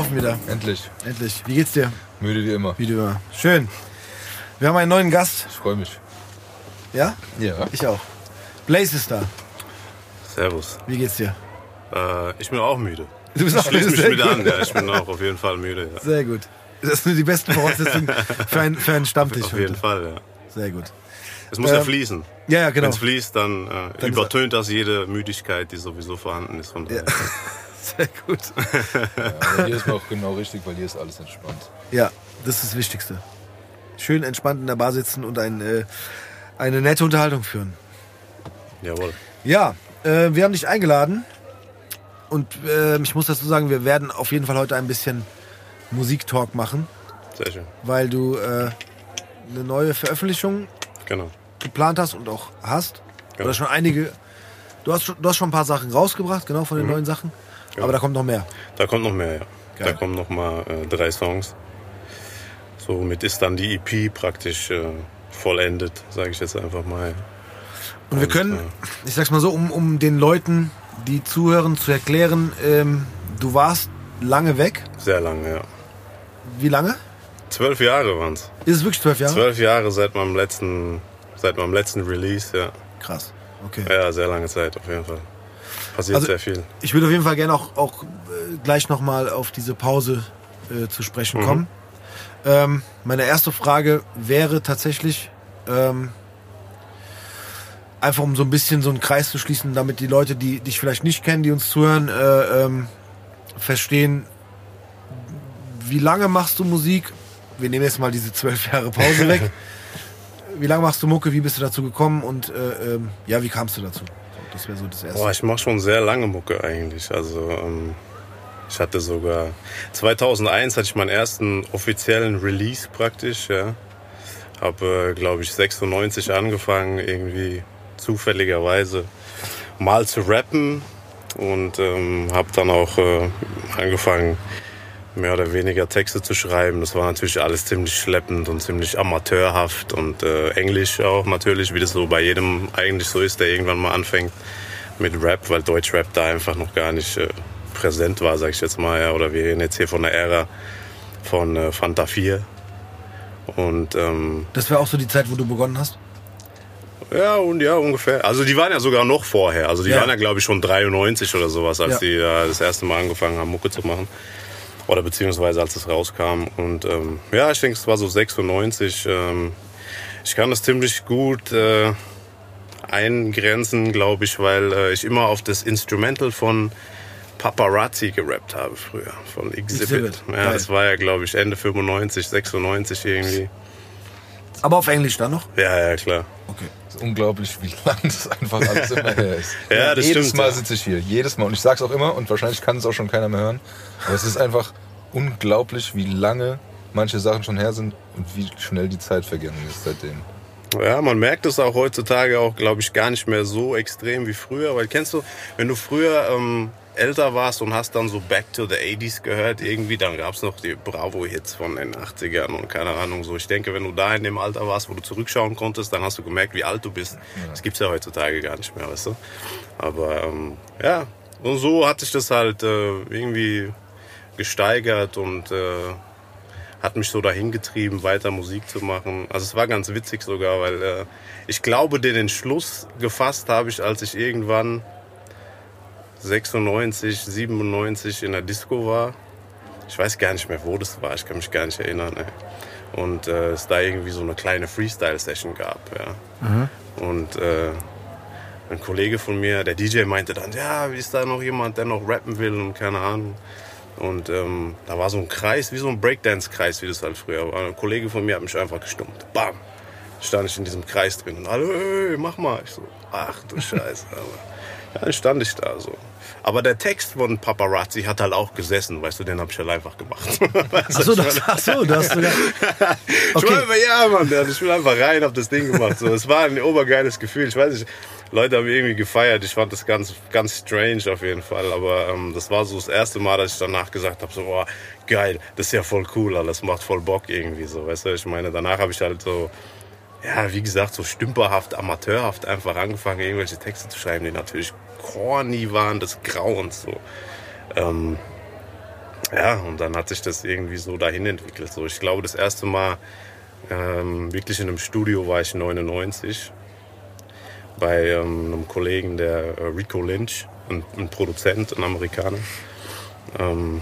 laufen wieder. Endlich. Endlich. Wie geht's dir? Müde wie immer. Wie du immer. Schön. Wir haben einen neuen Gast. Ich freue mich. Ja? Ja. Ich auch. Blaze ist da. Servus. Wie geht's dir? Äh, ich bin auch müde. Du bist auch Schließ mich Sehr wieder an, ja. Ich bin auch auf jeden Fall müde. Ja. Sehr gut. Das sind die besten Voraussetzungen für, ein, für einen Stammtisch. Auf jeden heute. Fall, ja. Sehr gut. Es muss ja Ähm, fließen. Ja, ja, genau. Wenn es fließt, dann, äh, Dann übertönt das jede Müdigkeit, die sowieso vorhanden ist. Von daher. Sehr gut. Ja, aber hier ist mir auch genau richtig, weil hier ist alles entspannt. Ja, das ist das Wichtigste. Schön entspannt in der Bar sitzen und ein, äh, eine nette Unterhaltung führen. Jawohl. Ja, äh, wir haben dich eingeladen. Und äh, ich muss dazu sagen, wir werden auf jeden Fall heute ein bisschen Musiktalk machen, Sehr schön. weil du äh, eine neue Veröffentlichung Genau. geplant hast und auch hast. Ja. Oder schon einige. Du hast, schon- du hast schon ein paar Sachen rausgebracht, genau, von den neuen Sachen. Ja. Aber da kommt noch mehr. Da kommt noch mehr, ja. Geil. Da kommen noch mal äh, drei Songs. Somit ist dann die EP praktisch äh, vollendet, sage ich jetzt einfach mal. Und wir können, ich sag's mal so, um, um den Leuten, die zuhören, zu erklären, ähm, du warst lange weg. Sehr lange, ja. Wie lange? Zwölf Jahre waren's. Ist es wirklich zwölf Jahre? Zwölf Jahre seit meinem letzten, seit meinem letzten Release, ja. Krass. Okay. Ja, sehr lange Zeit auf jeden Fall. Passiert Also- sehr viel. Ich würde auf jeden Fall gerne auch, auch äh, gleich nochmal auf diese Pause äh, zu sprechen kommen. Ähm, meine erste Frage wäre tatsächlich, ähm, einfach um so ein bisschen so einen Kreis zu schließen, damit die Leute, die dich vielleicht nicht kennen, die uns zuhören, äh, ähm, verstehen, wie lange machst du Musik? Wir nehmen jetzt mal diese zwölf Jahre Pause weg. Wie lange machst du Mucke? Wie bist du dazu gekommen? Und äh, ähm, ja, wie kamst du dazu? Das wäre so das Erste. Boah, ich mache schon sehr lange Mucke eigentlich. Also ähm, ich hatte sogar 2001 hatte ich meinen ersten offiziellen Release praktisch. Ja, habe äh, glaube ich 96 angefangen irgendwie zufälligerweise mal zu rappen und ähm, habe dann auch äh, angefangen mehr oder weniger Texte zu schreiben. Das war natürlich alles ziemlich schleppend und ziemlich amateurhaft und äh, Englisch auch natürlich, wie das so bei jedem eigentlich so ist, der irgendwann mal anfängt mit Rap, weil Deutschrap da einfach noch gar nicht äh, präsent war, sag ich jetzt mal. Ja. Oder wir reden jetzt hier von der Ära von äh, Fanta 4. Und ähm, Das wäre auch so die Zeit, wo du begonnen hast? ja, und ja, ungefähr. Also die waren ja sogar noch vorher. Also die Ja. waren ja, glaube ich, schon 93 oder sowas, als Ja. die äh, das erste Mal angefangen haben, Mucke zu machen. Oder beziehungsweise als es rauskam. Und ähm, ja, ich denke, es war so 96. Ähm, ich kann das ziemlich gut äh, eingrenzen, glaube ich, weil äh, ich immer auf das Instrumental von Paparazzi gerappt habe früher, von Exhibit. Exhibit, Ja, geil. das war ja, glaube ich, Ende 95, 96 irgendwie. Aber auf Englisch dann noch? Ja, ja, klar. Okay. Es ist unglaublich, wie lang das einfach alles immer her ist. Ja, das Jedes stimmt, Mal ja. sitze ich hier. Jedes Mal. Und ich sag's auch immer und wahrscheinlich kann es auch schon keiner mehr hören. Aber es ist einfach unglaublich, wie lange manche Sachen schon her sind und wie schnell die Zeit vergangen ist seitdem. Ja, man merkt es auch heutzutage auch, glaube ich, gar nicht mehr so extrem wie früher. Weil kennst du, wenn du früher ähm, älter warst und hast dann so Back to the 80s gehört, irgendwie, dann gab's noch die Bravo-Hits von den 80ern und keine Ahnung so. Ich denke, wenn du da in dem Alter warst, wo du zurückschauen konntest, dann hast du gemerkt, wie alt du bist. Das gibt's ja heutzutage gar nicht mehr, weißt du. Aber ähm, ja, und so hat sich das halt äh, irgendwie gesteigert und äh, hat mich so dahin getrieben, weiter Musik zu machen. Also es war ganz witzig sogar, weil äh, ich glaube, den Entschluss gefasst habe ich, als ich irgendwann 96, 97 in der Disco war. Ich weiß gar nicht mehr, wo das war. Ich kann mich gar nicht erinnern. Ey. Und äh, es da irgendwie so eine kleine Freestyle-Session gab. Ja. Und äh, ein Kollege von mir, der DJ, meinte dann, ja, wie ist da noch jemand, der noch rappen will und keine Ahnung. Und ähm, da war so ein Kreis, wie so ein Breakdance-Kreis, wie das halt früher war. Ein Kollege von mir hat mich einfach gestummt. Bam! Stand ich in diesem Kreis drin und alle, hey, mach mal. Ich so, ach du Scheiße. Aber, ja, dann stand ich da so. Aber der Text von Paparazzi hat halt auch gesessen, weißt du, den habe ich halt einfach gemacht. Weißt Achso, ich das, ach so, du hast sogar. ich Okay. war einfach, ja, Mann, ich bin einfach rein, hab das Ding gemacht. So, es war ein obergeiles Gefühl. Ich weiß nicht, Leute haben irgendwie gefeiert. Ich fand das ganz, ganz strange auf jeden Fall. Aber ähm, das war so das erste Mal, dass ich danach gesagt habe, so, boah, geil, das ist ja voll cool, Alter, das macht voll Bock irgendwie so. Weißt du, ich meine, danach habe ich halt so, ja, wie gesagt, so stümperhaft, amateurhaft einfach angefangen, irgendwelche Texte zu schreiben, die natürlich corny waren, des Grauens so. Ähm, ja, und dann hat sich das irgendwie so dahin entwickelt. So, ich glaube, das erste Mal ähm, wirklich in einem Studio war ich 99 bei ähm, einem Kollegen, der äh, Rico Lynch, ein, ein, Produzent, ein Amerikaner. Ähm,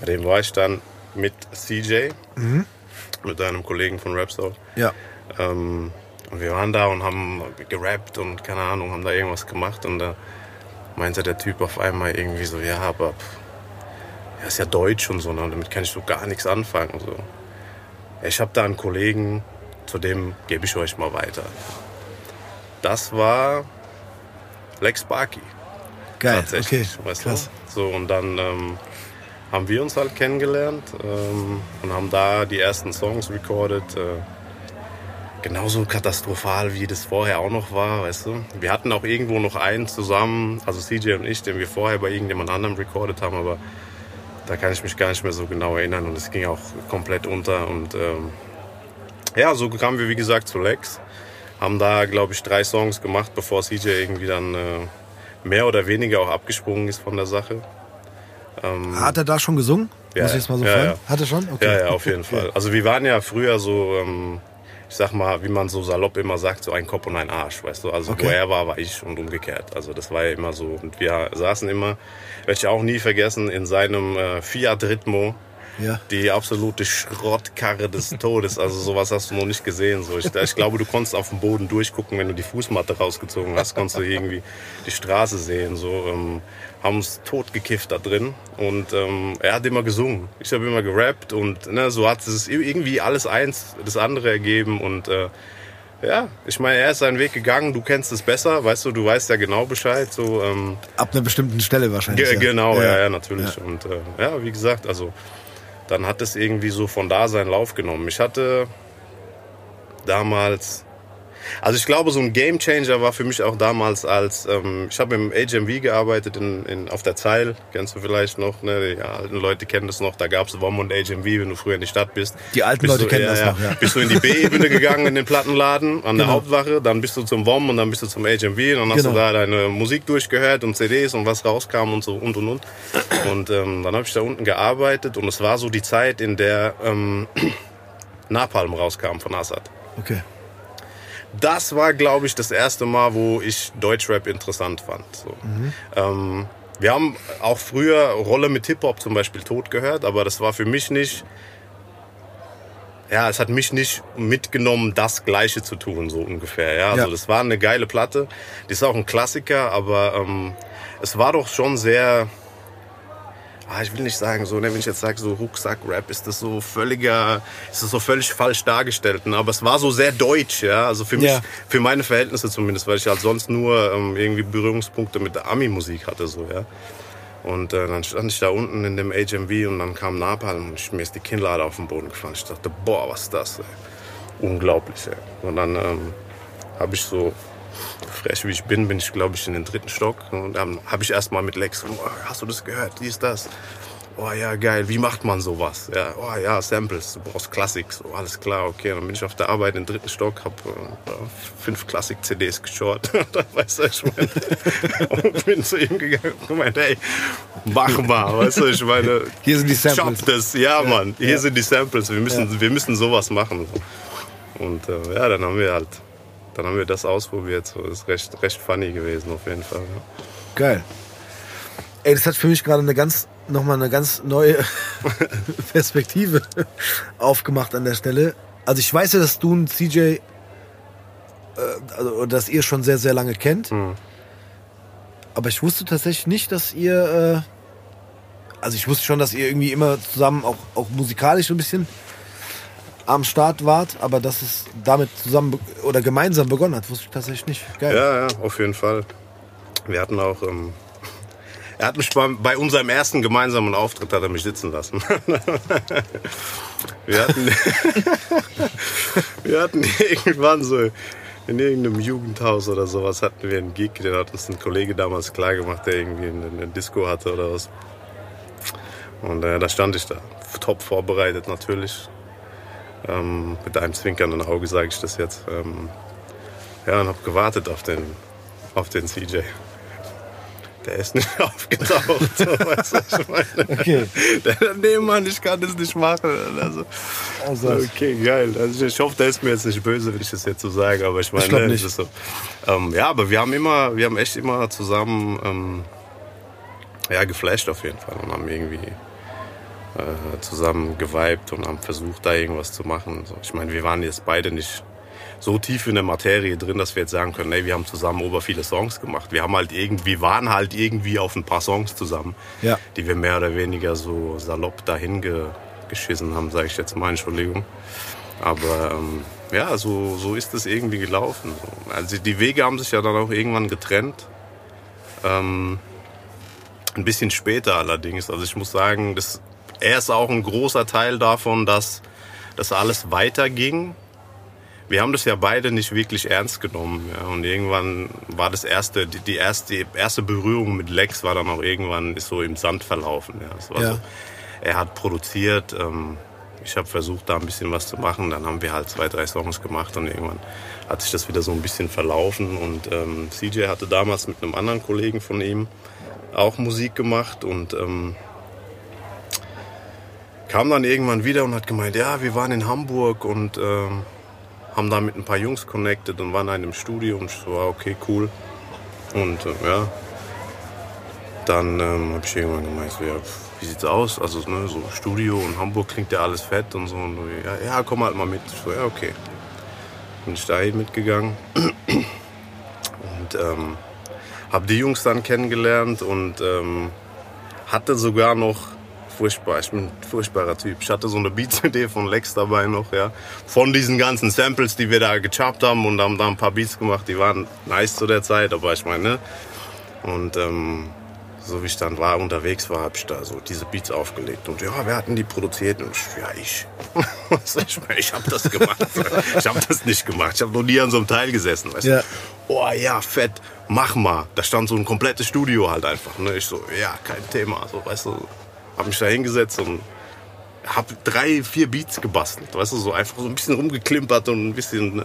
bei dem war ich dann mit CJ, mhm. mit einem Kollegen von Rapstar. Ja. Ähm, und wir waren da und haben gerappt und keine Ahnung, haben da irgendwas gemacht und da meinte der Typ auf einmal irgendwie so, ja, aber er ist ja deutsch und so, ne? damit kann ich so gar nichts anfangen. So. Ich habe da einen Kollegen, zu dem gebe ich euch mal weiter. Das war Lex Barkey. Geil, tatsächlich, okay, weißt krass. Du? So, und dann ähm, haben wir uns halt kennengelernt ähm, und haben da die ersten Songs recorded. Äh, genauso katastrophal, wie das vorher auch noch war, weißt du. Wir hatten auch irgendwo noch einen zusammen, also CJ und ich, den wir vorher bei irgendjemand anderem recorded haben, aber da kann ich mich gar nicht mehr so genau erinnern und es ging auch komplett unter. Und ähm, ja, so kamen wir wie gesagt zu Lex, haben da glaube ich drei Songs gemacht, bevor CJ irgendwie dann äh, mehr oder weniger auch abgesprungen ist von der Sache. Ähm, Hat er da schon gesungen? Ja, Muss ich jetzt mal so ja, fragen? Ja. Hat er schon? Okay. Ja, ja, auf jeden Fall. Also wir waren ja früher so, ähm, ich sag mal, wie man so salopp immer sagt, so ein Kopf und ein Arsch, weißt du. Also okay. wo er war, war ich und umgekehrt. Also das war ja immer so. Und wir saßen immer, werde ich auch nie vergessen, in seinem äh, Fiat Ritmo. Ja. Die absolute Schrottkarre des Todes. Also sowas hast du noch nicht gesehen. So, ich, ich glaube, du konntest auf dem Boden durchgucken, wenn du die Fußmatte rausgezogen hast, konntest du irgendwie die Straße sehen. So, ähm, haben uns totgekifft da drin. Und ähm, er hat immer gesungen. Ich habe immer gerappt und ne, so hat es irgendwie alles eins das andere ergeben. Und äh, ja, ich meine, er ist seinen Weg gegangen, du kennst es besser, weißt du, du weißt ja genau Bescheid. So, ähm, Ab einer bestimmten Stelle wahrscheinlich. Ja. Genau, ja, ja, ja natürlich. Ja. Und äh, ja, wie gesagt, also dann hat es irgendwie so von da seinen Lauf genommen. Ich hatte damals also ich glaube, so ein Game Changer war für mich auch damals als, ähm, ich habe im HMV gearbeitet in, in, auf der Zeil, kennst du vielleicht noch, ne? die alten Leute kennen das noch, da gab es WOM und HMV, wenn du früher in die Stadt bist. Die alten Leute du, kennen ja, das ja, noch, ja. Bist du in die B-Ebene gegangen, in den Plattenladen, an der genau. Hauptwache, dann bist du zum WOM und dann bist du zum HMV und dann hast genau. du da deine Musik durchgehört und CDs und was rauskam und so und und und. Und ähm, dann habe ich da unten gearbeitet und es war so die Zeit, in der ähm, Napalm rauskam von Assad. Okay das war, glaube ich, das erste Mal, wo ich Deutschrap interessant fand. So. Mhm. Ähm, wir haben auch früher Rolle mit Hip-Hop zum Beispiel tot gehört, aber das war für mich nicht, ja, es hat mich nicht mitgenommen, das Gleiche zu tun, so ungefähr. Ja, also ja. das war eine geile Platte. Die ist auch ein Klassiker, aber ähm, es war doch schon sehr, ah, ich will nicht sagen, so, ne, wenn ich jetzt sage, so Rucksack-Rap, ist das so völliger, ist das so völlig falsch dargestellt. Ne? Aber es war so sehr deutsch, ja. Also für mich, ja. für meine Verhältnisse zumindest, weil ich halt sonst nur ähm, irgendwie Berührungspunkte mit der Ami-Musik hatte, so, ja. Und äh, dann stand ich da unten in dem HMV und dann kam Napalm und ich, mir ist die Kinnlade auf den Boden gefallen. Ich dachte, boah, was ist das? Ey? Unglaublich, ey. Und dann ähm, habe ich so frech wie ich bin, bin ich, glaube ich, in den dritten Stock. Und dann habe ich erst mal mit Lex, oh, hast du das gehört? Wie ist das? Oh ja, geil, wie macht man sowas? Ja, oh ja, Samples, du brauchst Klassik, so alles klar, okay. Dann bin ich auf der Arbeit im dritten Stock, hab äh, fünf Klassik-CDs geschaut, weißt du, ich meine, und bin zu ihm gegangen und gemeint, hey, mach mal, weißt du, ich meine, hier sind die Samples. das, ja, ja. Mann, hier ja. sind die Samples, wir müssen, ja. wir müssen sowas machen. Und äh, ja, dann haben wir halt dann haben wir das ausprobiert. So, das ist recht, recht funny gewesen auf jeden Fall. Ja. Geil. Ey, das hat für mich gerade eine ganz, nochmal eine ganz neue Perspektive aufgemacht an der Stelle. Also ich weiß ja, dass du und CJ, äh, also dass ihr schon sehr, sehr lange kennt. Mhm. Aber ich wusste tatsächlich nicht, dass ihr, äh, also ich wusste schon, dass ihr irgendwie immer zusammen auch, auch musikalisch ein bisschen am Start wart, aber dass es damit zusammen oder gemeinsam begonnen hat, wusste ich tatsächlich nicht. Geil. Ja, ja, auf jeden Fall. Wir hatten auch, ähm, er hat mich bei, bei, unserem ersten gemeinsamen Auftritt hat er mich sitzen lassen. wir hatten, wir hatten irgendwann so in irgendeinem Jugendhaus oder sowas hatten wir einen Gig, den hat uns ein Kollege damals klargemacht, der irgendwie eine, Disco hatte oder was. Und äh, da stand ich da, top vorbereitet natürlich. Ähm, mit einem zwinkernden Auge sage ich das jetzt. Ähm, ja, und habe gewartet auf den, auf den CJ. der ist nicht aufgetaucht. So, weißt du, ich meine? Okay. Der, nee, Mann, ich kann das nicht machen. Also, Also, okay, geil. Also ich, hoffe, der ist mir jetzt nicht böse, wenn ich das jetzt so sage, aber ich meine, Ich ne, nicht. ist so. Ähm, ja, aber wir haben immer, wir haben echt immer zusammen ähm, ja, geflasht auf jeden Fall und haben irgendwie äh, zusammen geweibt und haben versucht, da irgendwas zu machen. So, ich meine, wir waren jetzt beide nicht so tief in der Materie drin, dass wir jetzt sagen können, ey, wir haben zusammen ober viele Songs gemacht. Wir haben halt irgendwie, waren halt irgendwie auf ein paar Songs zusammen, Ja. die wir mehr oder weniger so salopp dahin ge geschissen haben, sage ich jetzt mal, Entschuldigung. Aber ähm, ja, so, so ist es irgendwie gelaufen. So. Also die Wege haben sich ja dann auch irgendwann getrennt. Ähm, ein bisschen später allerdings. Also ich muss sagen, das, er ist auch ein großer Teil davon, dass das alles weiterging. Wir haben das ja beide nicht wirklich ernst genommen. Ja. Und irgendwann war das erste, die, die erste, die erste Berührung mit Lex war dann auch irgendwann ist so im Sand verlaufen. Ja. Ja. so, er hat produziert, ähm, ich habe versucht, da ein bisschen was zu machen. Dann haben wir halt zwei, drei Songs gemacht und irgendwann hat sich das wieder so ein bisschen verlaufen. Und ähm, CJ hatte damals mit einem anderen Kollegen von ihm auch Musik gemacht und ähm, kam dann irgendwann wieder und hat gemeint, ja, wir waren in Hamburg und ähm, haben da mit ein paar Jungs connected und waren in einem Studio und ich so, ah, okay, cool. Und äh, ja, dann ähm, habe ich irgendwann gemeint, so, ja, wie sieht's aus? Also ne, so Studio und Hamburg klingt ja alles fett und so. Und, ja, ja, komm halt mal mit. Ich so, ja, okay. Bin ich dahin mitgegangen und ähm, habe die Jungs dann kennengelernt und ähm, hatte sogar noch furchtbar, ich bin ein furchtbarer Typ. Ich hatte so eine Beat-CD von Lex dabei noch, ja. Von diesen ganzen Samples, die wir da gechappt haben und haben da ein paar Beats gemacht, die waren nice zu der Zeit, aber ich meine, ne? Und ähm, so wie ich dann war, unterwegs war, habe ich da so diese Beats aufgelegt. Und ja, wer hat denn die produziert? Und ich, ja, ich. Ich meine, ich habe das gemacht. Ich habe das nicht gemacht. Ich habe noch nie an so einem Teil gesessen. Weißt Ja. Oh ja, fett, mach mal. Da stand so ein komplettes Studio halt einfach. Ne? Ich so, ja, kein Thema. So, weißt du, habe mich da hingesetzt und habe drei, vier Beats gebastelt. Weißt du, so einfach so ein bisschen rumgeklimpert und ein bisschen äh,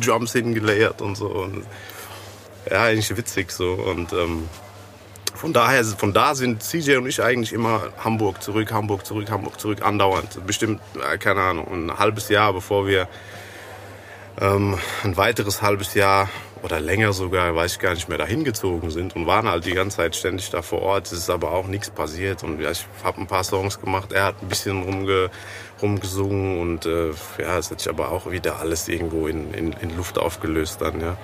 Drums hingelayert und so. Und, ja, eigentlich witzig so. Und ähm, von daher, von da sind CJ und ich eigentlich immer Hamburg zurück, Hamburg zurück, Hamburg zurück, andauernd. Bestimmt, äh, keine Ahnung, ein halbes Jahr, bevor wir ähm, ein weiteres halbes Jahr oder länger sogar, weiß ich gar nicht mehr, dahin gezogen sind und waren halt die ganze Zeit ständig da vor Ort. Es ist aber auch nichts passiert und ja, ich habe ein paar Songs gemacht. Er hat ein bisschen rumge, rumgesungen und äh, ja, es hat sich aber auch wieder alles irgendwo in, in, in Luft aufgelöst dann, ja.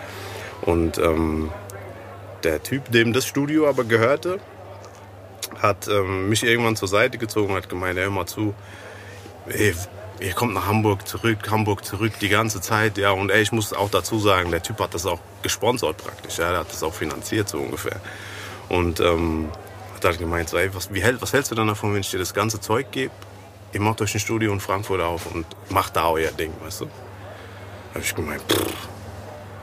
Und ähm, der Typ, dem das Studio aber gehörte, hat ähm, mich irgendwann zur Seite gezogen hat gemeint, hör mal zu, ey, ihr kommt nach Hamburg zurück, Hamburg zurück die ganze Zeit, ja, und ey, ich muss auch dazu sagen, der Typ hat das auch gesponsert praktisch, ja, der hat das auch finanziert so ungefähr. Und ähm, hat halt gemeint, so, ey, was, wie, hält- was hältst du denn davon, wenn ich dir das ganze Zeug gebe? Ihr macht euch ein Studio in Frankfurt auf und macht da euer Ding, weißt du? Da hab ich gemeint, pff,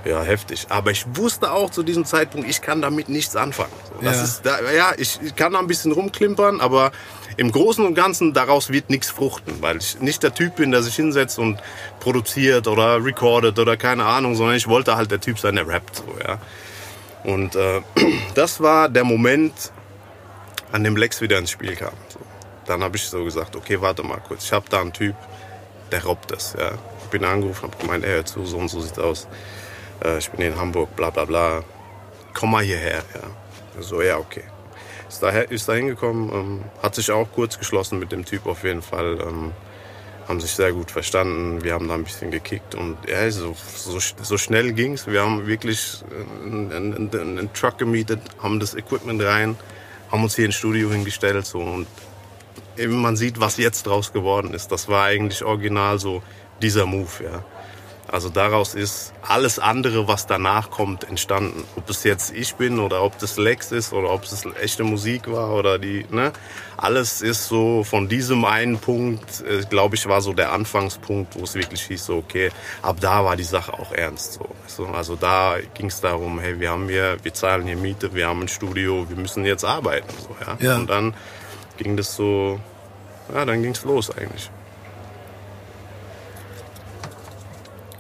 ja, heftig. Aber ich wusste auch zu diesem Zeitpunkt, ich kann damit nichts anfangen. Das Ja. ist, da, ja, ich, ich kann da ein bisschen rumklimpern, aber im Großen und Ganzen daraus wird nichts fruchten, weil ich nicht der Typ bin, der sich hinsetzt und produziert oder recordet oder keine Ahnung, sondern ich wollte halt der Typ sein, der rappt. So, ja. Und äh, das war der Moment, an dem Lex wieder ins Spiel kam. So. Dann habe ich so gesagt, okay, warte mal kurz, ich habe da einen Typ, der robbt das. Ja. Ich bin angerufen, habe gemeint, ey, hör zu, so und so sieht's aus. Äh, ich bin in Hamburg, bla bla bla. Komm mal hierher. Ja. So, ja, okay. Ist da, ist hingekommen, ähm, hat sich auch kurz geschlossen mit dem Typ auf jeden Fall. Ähm, haben sich sehr gut verstanden. Wir haben da ein bisschen gekickt und ja, so, so, so schnell ging's. Wir haben wirklich einen, einen, einen, einen Truck gemietet, haben das Equipment rein, haben uns hier ins Studio hingestellt so und eben man sieht, was jetzt draus geworden ist. Das war eigentlich original so dieser Move, ja. Also daraus ist alles andere, was danach kommt, entstanden. Ob es jetzt ich bin oder ob das Lex ist oder ob es echte Musik war oder die, ne? Alles ist so von diesem einen Punkt, äh, glaube ich, war so der Anfangspunkt, wo es wirklich hieß, so, okay, ab da war die Sache auch ernst. So. Also da ging es darum, hey, wir haben hier, wir zahlen hier Miete, wir haben ein Studio, wir müssen jetzt arbeiten. So, ja? Ja. Und dann ging das so, ja, dann ging es los eigentlich.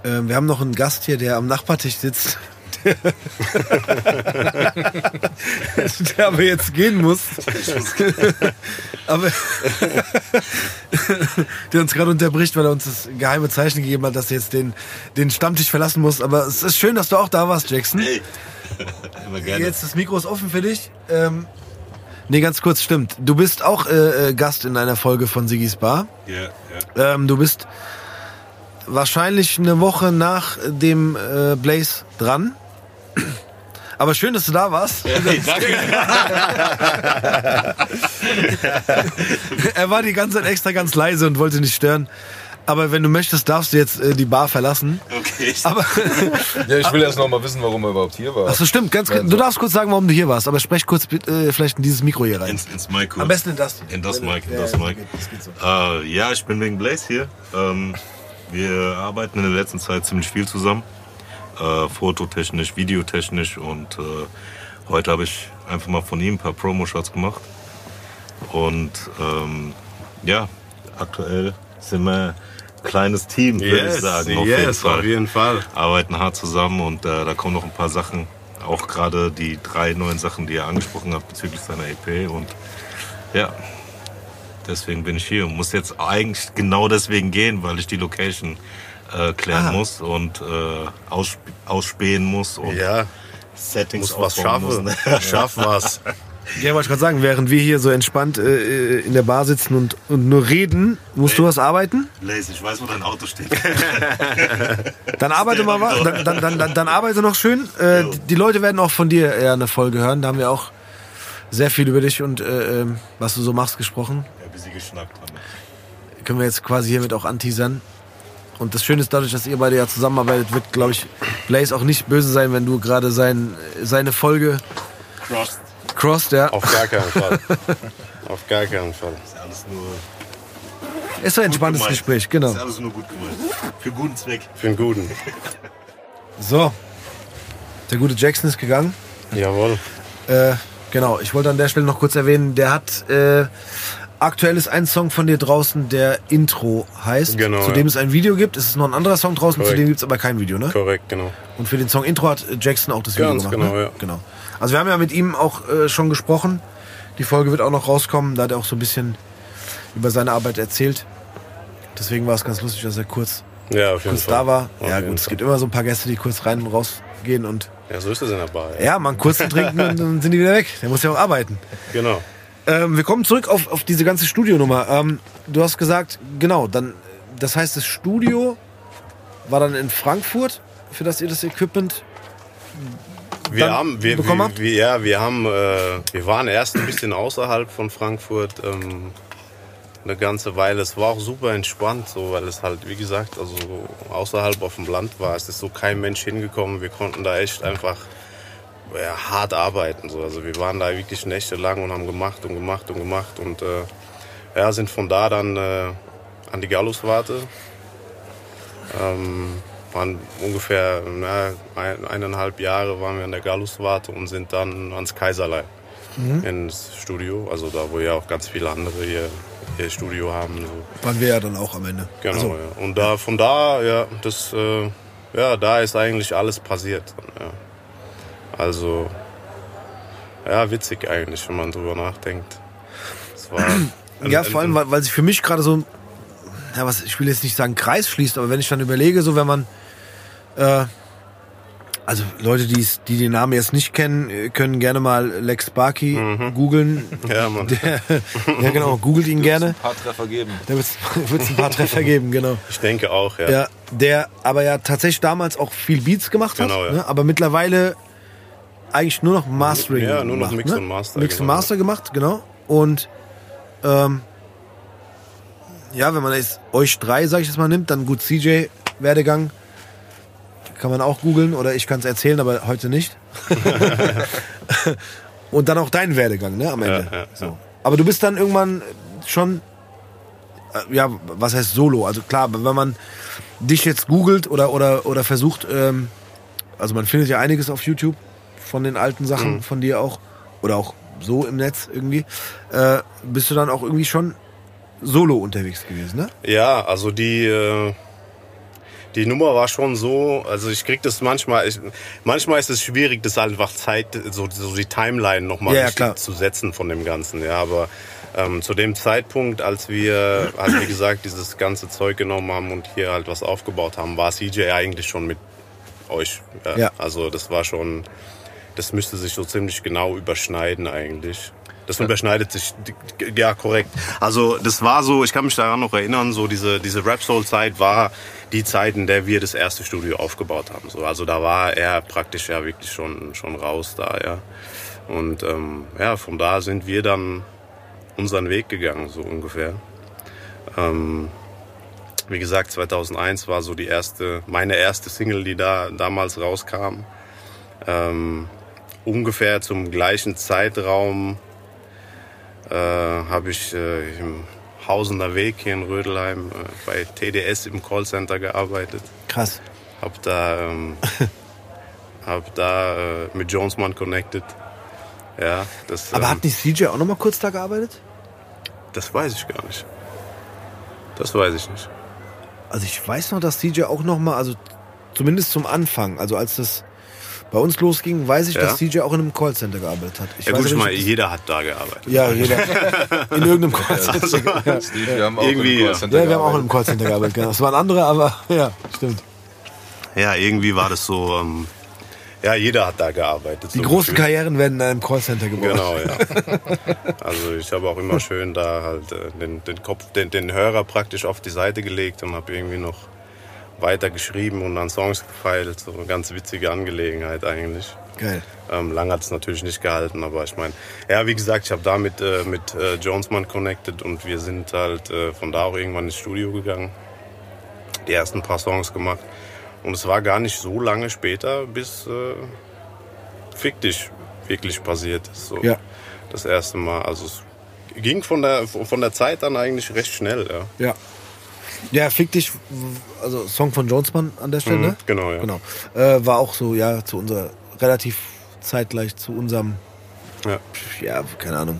Ähm, wir haben noch einen Gast hier, der am Nachbartisch sitzt. der aber jetzt gehen muss. aber der uns gerade unterbricht, weil er uns das geheime Zeichen gegeben hat, dass er jetzt den, den Stammtisch verlassen muss. Aber es ist schön, dass du auch da warst, Jackson. Hey. Jetzt das Mikro ist offen für dich. Ähm, nee, ganz kurz, stimmt. Du bist auch äh, äh, Gast in einer Folge von Sigis Bar. Ja, ja. Ähm, du bist wahrscheinlich eine Woche nach dem äh, Blaze dran. Aber schön, dass du da warst. Hey, danke. Er war die ganze Zeit extra ganz leise und wollte nicht stören. Aber wenn du möchtest, darfst du jetzt äh, die Bar verlassen. Okay. Aber Ja, ich will erst noch mal wissen, warum er überhaupt hier war. Achso, stimmt. Ganz, Ja, du darfst kurz sagen, warum du hier warst. Aber sprech kurz äh, vielleicht in dieses Mikro hier rein. ins, ins Mic kurz. Am besten in das. In das Mic, in Ja, das ja, Mic. geht- das geht so. Äh, ja, ich bin wegen Blaze hier. Ähm, wir arbeiten in der letzten Zeit ziemlich viel zusammen. Äh, fototechnisch, videotechnisch und äh, heute habe ich einfach mal von ihm ein paar Promo-Shots gemacht. Und ähm, ja, aktuell sind wir ein kleines Team, würde ich Yes, sagen. Auf jeden yes, Fall. auf jeden Fall. Arbeiten hart zusammen und äh, da kommen noch ein paar Sachen. Auch gerade die drei neuen Sachen, die er angesprochen hat bezüglich seiner EP. Und ja, deswegen bin ich hier und muss jetzt eigentlich genau deswegen gehen, weil ich die Location äh, klären Ah. muss und äh, aussp ausspähen muss und Ja, Settings muss was schaffen. Muss. Schaff was. Ja, wollte ich gerade sagen, während wir hier so entspannt äh, in der Bar sitzen und, und nur reden, musst du was arbeiten? Blaze, ich weiß, wo dein Auto steht. Dann arbeite mal was, dann, dann, dann, dann, dann arbeite noch schön. Äh, die Leute werden auch von dir eher eine Folge hören. Da haben wir auch sehr viel über dich und äh, ähm, was du so machst gesprochen. Geschnackt haben. Können wir jetzt quasi hiermit auch anteasern. Und das Schöne ist dadurch, dass ihr beide ja zusammenarbeitet, wird, glaube ich, Blaze auch nicht böse sein, wenn du gerade sein, seine Folge Crossed. crossed, ja. Auf gar keinen Fall. Auf gar keinen Fall. Ist alles nur Ist ein entspanntes gemeint. Gespräch, genau. Ist alles nur gut gemeint. Für guten Zweck. Für einen guten. So. Der gute Jackson ist gegangen. Jawohl. Äh, genau, ich wollte an der Stelle noch kurz erwähnen, der hat äh, aktuell ist ein Song von dir draußen, der Intro heißt, Genau, zu dem ja. es ein Video gibt. Es ist noch ein anderer Song draußen, zu Korrekt. dem gibt es aber kein Video, ne? Korrekt, genau. Und für den Song Intro hat Jackson auch das Video Ganz gemacht. genau, ne? ja. genau. Also wir haben ja mit ihm auch äh, schon gesprochen. Die Folge wird auch noch rauskommen. Da hat er auch so ein bisschen über seine Arbeit erzählt. Deswegen war es ganz lustig, dass er kurz, Ja, auf jeden kurz Fall. da war. Auf Ja gut, es Fall. gibt immer so ein paar Gäste, die kurz rein und raus gehen und Ja, so ist es in der Bar. Ja. ja, mal einen kurzen trinken und dann sind die wieder weg. Der muss ja auch arbeiten. Genau. Ähm, wir kommen zurück auf, auf diese ganze Studionummer. Ähm, du hast gesagt, genau, dann, das heißt, das Studio war dann in Frankfurt, für das ihr das Equipment. Wir haben, wir, bekommen wir, habt? wir, ja, wir haben, äh, wir waren erst ein bisschen außerhalb von Frankfurt, ähm, eine ganze Weile. Es war auch super entspannt, so, weil es halt, wie gesagt, also außerhalb auf dem Land war. Es ist so kein Mensch hingekommen. Wir konnten da echt einfach ja, hart arbeiten. So. Also wir waren da wirklich nächtelang und haben gemacht und gemacht und gemacht und äh, ja, sind von da dann äh, an die Galluswarte. Ähm, waren ungefähr na, ein, eineinhalb Jahre waren wir an der Galluswarte und sind dann ans Kaiserlei ins Studio. Also da, wo ja auch ganz viele andere hier ihr Studio haben. So. Waren wir ja dann auch am Ende. Genau, Also, ja. Und da, von da, ja, das, äh, ja, da ist eigentlich alles passiert. Ja. Also, ja, witzig eigentlich, wenn man drüber nachdenkt. Es war ein- ja, vor allem, weil, weil sich für mich gerade so, ja, was, ich will jetzt nicht sagen Kreis schließt, aber wenn ich dann überlege, so wenn man, äh, also Leute, die's- die den Namen jetzt nicht kennen, äh, können gerne mal Lex Barkey googeln. Ja, Mann. Der, ja, genau, googelt ihn gerne. Ein paar Treffer geben. Da wird es ein paar Treffer geben, genau. Ich denke auch, ja. Ja, der aber ja tatsächlich damals auch viel Beats gemacht hat, Genau, ja. ne? aber mittlerweile eigentlich nur noch Mastering Ja, nur noch Mix ne? und Master, Mix und genau, Master gemacht, genau. Und ähm, ja, wenn man jetzt euch drei, sag ich jetzt mal, nimmt, dann gut CJ Werdegang kann man auch googeln oder ich kann es erzählen, aber heute nicht. und dann auch deinen Werdegang, ne, am Ende. Ja, ja, so. Aber du bist dann irgendwann schon äh, ja, was heißt Solo? Also klar, wenn man dich jetzt googelt oder, oder, oder versucht, ähm, also man findet ja einiges auf YouTube von den alten Sachen Mhm. von dir auch oder auch so im Netz irgendwie, äh, bist du dann auch irgendwie schon solo unterwegs gewesen, ne? Ja, also die, äh, die Nummer war schon so, also ich krieg das manchmal, ich, manchmal ist es schwierig, das einfach Zeit, so, so die Timeline nochmal Ja, ja, zu setzen von dem Ganzen, ja, aber ähm, zu dem Zeitpunkt, als wir halt wie gesagt dieses ganze Zeug genommen haben und hier halt was aufgebaut haben, war CJ eigentlich schon mit euch. Ja. Ja. Also das war schon, das müsste sich so ziemlich genau überschneiden eigentlich. Das überschneidet sich, ja korrekt. Also das war so, ich kann mich daran noch erinnern, so diese, diese Rap Soul Zeit war die Zeit, in der wir das erste Studio aufgebaut haben. So, also da war er praktisch ja wirklich schon, schon raus da, ja. Und ähm, ja, von da sind wir dann unseren Weg gegangen, so ungefähr. Ähm, wie gesagt, 2001 war so die erste, meine erste Single, die da damals rauskam. Ähm, ungefähr zum gleichen Zeitraum äh, habe ich äh, im Hausener Weg hier in Rödelheim äh, bei TDS im Callcenter gearbeitet. Krass. Hab da, ähm, hab da äh, mit Jonesman connected. Ja, das, Aber ähm, hat nicht CJ auch noch mal kurz da gearbeitet? das weiß ich gar nicht. Das weiß ich nicht. Also ich weiß noch, dass CJ auch noch mal, also zumindest zum Anfang, also als das bei uns losging, weiß ich, Ja. dass CJ auch in einem Callcenter gearbeitet hat. Ich Ja weiß gut, ich meine, jeder hat da gearbeitet. ja, jeder. In irgendeinem Callcenter. Steve, wir haben auch Irgendwie, im ja. Callcenter Ja, wir haben auch in einem. Callcenter gearbeitet. Genau. Das waren andere, aber ja, stimmt. Ja, irgendwie war das so, ähm, ja, jeder hat da gearbeitet. Die so großen gefühlt. Karrieren werden in einem Callcenter geboren. Genau, ja. Also ich habe auch immer schön da halt äh, den, den Kopf, den, den Hörer praktisch auf die Seite gelegt und habe irgendwie noch weiter geschrieben und an Songs gefeilt. So eine ganz witzige Angelegenheit eigentlich. Geil. Ähm, lang hat es natürlich nicht gehalten, aber ich meine, ja, wie gesagt, ich habe da mit, äh, mit äh, Jonesman connected und wir sind halt äh, von da auch irgendwann ins Studio gegangen. Die ersten paar Songs gemacht. Und es war gar nicht so lange später, bis äh, Fick dich wirklich passiert ist. So Ja. Das erste Mal. Also es ging von der, von der Zeit an eigentlich recht schnell, ja. Ja. Ja, Fick dich, also Song von Jonesman an der Stelle, Mhm, ne? genau, ja. Genau. Äh, war auch so, ja, zu unserer, relativ zeitgleich zu unserem, ja. ja, keine Ahnung,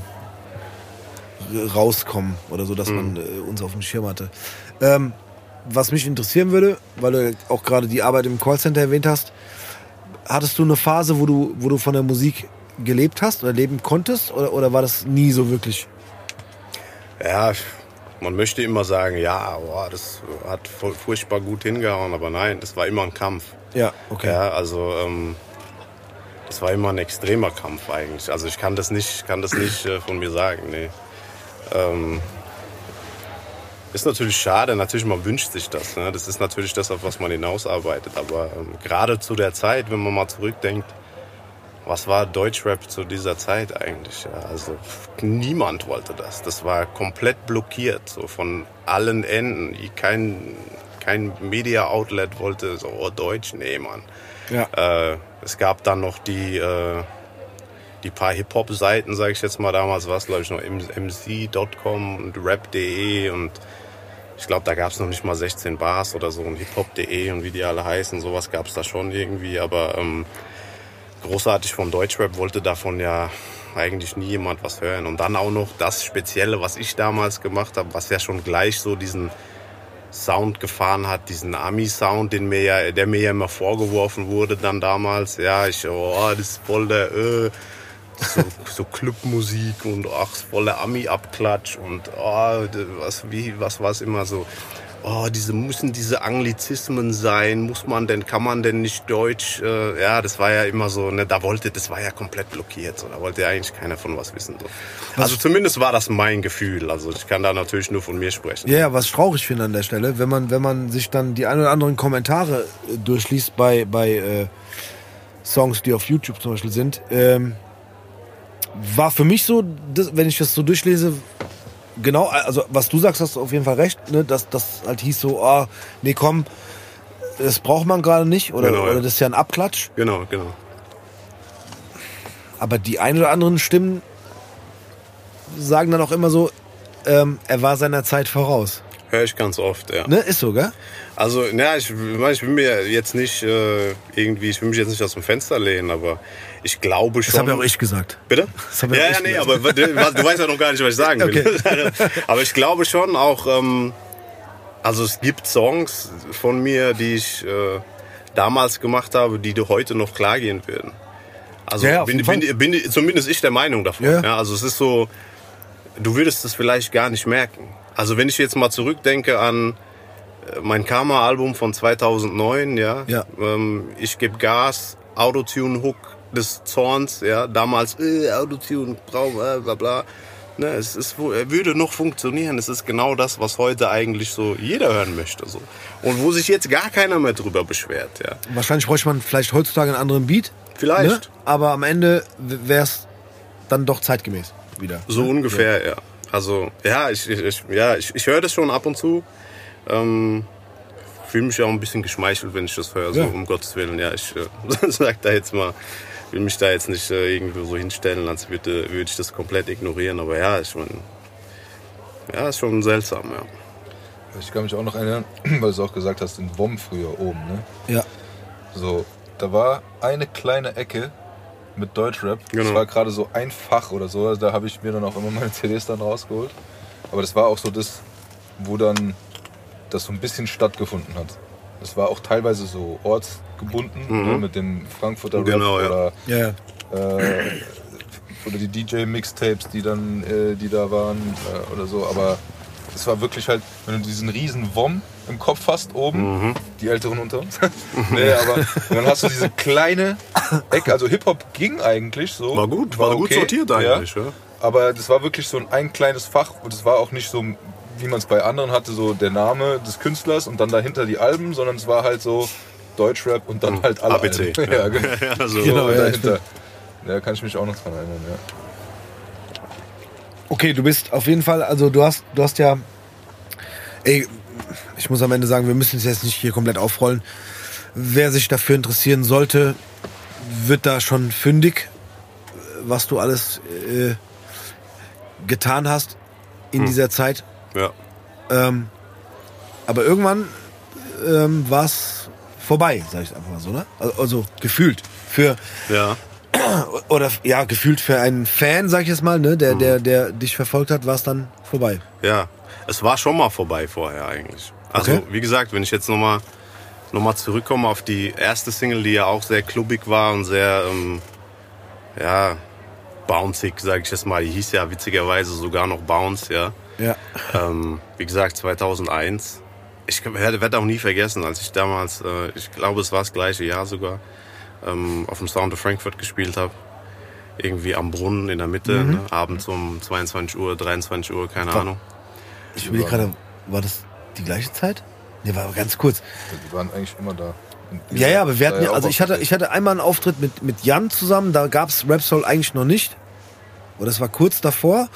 rauskommen oder so, dass Mhm. man äh, uns auf dem Schirm hatte. Ähm, was mich interessieren würde, weil du auch gerade die Arbeit im Callcenter erwähnt hast, hattest du eine Phase, wo du, wo du von der Musik gelebt hast oder leben konntest oder, oder war das nie so wirklich? Ja, man möchte immer sagen, ja, boah, das hat fu- furchtbar gut hingehauen, aber nein, das war immer ein Kampf. Ja, okay. Ja, also ähm, das war immer ein extremer Kampf eigentlich. Also ich kann das nicht, kann das nicht äh, von mir sagen. Nee. Ähm, ist natürlich schade, natürlich man wünscht sich das. Ne? Das ist natürlich das, auf was man hinausarbeitet. Aber ähm, gerade zu der Zeit, wenn man mal zurückdenkt, was war Deutschrap zu dieser Zeit eigentlich? Ja, also niemand wollte das. Das war komplett blockiert, so von allen Enden. Kein, kein Media-Outlet wollte so oh, Deutsch nehmen. Mann. Ja. Äh, es gab dann noch die, äh, die paar Hip-Hop-Seiten, sage ich jetzt mal. Damals war es, glaube ich, noch mc.com und rap.de und ich glaube, da gab es noch nicht mal 16 Bars oder so und hiphop.de und wie die alle heißen. Sowas gab es da schon irgendwie, aber ähm, großartig von Deutschrap wollte davon ja eigentlich nie jemand was hören. Und dann auch noch das Spezielle, was ich damals gemacht habe, was ja schon gleich so diesen Sound gefahren hat, diesen Ami-Sound, den mir ja, der mir ja immer vorgeworfen wurde dann damals. Ja, ich, oh, das ist voll der, äh, so, so Clubmusik und ach, voll der Ami-Abklatsch und oh, was, wie, was war es immer so? Oh, diese müssen diese Anglizismen sein, muss man denn, kann man denn nicht Deutsch? Äh, ja, das war ja immer so, ne, da wollte, das war ja komplett blockiert, so, da wollte ja eigentlich keiner von was wissen. So. Also zumindest war das mein Gefühl. Also ich kann da natürlich nur von mir sprechen. Ja, ja, was ich traurig finde an der Stelle, wenn man, wenn man sich dann die ein oder anderen Kommentare äh, durchliest bei, bei äh, Songs, die auf YouTube zum Beispiel sind, ähm, war für mich so, das, wenn ich das so durchlese, genau, also was du sagst, hast du auf jeden Fall recht, ne, dass das halt hieß so, ah, nee, komm, das braucht man gerade nicht oder, Genau, ja. oder das ist ja ein Abklatsch. Genau, genau. Aber die ein oder anderen Stimmen sagen dann auch immer so, ähm, er war seiner Zeit voraus. Höre ich ganz oft, ja. Ne, ist so, gell? Also, na, ich, ich will mir jetzt nicht äh, irgendwie, ich will mich jetzt nicht aus dem Fenster lehnen, aber ich glaube schon. Das habe ja auch ich gesagt. Bitte? Das hab ja ja, ja, nee, gesagt. aber du, du weißt ja noch gar nicht, was ich sagen will. aber ich glaube schon auch, ähm, Also es gibt Songs von mir, die ich äh, damals gemacht habe, die heute noch klar gehen würden. Also Ja, bin, bin, bin, zumindest ich der Meinung davon. Ja. Ja. also es ist so, du würdest es vielleicht gar nicht merken. Also wenn ich jetzt mal zurückdenke an äh, mein Karma-Album von 2009, ja, Ja. Ähm, ich gebe Gas, Autotune-Hook des Zorns, ja, damals äh, Autotune, brau, äh, bla bla. Ne, es ist, er würde noch funktionieren. Es ist genau das, was heute eigentlich so jeder hören möchte. So. Und wo sich jetzt gar keiner mehr drüber beschwert. Ja. Wahrscheinlich bräuchte man vielleicht heutzutage einen anderen Beat. Vielleicht. Ne? Aber am Ende wäre es dann doch zeitgemäß wieder. So ne? ungefähr, ja. Also, ja, ich, ich, ja, ich, ich höre das schon ab und zu. Ähm, fühle mich auch ein bisschen geschmeichelt, wenn ich das höre, so Ja. um Gottes Willen. Ja, ich äh, sag da jetzt mal, will mich da jetzt nicht äh, irgendwie so hinstellen, als würde, würde ich das komplett ignorieren. Aber ja, ich meine, ja, ist schon seltsam, ja. Ich kann mich auch noch erinnern, weil du es auch gesagt hast, in WOM früher oben, ne? Ja. So, da war eine kleine Ecke mit Deutschrap. Das Genau. war gerade so ein Fach oder so. Da habe ich mir dann auch immer meine CDs dann rausgeholt. Aber das war auch so das, wo dann das so ein bisschen stattgefunden hat. Das war auch teilweise so ortsgebunden, ne, mit dem Frankfurter Rap Genau, ja. oder, Ja, ja. äh, oder die DJ-Mixtapes, die dann, äh, die da waren äh, oder so. Aber es war wirklich halt, wenn du diesen riesen Wom im Kopf hast oben, die Älteren unter uns. nee, aber dann hast du diese kleine Ecke. Also Hip-Hop ging eigentlich so. War gut, war gut sortiert eigentlich, ja. Aber das war wirklich so ein, ein kleines Fach und es war auch nicht so, wie man es bei anderen hatte, so der Name des Künstlers und dann dahinter die Alben, sondern es war halt so Deutschrap und dann halt alle ABC, ja. Ja, genau. Ja, so. Genau, ja, dahinter. Da kann ich mich auch noch dran erinnern, ja. Okay, du bist auf jeden Fall, also du hast, du hast ja, ey, ich muss am Ende sagen, wir müssen es jetzt nicht hier komplett aufrollen. Wer sich dafür interessieren sollte, wird da schon fündig, was du alles äh, getan hast in dieser Zeit. ja. Ähm, aber irgendwann ähm, war es vorbei, sag ich einfach mal so, ne? Also, also gefühlt für Ja. oder ja gefühlt für einen Fan, sag ich jetzt mal, ne, der der der dich verfolgt hat, war es dann vorbei. Ja, es war schon mal vorbei vorher eigentlich. Also Okay. wie gesagt, wenn ich jetzt nochmal noch mal zurückkomme auf die erste Single, die ja auch sehr klubbig war und sehr, ähm, ja, bouncig, sage ich jetzt mal. Die hieß ja witzigerweise sogar noch Bounce, ja. Ja. Ähm, wie gesagt, 2001. Ich werde werd auch nie vergessen, als ich damals, äh, ich glaube, es war das gleiche Jahr sogar, ähm, auf dem Sound of Frankfurt gespielt habe. Irgendwie am Brunnen in der Mitte, ne? abends um 22 Uhr, 23 Uhr, keine War- Ahnung. Ich überlege gerade, war das die gleiche Zeit? Nee, war aber ganz kurz. Die waren eigentlich immer da. Ja, ja, aber wir hatten ja, also ich hatte, ich hatte einmal einen Auftritt mit, mit Jan zusammen, da gab's Rap Soul eigentlich noch nicht. Oder das war kurz davor.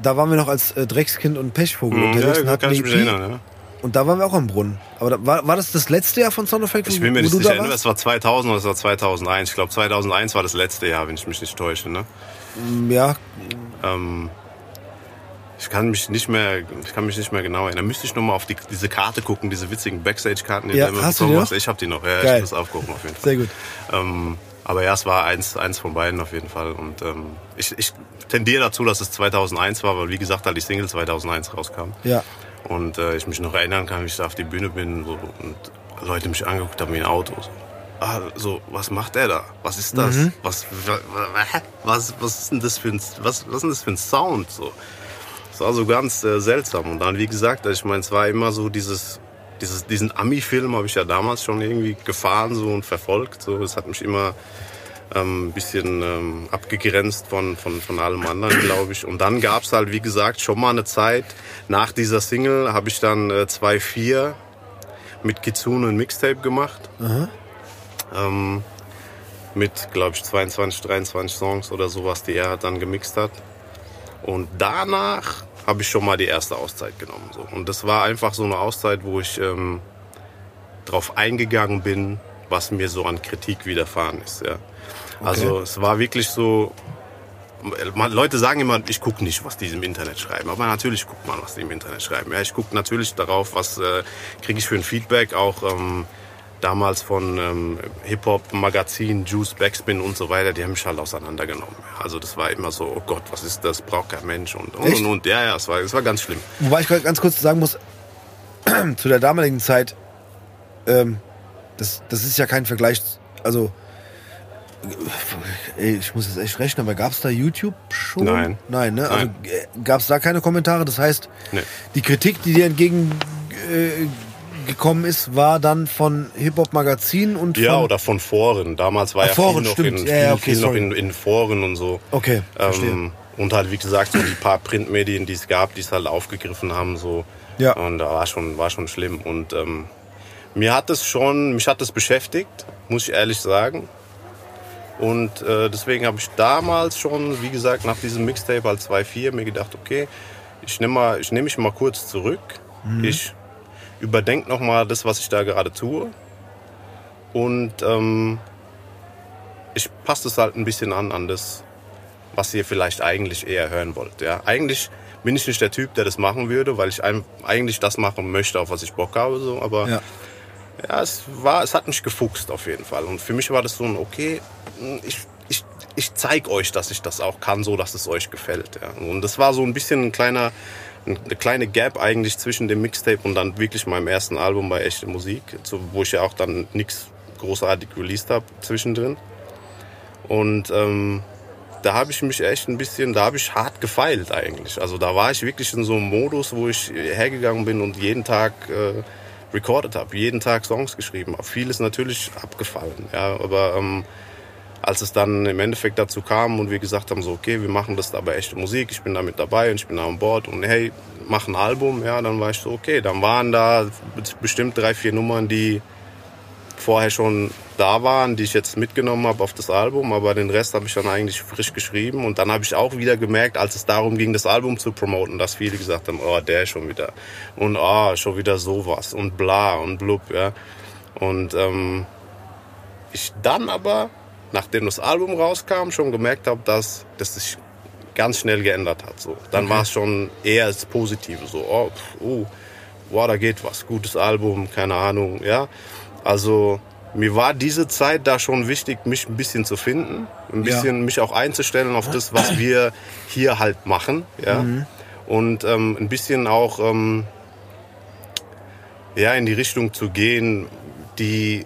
Da waren wir noch als äh, Dreckskind und Pechvogel Mhm, unterwegs ja, und hatten kann ich eine mich EP. erinnern, ja. Und da waren wir auch am Brunnen. Aber da, war, war das das letzte Jahr von Sound Frankfurt, Ich bin mir nicht du sicher, da es war 2000 oder es war 2001. Ich glaube, 2001 war das letzte Jahr, wenn ich mich nicht täusche. Ne? Ja, Ähm, ich kann mich nicht mehr, ich kann mich nicht mehr genau erinnern. Müsste ich noch mal auf die, diese Karte gucken, diese witzigen Backstage-Karten, die Ja, du immer hast du bekommen die hast. Ich habe die noch. Ja, Geil. ich muss aufgucken auf jeden Fall. sehr gut. Ähm, aber ja, es war eins, eins von beiden auf jeden Fall. Und ähm, ich, ich tendiere dazu, dass es 2001 war, weil wie gesagt, halt die Single 2001 rauskam. Ja. Und äh, ich mich noch erinnern kann, wie ich da auf die Bühne bin so, und Leute mich angeguckt haben wie ein Auto. So. Ah, so, was macht der da? Was ist das? Was, wa- wa- was, was ist denn das für ein, was, was ist denn das für ein Sound? So. Das war so ganz äh, seltsam. Und dann, wie gesagt, ich meine, es war immer so dieses, dieses diesen Ami-Film habe ich ja damals schon irgendwie gefahren so und verfolgt. So, das hat mich immer ähm, ein bisschen ähm, abgegrenzt von, von, von allem anderen, glaube ich. Und dann gab es halt, wie gesagt, schon mal eine Zeit. Nach dieser Single habe ich dann äh, 2.4 mit Kitsune ein Mixtape gemacht. Ähm, mit, glaube ich, 22, 23 Songs oder sowas, die er dann gemixt hat. Und danach habe ich schon mal die erste Auszeit genommen. So. Und das war einfach so eine Auszeit, wo ich ähm, drauf eingegangen bin, was mir so an Kritik widerfahren ist. Ja. Also es war wirklich so, Leute sagen immer, ich gucke nicht, was die im Internet schreiben. Aber natürlich guckt man, was die im Internet schreiben. Ja, ich gucke natürlich darauf, was äh, kriege ich für ein Feedback, auch ähm, damals von ähm, Hip-Hop-Magazinen, Juice, Backspin und so weiter, die haben mich halt auseinandergenommen. Also das war immer so, oh Gott, was ist das, braucht kein Mensch und und, und, und. Ja, ja, es war, es war ganz schlimm. Wobei ich ganz kurz sagen muss, zu der damaligen Zeit, ähm, das, das ist ja kein Vergleich, also ey, ich muss jetzt echt rechnen, aber gab es da YouTube schon? Nein. Nein, ne? Also Nein. gab es da keine Kommentare? Das heißt, Nee. die Kritik, die dir entgegen äh, ist, war dann von Hip-Hop-Magazinen und Ja, von... oder von Foren. Damals war ja Foren, viel noch, in, viel, ja, okay, viel noch in, in Foren und so. Okay, verstehe. Ähm, und halt, wie gesagt, so die paar Printmedien, die es gab, die es halt aufgegriffen haben, so. Ja. Und da war schon, war schon schlimm. Und ähm, mir hat es schon, mich hat es beschäftigt, muss ich ehrlich sagen. Und äh, deswegen habe ich damals schon, wie gesagt, nach diesem Mixtape als 2.4 mir gedacht, okay, ich nehme nehme mich mal kurz zurück. Ich überdenke noch mal das, was ich da gerade tue. Und ähm, ich passe es halt ein bisschen an an das, was ihr vielleicht eigentlich eher hören wollt. Ja, eigentlich bin ich nicht der Typ, der das machen würde, weil ich eigentlich das machen möchte, auf was ich Bock habe. So. Aber Ja. Ja, es war, es hat mich gefuchst auf jeden Fall. Und für mich war das so ein, okay, ich, ich, ich zeig euch, dass ich das auch kann, so dass es euch gefällt. Ja. Und das war so ein bisschen ein kleiner, eine kleine Gap eigentlich zwischen dem Mixtape und dann wirklich meinem ersten Album bei Echte Musik, wo ich ja auch dann nichts großartig released habe zwischendrin. Und ähm, da habe ich mich echt ein bisschen, da habe ich hart gefeilt eigentlich. Also da war ich wirklich in so einem Modus, wo ich hergegangen bin und jeden Tag äh, recorded habe, jeden Tag Songs geschrieben habe. Vieles natürlich abgefallen, ja, aber ähm, als es dann im Endeffekt dazu kam und wir gesagt haben, so okay, wir machen das aber echte Musik, ich bin da mit dabei und ich bin da an Bord und hey, mach ein Album, ja, dann war ich so, okay, dann waren da bestimmt drei, vier Nummern, die vorher schon da waren, die ich jetzt mitgenommen habe auf das Album, aber den Rest habe ich dann eigentlich frisch geschrieben und dann habe ich auch wieder gemerkt, als es darum ging, das Album zu promoten, dass viele gesagt haben, oh, der schon wieder und ah, schon wieder sowas und bla und blub, ja. Und ähm, ich dann aber, nachdem das Album rauskam, schon gemerkt habe, dass das sich ganz schnell geändert hat. So. Dann war es schon eher das Positive, so, oh, pff, oh, wow, da geht was, gutes Album, keine Ahnung, ja. Also mir war diese Zeit da schon wichtig, mich ein bisschen zu finden, ein Ja. bisschen mich auch einzustellen auf das, was wir hier halt machen, ja. Und ähm, ein bisschen auch ähm, ja in die Richtung zu gehen, die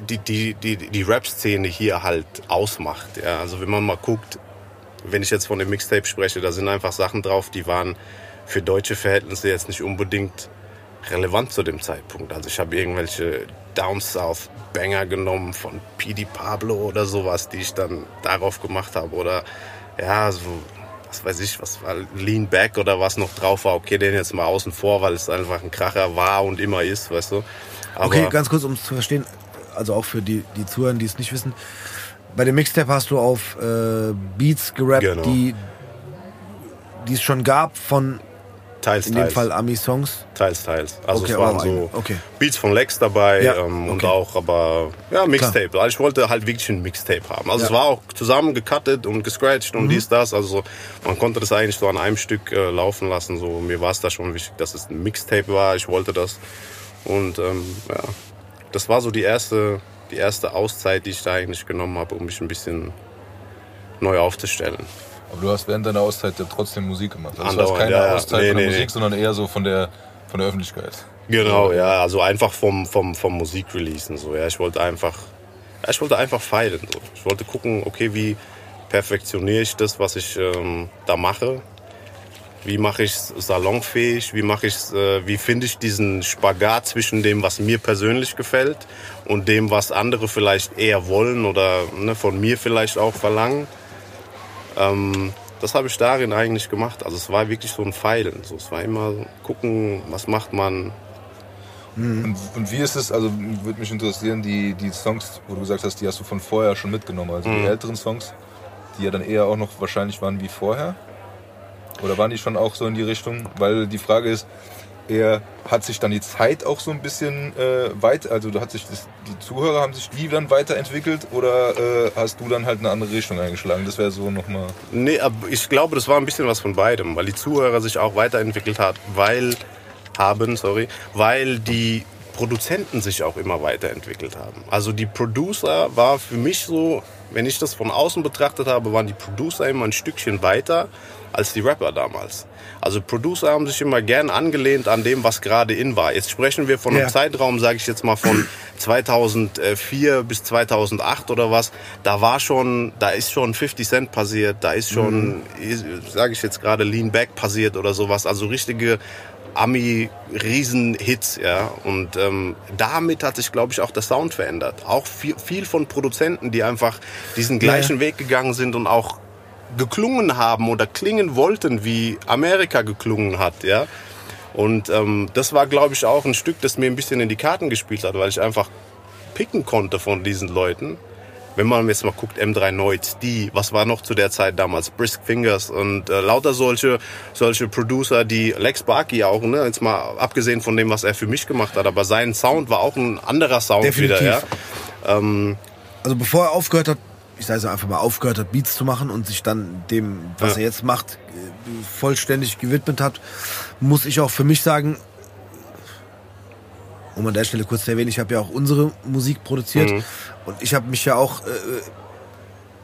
die, die, die, die Rap-Szene hier halt ausmacht. Ja, also wenn man mal guckt, wenn ich jetzt von dem Mixtape spreche, da sind einfach Sachen drauf, die waren für deutsche Verhältnisse jetzt nicht unbedingt relevant zu dem Zeitpunkt. Also ich habe irgendwelche Down South Banger genommen von PD Pablo oder sowas, die ich dann darauf gemacht habe. Oder ja, so, was weiß ich, was war Lean Back oder was noch drauf war. Okay, den jetzt mal außen vor, weil es einfach ein Kracher war und immer ist, weißt du. Aber Okay, ganz kurz, um es zu verstehen, also auch für die, die Zuhörer, die es nicht wissen. Bei dem Mixtape hast du auf äh, Beats gerappt, Genau. die, die es schon gab von, teils, in dem. Fall, Ami-Songs. Teils, teils. Also Okay, es waren so okay. Beats von Lex dabei Ja, ähm, und okay. auch, aber ja, Mixtape. Also ich wollte halt wirklich ein Mixtape haben. Also Ja. es war auch zusammen gecuttet und gescratcht und dies, das. Also man konnte das eigentlich so an einem Stück äh, laufen lassen. So mir war es da schon wichtig, dass es ein Mixtape war. Ich wollte das. Und ähm, ja, das war so die erste, die erste Auszeit, die ich da eigentlich genommen habe, um mich ein bisschen neu aufzustellen. Aber du hast während deiner Auszeit ja trotzdem Musik gemacht. Also das war Andauernd, keine ja. Auszeit Nee, von der nee, Musik, nee. sondern eher so von der, von der Öffentlichkeit. Genau, ja, also einfach vom, vom, vom Musikreleasen so, ja. Ich wollte einfach, ja, ich wollte einfach feilen. So. Ich wollte gucken, okay, wie perfektioniere ich das, was ich ähm, da mache? Wie mache ich es salonfähig? Wie mache ich äh, wie finde ich diesen Spagat zwischen dem, was mir persönlich gefällt und dem, was andere vielleicht eher wollen oder ne, von mir vielleicht auch verlangen? Ähm, das habe ich darin eigentlich gemacht. Also es war wirklich so ein Feilen. So, es war immer so gucken, was macht man, Und, und wie ist es, also würde mich interessieren, die, die Songs, wo du gesagt hast, die hast du von vorher schon mitgenommen. Also Mhm. die älteren Songs, die ja dann eher auch noch wahrscheinlich waren wie vorher. Oder waren die schon auch so in die Richtung? Weil die Frage ist, eher hat sich dann die Zeit auch so ein bisschen äh, weit, also hat sich das, die Zuhörer haben sich die dann weiterentwickelt oder äh, hast du dann halt eine andere Richtung eingeschlagen? Das wäre so nochmal. Nee, aber ich glaube, das war ein bisschen was von beidem, weil die Zuhörer sich auch weiterentwickelt hat, weil haben, sorry, weil die Produzenten sich auch immer weiterentwickelt haben. Also die Producer war für mich so, wenn ich das von außen betrachtet habe, waren die Producer immer ein Stückchen weiter als die Rapper damals. Also Producer haben sich immer gern angelehnt an dem, was gerade in war. Jetzt sprechen wir von einem Ja. Zeitraum, sage ich jetzt mal von 2004 bis 2008 oder was. Da war schon, da ist schon 50 Cent passiert, da ist schon, sage ich jetzt gerade Lean Back passiert oder sowas. Also richtige Ami-Riesen-Hits, ja. Und ähm, damit hat sich, glaube ich, auch der Sound verändert. Auch viel, viel von Produzenten, die einfach diesen gleichen Weg gegangen sind und auch geklungen haben oder klingen wollten, wie Amerika geklungen hat, ja. Und ähm, das war, glaube ich, auch ein Stück, das mir ein bisschen in die Karten gespielt hat, weil ich einfach picken konnte von diesen Leuten. Wenn man jetzt mal guckt, M3 Noid, die, was war noch zu der Zeit damals, Brisk Fingers und äh, lauter solche, solche Producer, die Lex Barkey auch, ne, jetzt mal abgesehen von dem, was er für mich gemacht hat, aber sein Sound war auch ein anderer Sound Definitiv. wieder, ja. Ähm, Also bevor er aufgehört hat, ich sage es einfach mal, aufgehört hat, Beats zu machen und sich dann dem, was Ja. er jetzt macht, vollständig gewidmet hat, muss ich auch für mich sagen, um an der Stelle kurz zu erwähnen, ich habe ja auch unsere Musik produziert Mhm. und ich habe mich ja auch, äh,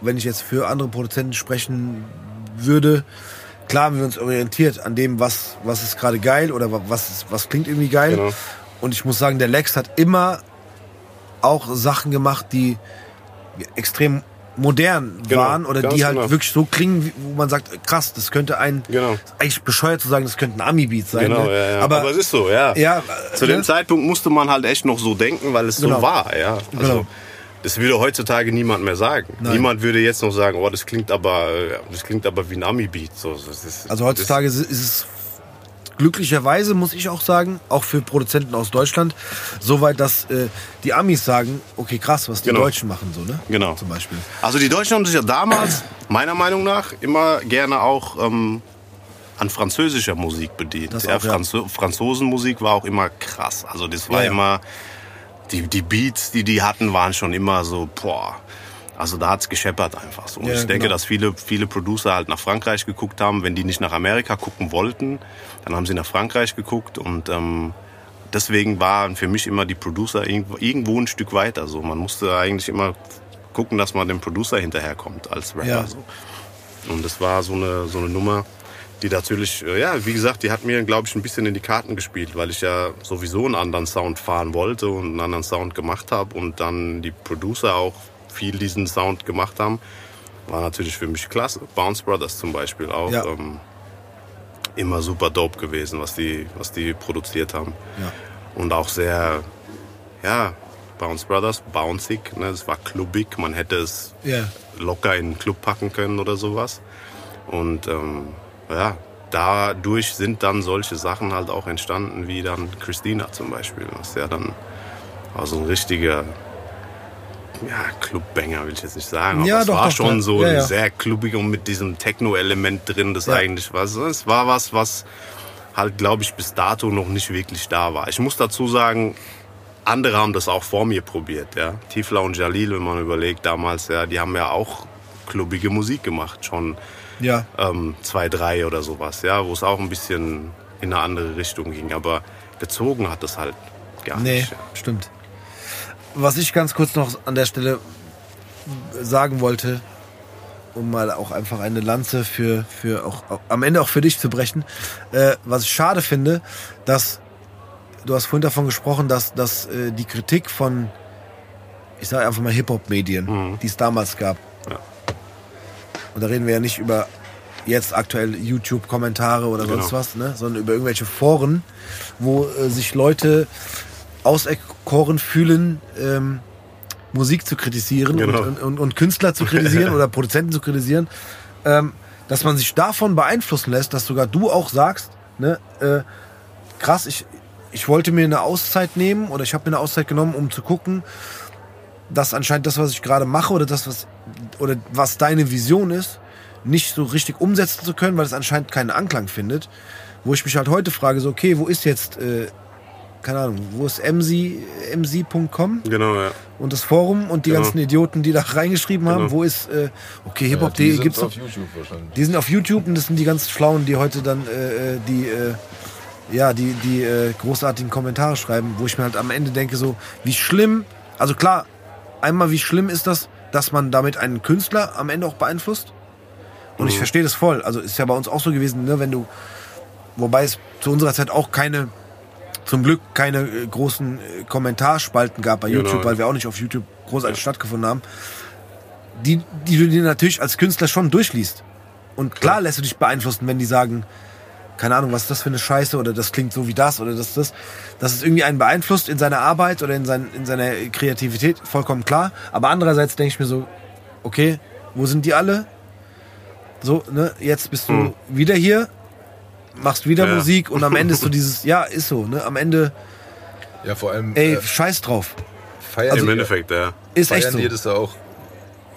wenn ich jetzt für andere Produzenten sprechen würde, klar haben wir uns orientiert an dem, was, was ist gerade geil oder wa- was, ist, was klingt irgendwie geil. Genau. Und ich muss sagen, der Lex hat immer auch Sachen gemacht, die extrem modern Genau, waren oder die halt genau. wirklich so klingen, wie- wo man sagt, krass, das könnte ein, Genau. eigentlich bescheuert zu sagen, das könnte ein Ami-Beat sein. Genau, ne? ja, ja. Aber, Aber, es ist so, ja. ja, Zu ne? dem Zeitpunkt musste man halt echt noch so denken, weil es Genau. so war, ja. Also, Genau. das würde heutzutage niemand mehr sagen. Nein. Niemand würde jetzt noch sagen, oh, das klingt aber, das klingt aber wie ein Ami-Beat. So, das Also heutzutage ist es glücklicherweise, muss ich auch sagen, auch für Produzenten aus Deutschland, so weit, dass äh, die Amis sagen, okay, krass, was die Genau. Deutschen machen, so, ne? Genau. Zum Beispiel. Also die Deutschen haben sich ja damals, meiner Meinung nach, immer gerne auch ähm, an französischer Musik bedient. Das ja, auch, ja. Franzo Franzosenmusik war auch immer krass. Also das war Ja, ja. immer, die, die Beats, die die hatten, waren schon immer so, boah. Also da hat's gescheppert einfach so. Und Ja, ich denke, genau. dass viele, viele Producer halt nach Frankreich geguckt haben. Wenn die nicht nach Amerika gucken wollten, dann haben sie nach Frankreich geguckt. Und ähm, deswegen waren für mich immer die Producer irgendwo, irgendwo ein Stück weiter. So. Man musste eigentlich immer gucken, dass man dem Producer hinterherkommt als Rapper. Ja. So. Und das war so eine, so eine Nummer, die natürlich, äh, ja, wie gesagt, die hat mir, glaube ich, ein bisschen in die Karten gespielt, weil ich ja sowieso einen anderen Sound fahren wollte und einen anderen Sound gemacht habe und dann die Producer auch viel diesen Sound gemacht haben, war natürlich für mich klasse. Bounce Brothers zum Beispiel auch. Ja. Ähm, immer super dope gewesen, was die, was die produziert haben. Ja. Und auch sehr, ja, Bounce Brothers, bouncig, ne? es war klubbig, man hätte es Ja. locker in den Club packen können oder sowas. Und ähm, ja, dadurch sind dann solche Sachen halt auch entstanden, wie dann Christina zum Beispiel, was ja dann also ein richtiger ja, Clubbanger will ich jetzt nicht sagen, aber Ja, es doch, war doch, schon so Ja, ja. sehr klubbig und mit diesem Techno-Element drin, das eigentlich was. Es war was, was halt, glaube ich, bis dato noch nicht wirklich da war. Ich muss dazu sagen, andere haben das auch vor mir probiert, ja. Tifla und Jalil, wenn man überlegt, damals, ja, die haben ja auch klubbige Musik gemacht, schon Ja. ähm, zwei, drei oder sowas, ja, wo es auch ein bisschen in eine andere Richtung ging. Aber gezogen hat das halt gar Nee, nicht. Ja. stimmt. Was ich ganz kurz noch an der Stelle sagen wollte, um mal auch einfach eine Lanze für, für auch, auch am Ende auch für dich zu brechen, äh, was ich schade finde, dass du hast vorhin davon gesprochen, dass, dass äh, die Kritik von, ich sage einfach mal Hip-Hop-Medien, die es damals gab, Ja. und da reden wir ja nicht über jetzt aktuell YouTube-Kommentare oder Genau. sonst was, ne? sondern über irgendwelche Foren, wo äh, sich Leute auserkoren fühlen, ähm, Musik zu kritisieren Genau. und, und, und Künstler zu kritisieren oder Produzenten zu kritisieren, ähm, dass man sich davon beeinflussen lässt, dass sogar du auch sagst, ne, äh, krass, ich, ich wollte mir eine Auszeit nehmen oder ich habe mir eine Auszeit genommen, um zu gucken, dass anscheinend das, was ich gerade mache oder das, was, oder was deine Vision ist, nicht so richtig umsetzen zu können, weil es anscheinend keinen Anklang findet. Wo ich mich halt heute frage, so, okay, wo ist jetzt, äh, keine Ahnung, wo ist mc, mc.com Genau, ja. und das Forum und die Genau. ganzen Idioten, die da reingeschrieben haben, Genau. wo ist, äh, okay, Ja, hiphop.de die sind gibt's auf. YouTube wahrscheinlich. Die sind auf YouTube und das sind die ganz Schlauen, die heute dann äh, äh, die, äh, ja, die, die äh, großartigen Kommentare schreiben, wo ich mir halt am Ende denke, so, wie schlimm, also klar, einmal wie schlimm ist das, dass man damit einen Künstler am Ende auch beeinflusst. Und ich verstehe das voll. Also ist ja bei uns auch so gewesen, ne, wenn du, wobei es zu unserer Zeit auch keine, zum Glück keine äh, großen äh, Kommentarspalten gab bei Genau. YouTube, weil wir auch nicht auf YouTube großartig stattgefunden haben, die, die du dir natürlich als Künstler schon durchliest. Und klar lässt du dich beeinflussen, wenn die sagen, keine Ahnung, was ist das für eine Scheiße oder das klingt so wie das oder das, das. Dass es irgendwie einen beeinflusst in seiner Arbeit oder in, sein, in seiner Kreativität, vollkommen klar. Aber andererseits denke ich mir so, okay, wo sind die alle? So, ne, jetzt bist du wieder hier, machst wieder Ja. Musik und am Ende ist so dieses, ja, ist so, ne, am Ende, Ja, vor allem ey, äh, scheiß drauf. feiern, Im die, Endeffekt, ja. Ist feiern echt so. die das da auch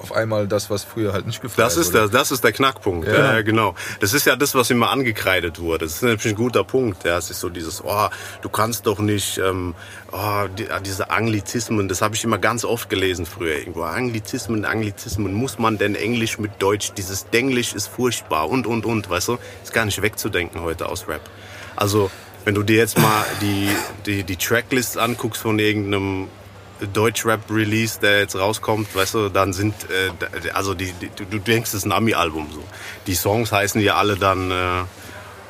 auf einmal das, was früher halt nicht gefeiert Das ist, wurde. der, das ist der Knackpunkt. Ja. Ja, genau. Das ist ja das, was immer angekreidet wurde. Das ist natürlich ein guter Punkt. Ja. Es ist so dieses, oh, du kannst doch nicht, ähm, oh, die, diese Anglizismen, das habe ich immer ganz oft gelesen früher irgendwo. Anglizismen, Anglizismen, muss man denn Englisch mit Deutsch? Dieses Denglisch ist furchtbar und, und, und, weißt du? Ist gar nicht wegzudenken heute aus Rap. Also, wenn du dir jetzt mal die, die, die Tracklist anguckst von irgendeinem Deutschrap-Release, der jetzt rauskommt, weißt du, dann sind, äh, also die, die, du- denkst, es ist ein Ami-Album so. Die Songs heißen ja alle dann, äh,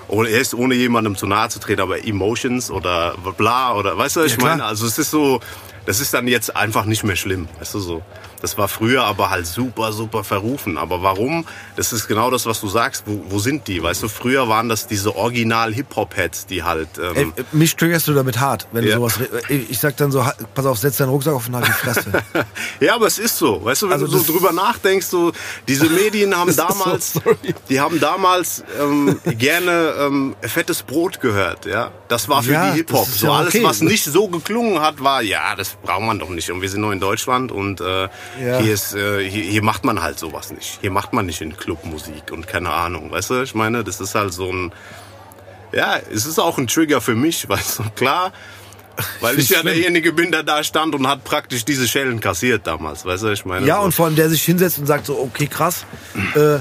ohne, erst ohne jemandem zu nahe zu treten, aber Emotions oder bla oder, weißt du, was ich klar. meine? Also es ist so, das ist dann jetzt einfach nicht mehr schlimm, weißt du so. Das war früher aber halt super, super verrufen. Aber warum? Das ist genau das, was du sagst. Wo, wo sind die? Weißt du, früher waren das diese Original-Hip-Hop-Heads, die halt... Ähm, Ey, mich triggerst du damit hart, wenn Ja. du sowas. Ich sag dann so, pass auf, setz deinen Rucksack auf und halt die Fresse. Ja, aber es ist so. Weißt du, wenn Also du so drüber nachdenkst, so, diese Medien haben so, damals, sorry. die haben damals ähm, gerne ähm, fettes Brot gehört, ja. Das war für Ja, die Hip-Hop. So ja alles, okay. was nicht so geklungen hat, war, ja, das braucht man doch nicht. Und wir sind nur in Deutschland und äh, Ja. hier ist, äh, hier, hier macht man halt sowas nicht. Hier macht man nicht in Clubmusik und keine Ahnung. Weißt du, ich meine, das ist halt so ein, ja, es ist auch ein Trigger für mich, weißt du, klar. Weil ich ja schlimm. derjenige bin, der da stand und hat praktisch diese Schellen kassiert damals, weißt du, ich meine. Ja, so. und vor allem der sich hinsetzt und sagt so, okay, krass, äh,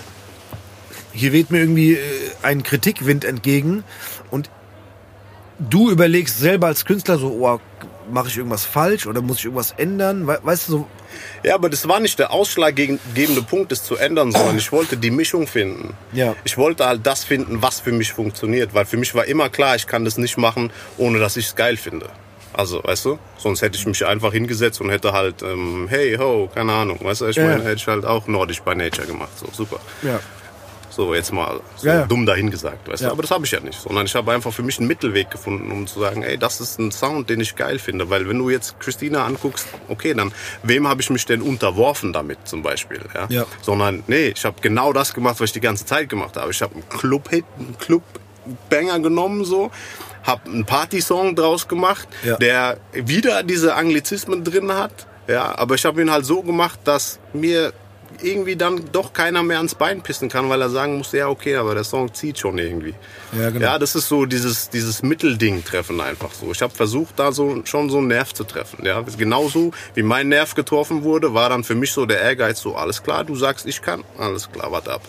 hier weht mir irgendwie äh, ein Kritikwind entgegen und du überlegst selber als Künstler so, oh, mache ich irgendwas falsch oder muss ich irgendwas ändern? We weißt du, so, Ja, aber das war nicht der ausschlaggebende Punkt, das zu ändern, sondern ich wollte die Mischung finden. Ja. Ich wollte halt das finden, was für mich funktioniert, weil für mich war immer klar, ich kann das nicht machen, ohne dass ich es geil finde. Also, weißt du, sonst hätte ich mich einfach hingesetzt und hätte halt, ähm, hey, ho, keine Ahnung, weißt du, ich Ja, meine, hätte ich halt auch Nordisch by Nature gemacht, so, super. ja. So, jetzt mal so Ja, ja. dumm dahingesagt, weißt Ja. du. Aber das habe ich ja nicht. Sondern ich habe einfach für mich einen Mittelweg gefunden, um zu sagen, ey, das ist ein Sound, den ich geil finde. Weil wenn du jetzt Christina anguckst, okay, dann wem habe ich mich denn unterworfen damit zum Beispiel? Ja. Ja. Sondern, nee, ich habe genau das gemacht, was ich die ganze Zeit gemacht habe. Ich habe einen Club-Hit, einen Club-Banger genommen, so. Hab einen Party-Song draus gemacht, Ja. der wieder diese Anglizismen drin hat. Ja, aber ich habe ihn halt so gemacht, dass mir irgendwie dann doch keiner mehr ans Bein pissen kann, weil er sagen muss, ja okay, aber der Song zieht schon irgendwie. Ja, genau. Ja, das ist so dieses, dieses Mittelding treffen einfach so. Ich habe versucht, da so schon so einen Nerv zu treffen. Ja, genauso wie mein Nerv getroffen wurde, war dann für mich so der Ehrgeiz so, alles klar, du sagst, ich kann, alles klar, warte ab.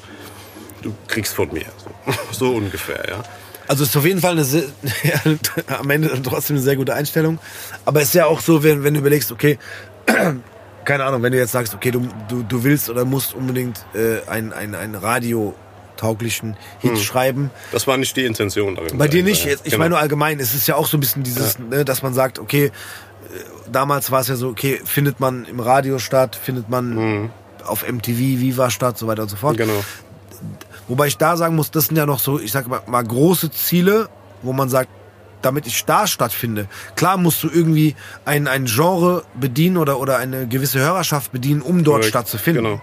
Du kriegst von mir. So, so ungefähr, ja. Also es ist auf jeden Fall eine sehr, ja, am Ende trotzdem eine sehr gute Einstellung. Aber es ist ja auch so, wenn, wenn du überlegst, okay, keine Ahnung, wenn du jetzt sagst, okay, du, du, du willst oder musst unbedingt äh, einen, einen, einen radiotauglichen Hit schreiben. Das war nicht die Intention darin. Bei dir nicht, Ja, jetzt, ich genau. meine nur allgemein, es ist ja auch so ein bisschen dieses, ne, dass man sagt, okay, äh, damals war es ja so, okay, findet man im Radio statt, findet man auf MTV, Viva statt, so weiter und so fort. Genau. Wobei ich da sagen muss, das sind ja noch so, ich sag mal, mal große Ziele, wo man sagt, damit ich da stattfinde. Klar musst du irgendwie ein, ein Genre bedienen oder, oder eine gewisse Hörerschaft bedienen, um dort Korrekt. stattzufinden. Genau.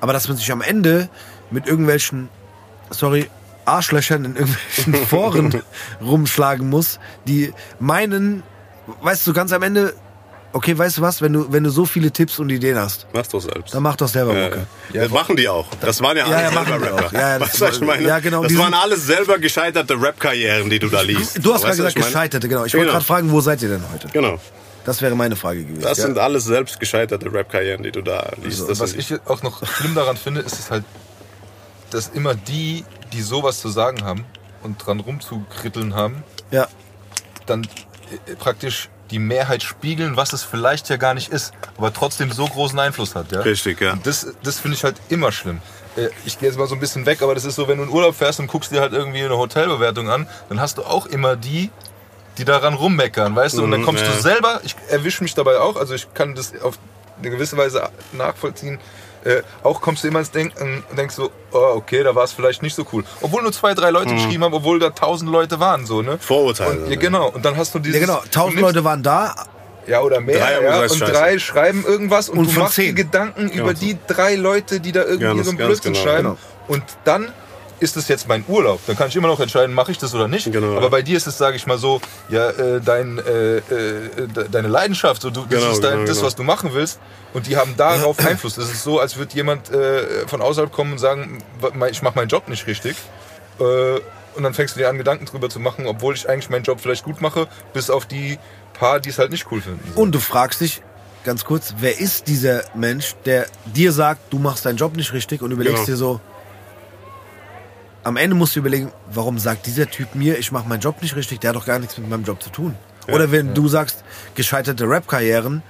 Aber dass man sich am Ende mit irgendwelchen, sorry, Arschlöchern in irgendwelchen Foren rumschlagen muss, die meinen, weißt du, ganz am Ende, okay, weißt du was, wenn du, wenn du so viele Tipps und Ideen hast, Mach's doch selbst. dann mach doch selber Ja, Mucke. ja. Das machen die auch. Das waren ja Ja, alle ja, machen selber. Rapper. Ja, das weißt meine? ja, genau, Das die waren alles selber gescheiterte Rap-Karrieren, die du da liest. Du hast gerade gesagt, gescheiterte, genau. Ich wollte Genau. gerade fragen, wo seid ihr denn heute? Genau. Das wäre meine Frage gewesen. Das ja. sind alles selbst gescheiterte Rap-Karrieren, die du da liest. Das was ich auch noch schlimm daran finde, ist es halt, dass immer die, die sowas zu sagen haben, und dran rumzukritteln haben, Ja. dann äh, praktisch die Mehrheit spiegeln, was es vielleicht ja gar nicht ist, aber trotzdem so großen Einfluss hat. Ja? Richtig, ja. Und Das, das finde ich halt immer schlimm. Äh, Ich gehe jetzt mal so ein bisschen weg, aber das ist so, wenn du in Urlaub fährst und guckst dir halt irgendwie eine Hotelbewertung an, dann hast du auch immer die, die daran rummeckern, weißt du? Und dann Mhm, kommst ja. du selber, ich erwische mich dabei auch, also ich kann das auf eine gewisse Weise nachvollziehen. Äh, auch kommst du immer ins Denken und denkst so, oh, okay, da war es vielleicht nicht so cool. Obwohl nur zwei, drei Leute geschrieben haben, obwohl da tausend Leute waren, so, ne? Mhm. Vorurteile, Und, ja, ne? genau. Und dann hast du dieses. Ja, genau. Tausend Leute waren da. ja, oder mehr. Drei ja, und scheiße. drei schreiben irgendwas und, Und du machst dir zehn. Gedanken über so. die drei Leute, die da irgendwie Ganz, so einen Blödsinn genau, schreiben. genau. Und dann ist es jetzt mein Urlaub. Dann kann ich immer noch entscheiden, mache ich das oder nicht. Genau. Aber bei dir ist es, sage ich mal so, ja, äh, dein, äh, äh, de- deine Leidenschaft, so, du, das Genau, ist dein, genau, das, genau. was du machen willst. Und die haben darauf Einfluss. Es ist so, als würde jemand äh, von außerhalb kommen und sagen, ich mache meinen Job nicht richtig. Äh, und dann fängst du dir an, Gedanken drüber zu machen, obwohl ich eigentlich meinen Job vielleicht gut mache, bis auf die paar, die es halt nicht cool finden. So. Und du fragst dich, ganz kurz, wer ist dieser Mensch, der dir sagt, du machst deinen Job nicht richtig und überlegst Genau. dir so, am Ende musst du überlegen, warum sagt dieser Typ mir, ich mache meinen Job nicht richtig, der hat doch gar nichts mit meinem Job zu tun. Oder wenn du sagst, gescheiterte Rap-Karrieren,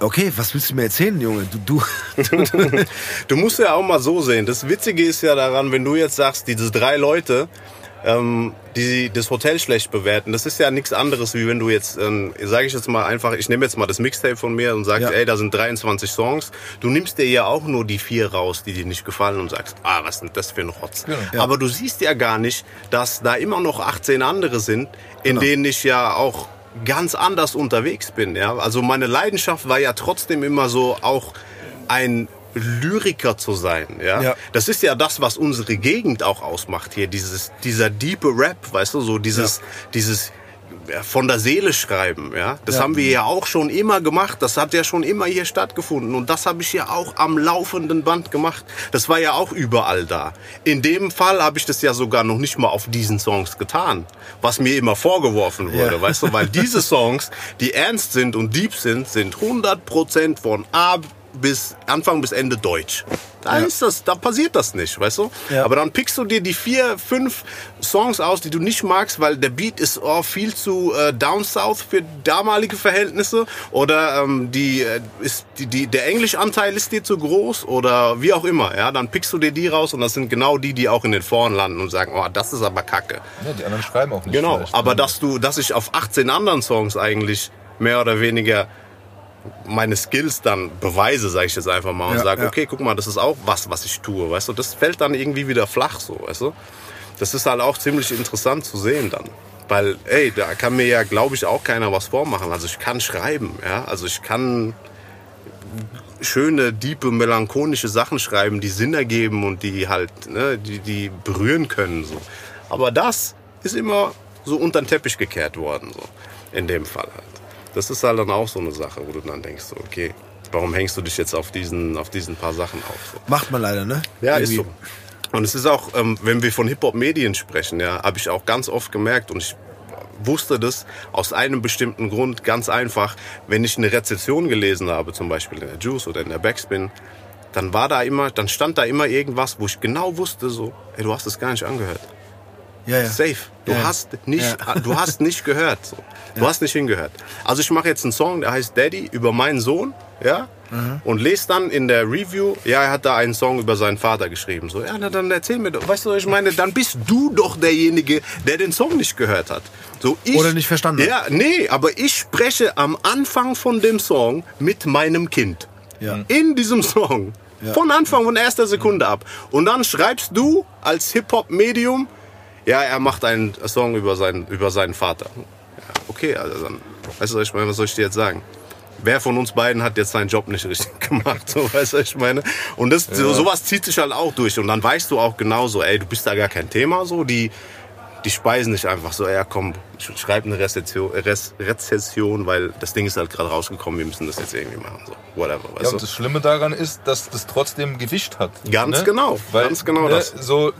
okay, was willst du mir erzählen, Junge? Du, du, Du musst ja auch mal so sehen. Das Witzige ist ja daran, wenn du jetzt sagst, diese drei Leute, ähm, die das Hotel schlecht bewerten, das ist ja nichts anderes, wie wenn du jetzt, ähm, sage ich jetzt mal einfach, ich nehme jetzt mal das Mixtape von mir und sagst, Ja. ey, da sind 23 Songs. Du nimmst dir ja auch nur die vier raus, die dir nicht gefallen und sagst, ah, was sind das für ein Rotz. Genau. Aber du siehst ja gar nicht, dass da immer noch 18 andere sind, in Genau. denen ich ja auch ganz anders unterwegs bin. Ja? Also meine Leidenschaft war ja trotzdem immer so auch ein Lyriker zu sein. Ja? Ja. Das ist ja das, was unsere Gegend auch ausmacht hier. Dieses, dieser diepe Rap, weißt du, so dieses, dieses ja, von der Seele schreiben, ja. Das Ja. haben wir ja auch schon immer gemacht. Das hat ja schon immer hier stattgefunden. Und das habe ich ja auch am laufenden Band gemacht. Das war ja auch überall da. In dem Fall habe ich das ja sogar noch nicht mal auf diesen Songs getan. Was mir immer vorgeworfen wurde, Ja. weißt du, weil diese Songs, die ernst sind und deep sind, sind 100% von A bis Anfang bis Ende Deutsch. Da ist das, da passiert das nicht, weißt du? Ja. Aber dann pickst du dir die vier, fünf Songs aus, die du nicht magst, weil der Beat ist oh, viel zu äh, down south für damalige Verhältnisse oder ähm, die äh, ist die, die der Englischanteil ist dir zu groß oder wie auch immer, ja? Dann pickst du dir die raus und das sind genau die, die auch in den Foren landen und sagen, oh, das ist aber Kacke. Ja, die anderen schreiben auch nicht. Genau, aber ne? dass du, dass ich auf 18 anderen Songs eigentlich mehr oder weniger meine Skills dann beweise, sage ich jetzt einfach mal, und Ja, sage, ja. okay, guck mal, das ist auch was, was ich tue, weißt du, das fällt dann irgendwie wieder flach so, weißt du. Das ist halt auch ziemlich interessant zu sehen dann. Weil, ey, da kann mir ja, glaube ich, auch keiner was vormachen. Also ich kann schreiben, ja. Also ich kann schöne, diepe, melancholische Sachen schreiben, die Sinn ergeben und die halt, ne, die, die berühren können. So. Aber das ist immer so unter den Teppich gekehrt worden, so. In dem Fall halt. Das ist halt dann auch so eine Sache, wo du dann denkst, okay, warum hängst du dich jetzt auf diesen, auf diesen paar Sachen auf? So. macht man leider, ne? Ja, ist Irgendwie. so. Und es ist auch, ähm, wenn wir von Hip-Hop-Medien sprechen, ja, habe ich auch ganz oft gemerkt und ich wusste das aus einem bestimmten Grund ganz einfach, wenn ich eine Rezession gelesen habe, zum Beispiel in der Juice oder in der Backspin, dann war da immer, dann stand da immer irgendwas, wo ich genau wusste, so, ey, du hast es gar nicht angehört. Ja, ja. Safe. Du Ja. hast nicht, du hast nicht gehört. So. Du hast nicht hingehört. Also ich mache jetzt einen Song, der heißt Daddy über meinen Sohn, ja, und lese dann in der Review, ja, er hat da einen Song über seinen Vater geschrieben. So, ja, na, dann erzähl mir, doch. weißt du, was ich meine? Dann bist du doch derjenige, der den Song nicht gehört hat. So, ich, Oder nicht verstanden. Ja, nee, aber ich spreche am Anfang von dem Song mit meinem Kind. Ja. In diesem Song. Ja. Von Anfang, von erster Sekunde ab. Und dann schreibst du als Hip-Hop-Medium, ja, er macht einen Song über seinen, über seinen Vater. Ja, okay, also dann, weißt du, was ich meine, was soll ich dir jetzt sagen? Wer von uns beiden hat jetzt seinen Job nicht richtig gemacht, so, weißt du, was ich meine? Und das, so, sowas zieht sich halt auch durch. Und dann weißt du auch genauso, ey, du bist da gar kein Thema, so, die, die speisen nicht einfach so, ja, komm, sch- schreib eine Rezession, Rez, Rezession, weil das Ding ist halt gerade rausgekommen, wir müssen das jetzt irgendwie machen, so, whatever, Ja, weißt und du? das Schlimme daran ist, dass das trotzdem Gewicht hat. Ganz ne? genau, Weil, ganz genau ne, das. So,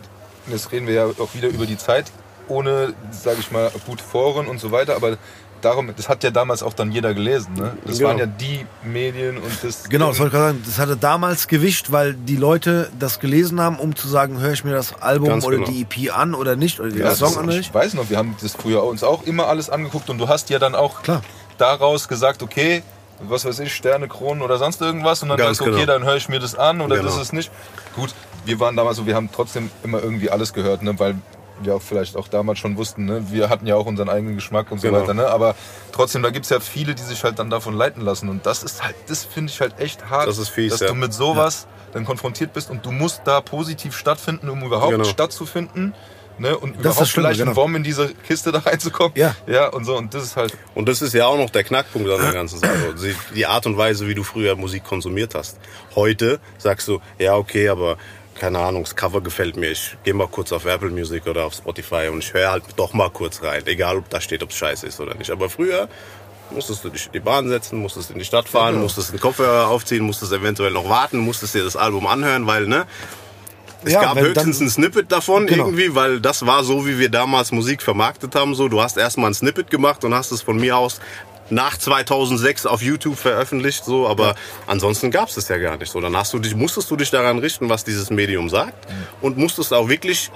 jetzt reden wir ja auch wieder über die Zeit, ohne, sage ich mal, gut Foren und so weiter, aber darum, das hat ja damals auch dann jeder gelesen. Ne? Das Genau. waren ja die Medien und das. Genau, das wollte ich gerade sagen. Das hatte damals Gewicht, weil die Leute das gelesen haben, um zu sagen, höre ich mir das Album Ganz oder genau. die EP an oder nicht oder den Ja, Song das, an oder ich weiß noch, wir haben das früher uns auch immer alles angeguckt und du hast ja dann auch Klar. daraus gesagt, okay, was weiß ich, Sterne, Kronen oder sonst irgendwas und dann Ganz sagst du, okay, genau. dann höre ich mir das an oder Genau. das ist nicht. Gut, wir waren damals so, wir haben trotzdem immer irgendwie alles gehört, ne, weil wir auch vielleicht auch damals schon wussten, ne, wir hatten ja auch unseren eigenen Geschmack und so Genau. weiter, ne, aber trotzdem, da gibt es ja viele, die sich halt dann davon leiten lassen und das ist halt, das finde ich halt echt hart, Das ist fies, dass ja. du mit sowas dann konfrontiert bist und du musst da positiv stattfinden, um überhaupt Genau. stattzufinden. Ne, und das überhaupt Schlimme, vielleicht genau. ein Wurm in diese Kiste da reinzukommen. Ja. Ja, und so. Und das ist halt. Und das ist ja auch noch der Knackpunkt an der ganzen Sache. Also Die Art und Weise, wie du früher Musik konsumiert hast. Heute sagst du, ja, okay, aber keine Ahnung, das Cover gefällt mir. Ich gehe mal kurz auf Apple Music oder auf Spotify und ich höre halt doch mal kurz rein. Egal, ob da steht, ob es scheiße ist oder nicht. Aber früher musstest du dich in die Bahn setzen, musstest in die Stadt fahren, Genau. musstest den Kopfhörer aufziehen, musstest eventuell noch warten, musstest dir das Album anhören, weil, ne? Es Ja, gab höchstens dann- ein Snippet davon Genau. irgendwie, weil das war so, wie wir damals Musik vermarktet haben. So, du hast erstmal ein Snippet gemacht und hast es von mir aus nach 2006 auf YouTube veröffentlicht. So, aber ansonsten gab es das ja gar nicht. So, dann hast du dich, musstest du dich daran richten, was dieses Medium sagt und musstest auch wirklich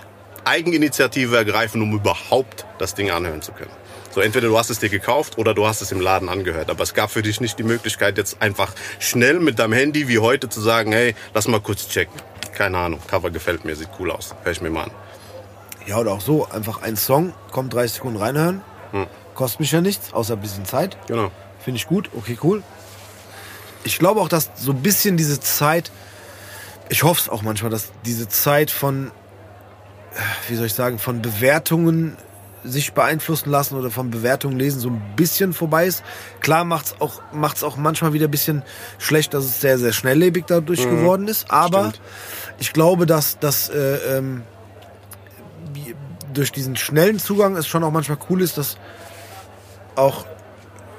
Eigeninitiative ergreifen, um überhaupt das Ding anhören zu können. So, entweder du hast es dir gekauft oder du hast es im Laden angehört. Aber es gab für dich nicht die Möglichkeit, jetzt einfach schnell mit deinem Handy wie heute zu sagen, hey, lass mal kurz checken. Keine Ahnung, Cover gefällt mir, sieht cool aus. Hör ich mir mal an. Ja, oder auch so. Einfach ein Song, kommt 30 Sekunden reinhören. Hm. Kostet mich ja nichts, außer ein bisschen Zeit. Genau. Finde ich gut, okay, cool. Ich glaube auch, dass so ein bisschen diese Zeit, ich hoffe es auch manchmal, dass diese Zeit von, wie soll ich sagen, von Bewertungen sich beeinflussen lassen oder von Bewertungen lesen so ein bisschen vorbei ist. Klar macht's auch, macht's auch manchmal wieder ein bisschen schlecht, dass es sehr, sehr schnelllebig dadurch geworden ist. Aber Stimmt. ich glaube, dass, dass äh, ähm, durch diesen schnellen Zugang es schon auch manchmal cool ist, dass auch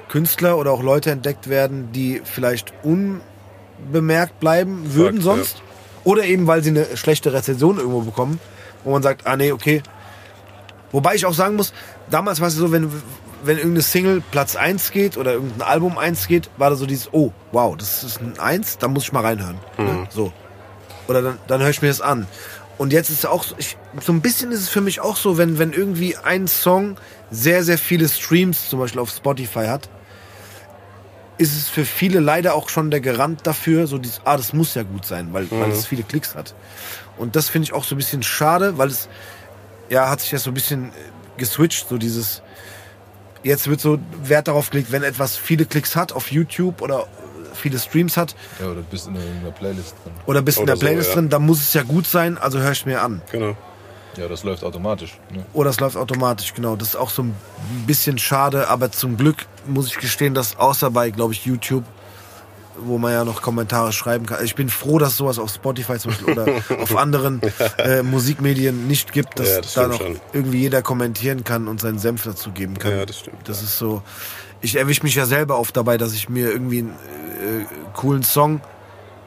Künstler oder auch Leute entdeckt werden, die vielleicht unbemerkt bleiben würden Fakt, sonst. Oder eben, weil sie eine schlechte Rezension irgendwo bekommen, wo man sagt, ah nee, okay. Wobei ich auch sagen muss, damals war es so, wenn, wenn irgendeine Single Platz 1 geht oder irgendein Album 1 geht, war da so dieses, oh, wow, das ist ein 1, da muss ich mal reinhören. Ne? So. Oder dann, dann höre ich mir das an. Und jetzt ist es auch so, ich, so ein bisschen ist es für mich auch so, wenn, wenn irgendwie ein Song sehr, sehr viele Streams zum Beispiel auf Spotify hat, ist es für viele leider auch schon der Garant dafür, so dieses, ah, das muss ja gut sein, weil, weil es viele Klicks hat. Und das finde ich auch so ein bisschen schade, weil es, ja, hat sich das so ein bisschen äh, geswitcht, so dieses, jetzt wird so Wert darauf gelegt, wenn etwas viele Klicks hat auf YouTube oder äh, viele Streams hat Ja, oder bist in irgendeiner Playlist drin. oder bist in Oder der Playlist so, ja. drin, dann muss es ja gut sein, also hör ich mir an. Genau. Ja, das läuft automatisch. Ne? Oder es läuft automatisch, genau. Das ist auch so ein bisschen schade, aber zum Glück muss ich gestehen, dass außer bei, glaube ich, YouTube, wo man ja noch Kommentare schreiben kann. Ich bin froh, dass sowas auf Spotify zum Beispiel oder auf anderen äh, Musikmedien nicht gibt, dass Ja, das da noch schon. irgendwie jeder kommentieren kann und seinen Senf dazu geben kann. Ja, das stimmt. Das ist so. Ich erwische mich ja selber oft dabei, dass ich mir irgendwie einen äh, coolen Song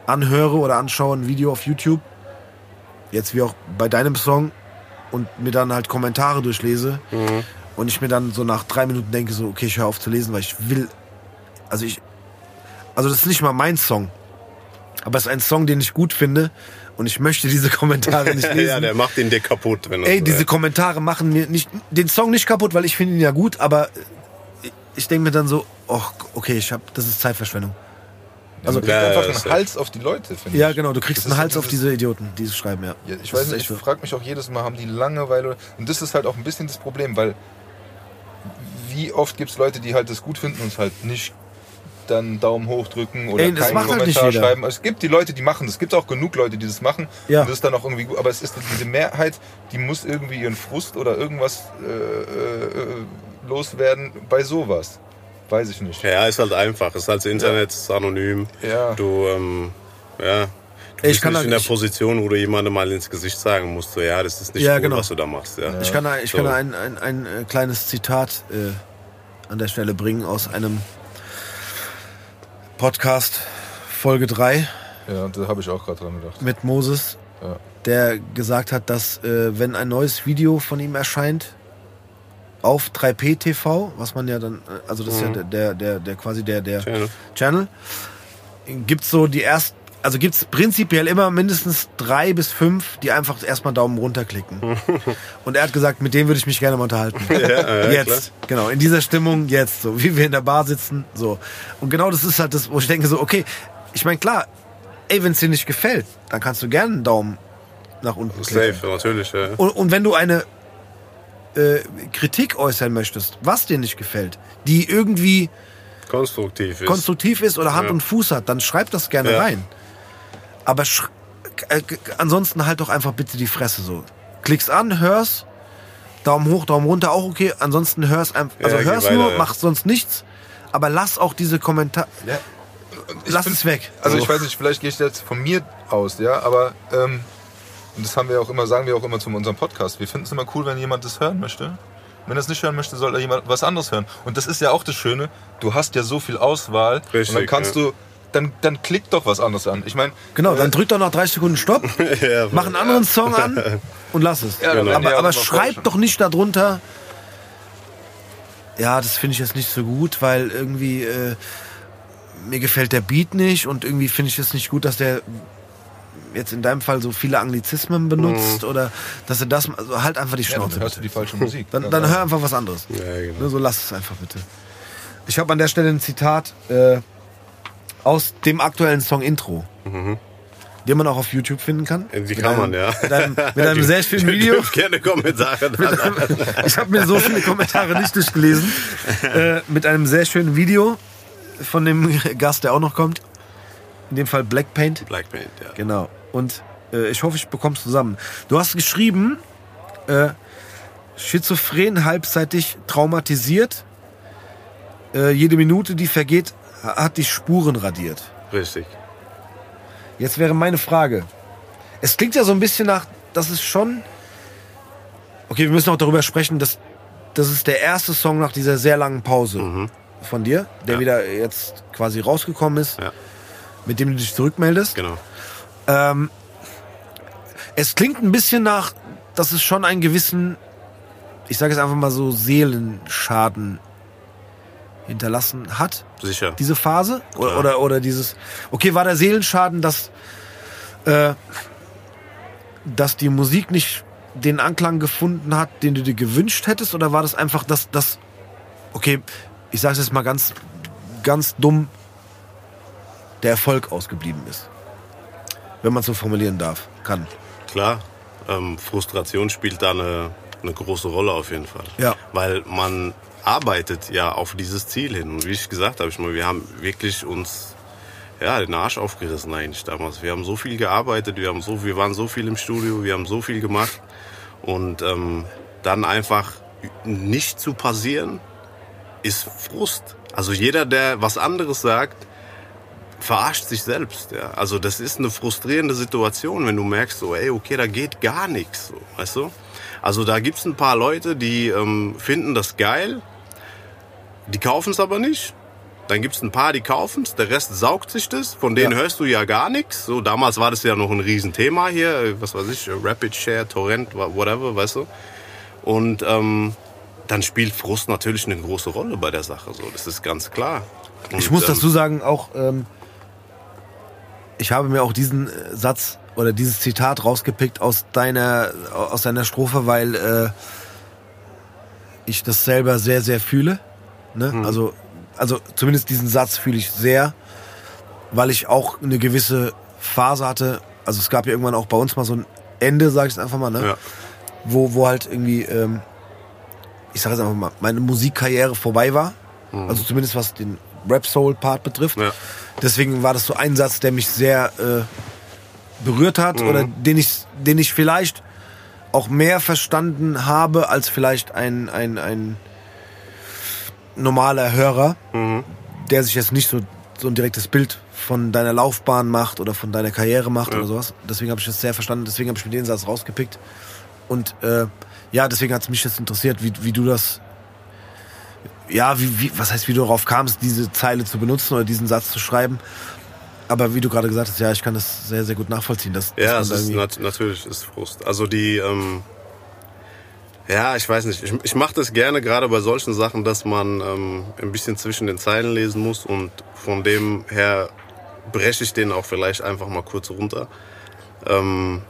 anhöre oder anschaue, ein Video auf YouTube. Jetzt wie auch bei deinem Song und mir dann halt Kommentare durchlese Mhm. und ich mir dann so nach drei Minuten denke, so, okay, ich höre auf zu lesen, weil ich will. Also ich. Also das ist nicht mal mein Song. Aber es ist ein Song, den ich gut finde und ich möchte diese Kommentare nicht lesen. ja, der macht ihn dir kaputt, wenn Ey, diese Kommentare machen mir nicht den Song nicht kaputt, weil ich finde ihn ja gut, aber ich- ich denke mir dann so, oh, okay, ich hab, das ist Zeitverschwendung. Also, du kriegst Ja, einfach einen Hals auf die Leute, finde Ja, ich. genau, du kriegst Das einen Hals auf diese Idioten, die es schreiben, ja. Ja, ich Das weiß nicht, ich frage mich auch jedes Mal, haben die Langeweile? Und das ist halt auch ein bisschen das Problem, weil wie oft gibt es Leute, die halt das gut finden und es halt nicht dann Daumen hoch drücken oder Ey, das keinen halt Kommentar nicht jeder. schreiben. Es gibt die Leute, die machen das. Es gibt auch genug Leute, die das machen. Ja. Und das ist dann auch irgendwie gut. Aber es ist diese Mehrheit, die muss irgendwie ihren Frust oder irgendwas äh, äh, loswerden bei sowas. Weiß ich nicht. Ja, ist halt einfach. Ist halt das Internet, ist anonym. Ja. Du, ähm, ja. Du Ich bist kann nicht da- in der ich- Position, wo du jemandem mal ins Gesicht sagen musst, so, ja, das ist nicht Ja, cool, genau. was du da machst. Ja. Ich kann da, ich So. kann da ein, ein, ein äh, kleines Zitat äh, an der Stelle bringen aus einem Podcast Folge 3 Ja, da habe ich auch gerade dran gedacht. mit Moses, Ja. der gesagt hat, dass äh, wenn ein neues Video von ihm erscheint, auf 3P TV, was man ja dann, äh, also das ist ja der, der, der, der quasi der, der Channel. Channel. Gibt's so die ersten, also gibt's prinzipiell immer mindestens drei bis fünf, die einfach erstmal Daumen runter klicken. Und er hat gesagt, mit dem würde ich mich gerne mal unterhalten. ja, jetzt, genau, in dieser Stimmung jetzt, so wie wir in der Bar sitzen, so. Und genau das ist halt das, wo ich denke so, okay, ich meine klar, ey, wenn es dir nicht gefällt, dann kannst du gerne einen Daumen nach unten klicken. Safe, natürlich. Ja. Und, und wenn du eine äh, Kritik äußern möchtest, was dir nicht gefällt, die irgendwie Konstruktiv ist. konstruktiv ist oder Hand Ja. und Fuß hat, dann schreib das gerne Ja. rein. Aber sch äh, ansonsten halt doch einfach bitte die Fresse so. Klickst an, hörst, Daumen hoch, Daumen runter, auch okay. Ansonsten hörst einfach, also Ja, hörst weiter, nur, ja. mach sonst nichts. Aber lass auch diese Kommentare, lass find- es weg. Also So. ich weiß nicht, vielleicht gehe ich jetzt von mir aus, ja, aber ähm, und das haben wir auch immer, sagen wir auch immer zu unserem Podcast. Wir finden es immer cool, wenn jemand das hören möchte. Wenn er es nicht hören möchte, soll er jemand was anderes hören. Und das ist ja auch das Schöne. Du hast ja so viel Auswahl Richtig, und dann kannst ja. du, dann, dann klick doch was anderes an. Ich meine, Genau, dann äh, drück doch noch drei Sekunden Stopp, ja, mach einen anderen Song an und lass es. Ja, die aber aber schreib doch nicht darunter, ja, das finde ich jetzt nicht so gut, weil irgendwie äh, mir gefällt der Beat nicht und irgendwie finde ich es nicht gut, dass der jetzt in deinem Fall so viele Anglizismen benutzt oder dass er das, also halt einfach die ja, dann Schnauze. hörst du die falsche Musik. Dann, dann hör einfach was anderes. Ja, genau. Ne, so lass es einfach bitte. Ich habe an der Stelle ein Zitat äh, aus dem aktuellen Song Intro, den man auch auf YouTube finden kann. Die Mit kann einem- man, ja. Mit einem, mit einem sehr schönen Video. Dürft gerne Kommentare Ich habe mir so viele Kommentare nicht durchgelesen. Äh, mit einem sehr schönen Video von dem Gast, der auch noch kommt. In dem Fall Black Paint. Black Paint, ja. Genau. Und äh, ich hoffe, ich bekomme es zusammen. Du hast geschrieben, äh, schizophren, halbseitig traumatisiert. Äh, jede Minute, die vergeht, ha- hat die Spuren radiert. Richtig. Jetzt wäre meine Frage. Es klingt ja so ein bisschen nach, das ist schon. Okay, wir müssen auch darüber sprechen, dass das ist der erste Song nach dieser sehr langen Pause von dir, der Ja. wieder jetzt quasi rausgekommen ist, Ja. mit dem du dich zurückmeldest. Genau. Ähm, es klingt ein bisschen nach, dass es schon einen gewissen, ich sage es einfach mal so, Seelenschaden hinterlassen hat, Sicher. diese Phase? Oder, oder, oder dieses, okay, war der Seelenschaden, dass, äh, dass die Musik nicht den Anklang gefunden hat, den du dir gewünscht hättest? Oder war das einfach, dass, dass okay, ich sage es jetzt mal ganz, ganz dumm, der Erfolg ausgeblieben ist? Wenn man so formulieren darf, kann. Klar, ähm, Frustration spielt da eine, eine große Rolle auf jeden Fall. Ja. Weil man arbeitet ja auf dieses Ziel hin. Und wie ich gesagt habe, ich meine, wir haben wirklich uns ja, den Arsch aufgerissen eigentlich damals. Wir haben so viel gearbeitet, wir, haben so, wir waren so viel im Studio, wir haben so viel gemacht. Und ähm, dann einfach nicht zu passieren, ist Frust. Also jeder, der was anderes sagt, verarscht sich selbst. Ja. Also das ist eine frustrierende Situation, wenn du merkst, so, ey, okay, da geht gar nichts. So, weißt du? Also da gibt's ein paar Leute, die ähm, finden das geil, die kaufen es aber nicht. Dann gibt's ein paar, die kaufen es, der Rest saugt sich das. Von denen Ja. hörst du ja gar nichts. So, damals war das ja noch ein Riesenthema hier, äh, was weiß ich, Rapid Share, Torrent, wha- whatever, weißt du. Und ähm, dann spielt Frust natürlich eine große Rolle bei der Sache. So, das ist ganz klar. Und, Ich muss ähm, dazu sagen, auch, ähm, ich habe mir auch diesen äh, Satz oder dieses Zitat rausgepickt aus deiner, aus deiner Strophe, weil äh, ich das selber sehr, sehr fühle. Ne? Also, also zumindest diesen Satz fühle ich sehr, weil ich auch eine gewisse Phase hatte. Also es gab ja irgendwann auch bei uns mal so ein Ende, sage ich es einfach mal, ne? Ja. wo, wo halt irgendwie, ähm, ich sage jetzt einfach mal, meine Musikkarriere vorbei war. Also zumindest was den Rap-Soul-Part betrifft. Ja. Deswegen war das so ein Satz, der mich sehr äh, berührt hat oder den ich, den ich vielleicht auch mehr verstanden habe als vielleicht ein, ein, ein normaler Hörer, der sich jetzt nicht so, so ein direktes Bild von deiner Laufbahn macht oder von deiner Karriere macht oder sowas. Deswegen habe ich das sehr verstanden, deswegen habe ich mir den Satz rausgepickt. Und äh, ja, deswegen hat es mich jetzt interessiert, wie, wie du das. Ja, wie, wie, was heißt, wie du darauf kamst, diese Zeile zu benutzen oder diesen Satz zu schreiben. Aber wie du gerade gesagt hast, ja, ich kann das sehr, sehr gut nachvollziehen. Dass, dass Ja, man es ist nat natürlich ist Frust. Also die, ähm, Ja, ich weiß nicht. Ich, ich mache das gerne, gerade bei solchen Sachen, dass man ähm, ein bisschen zwischen den Zeilen lesen muss und von dem her breche ich den auch vielleicht einfach mal kurz runter. Ähm,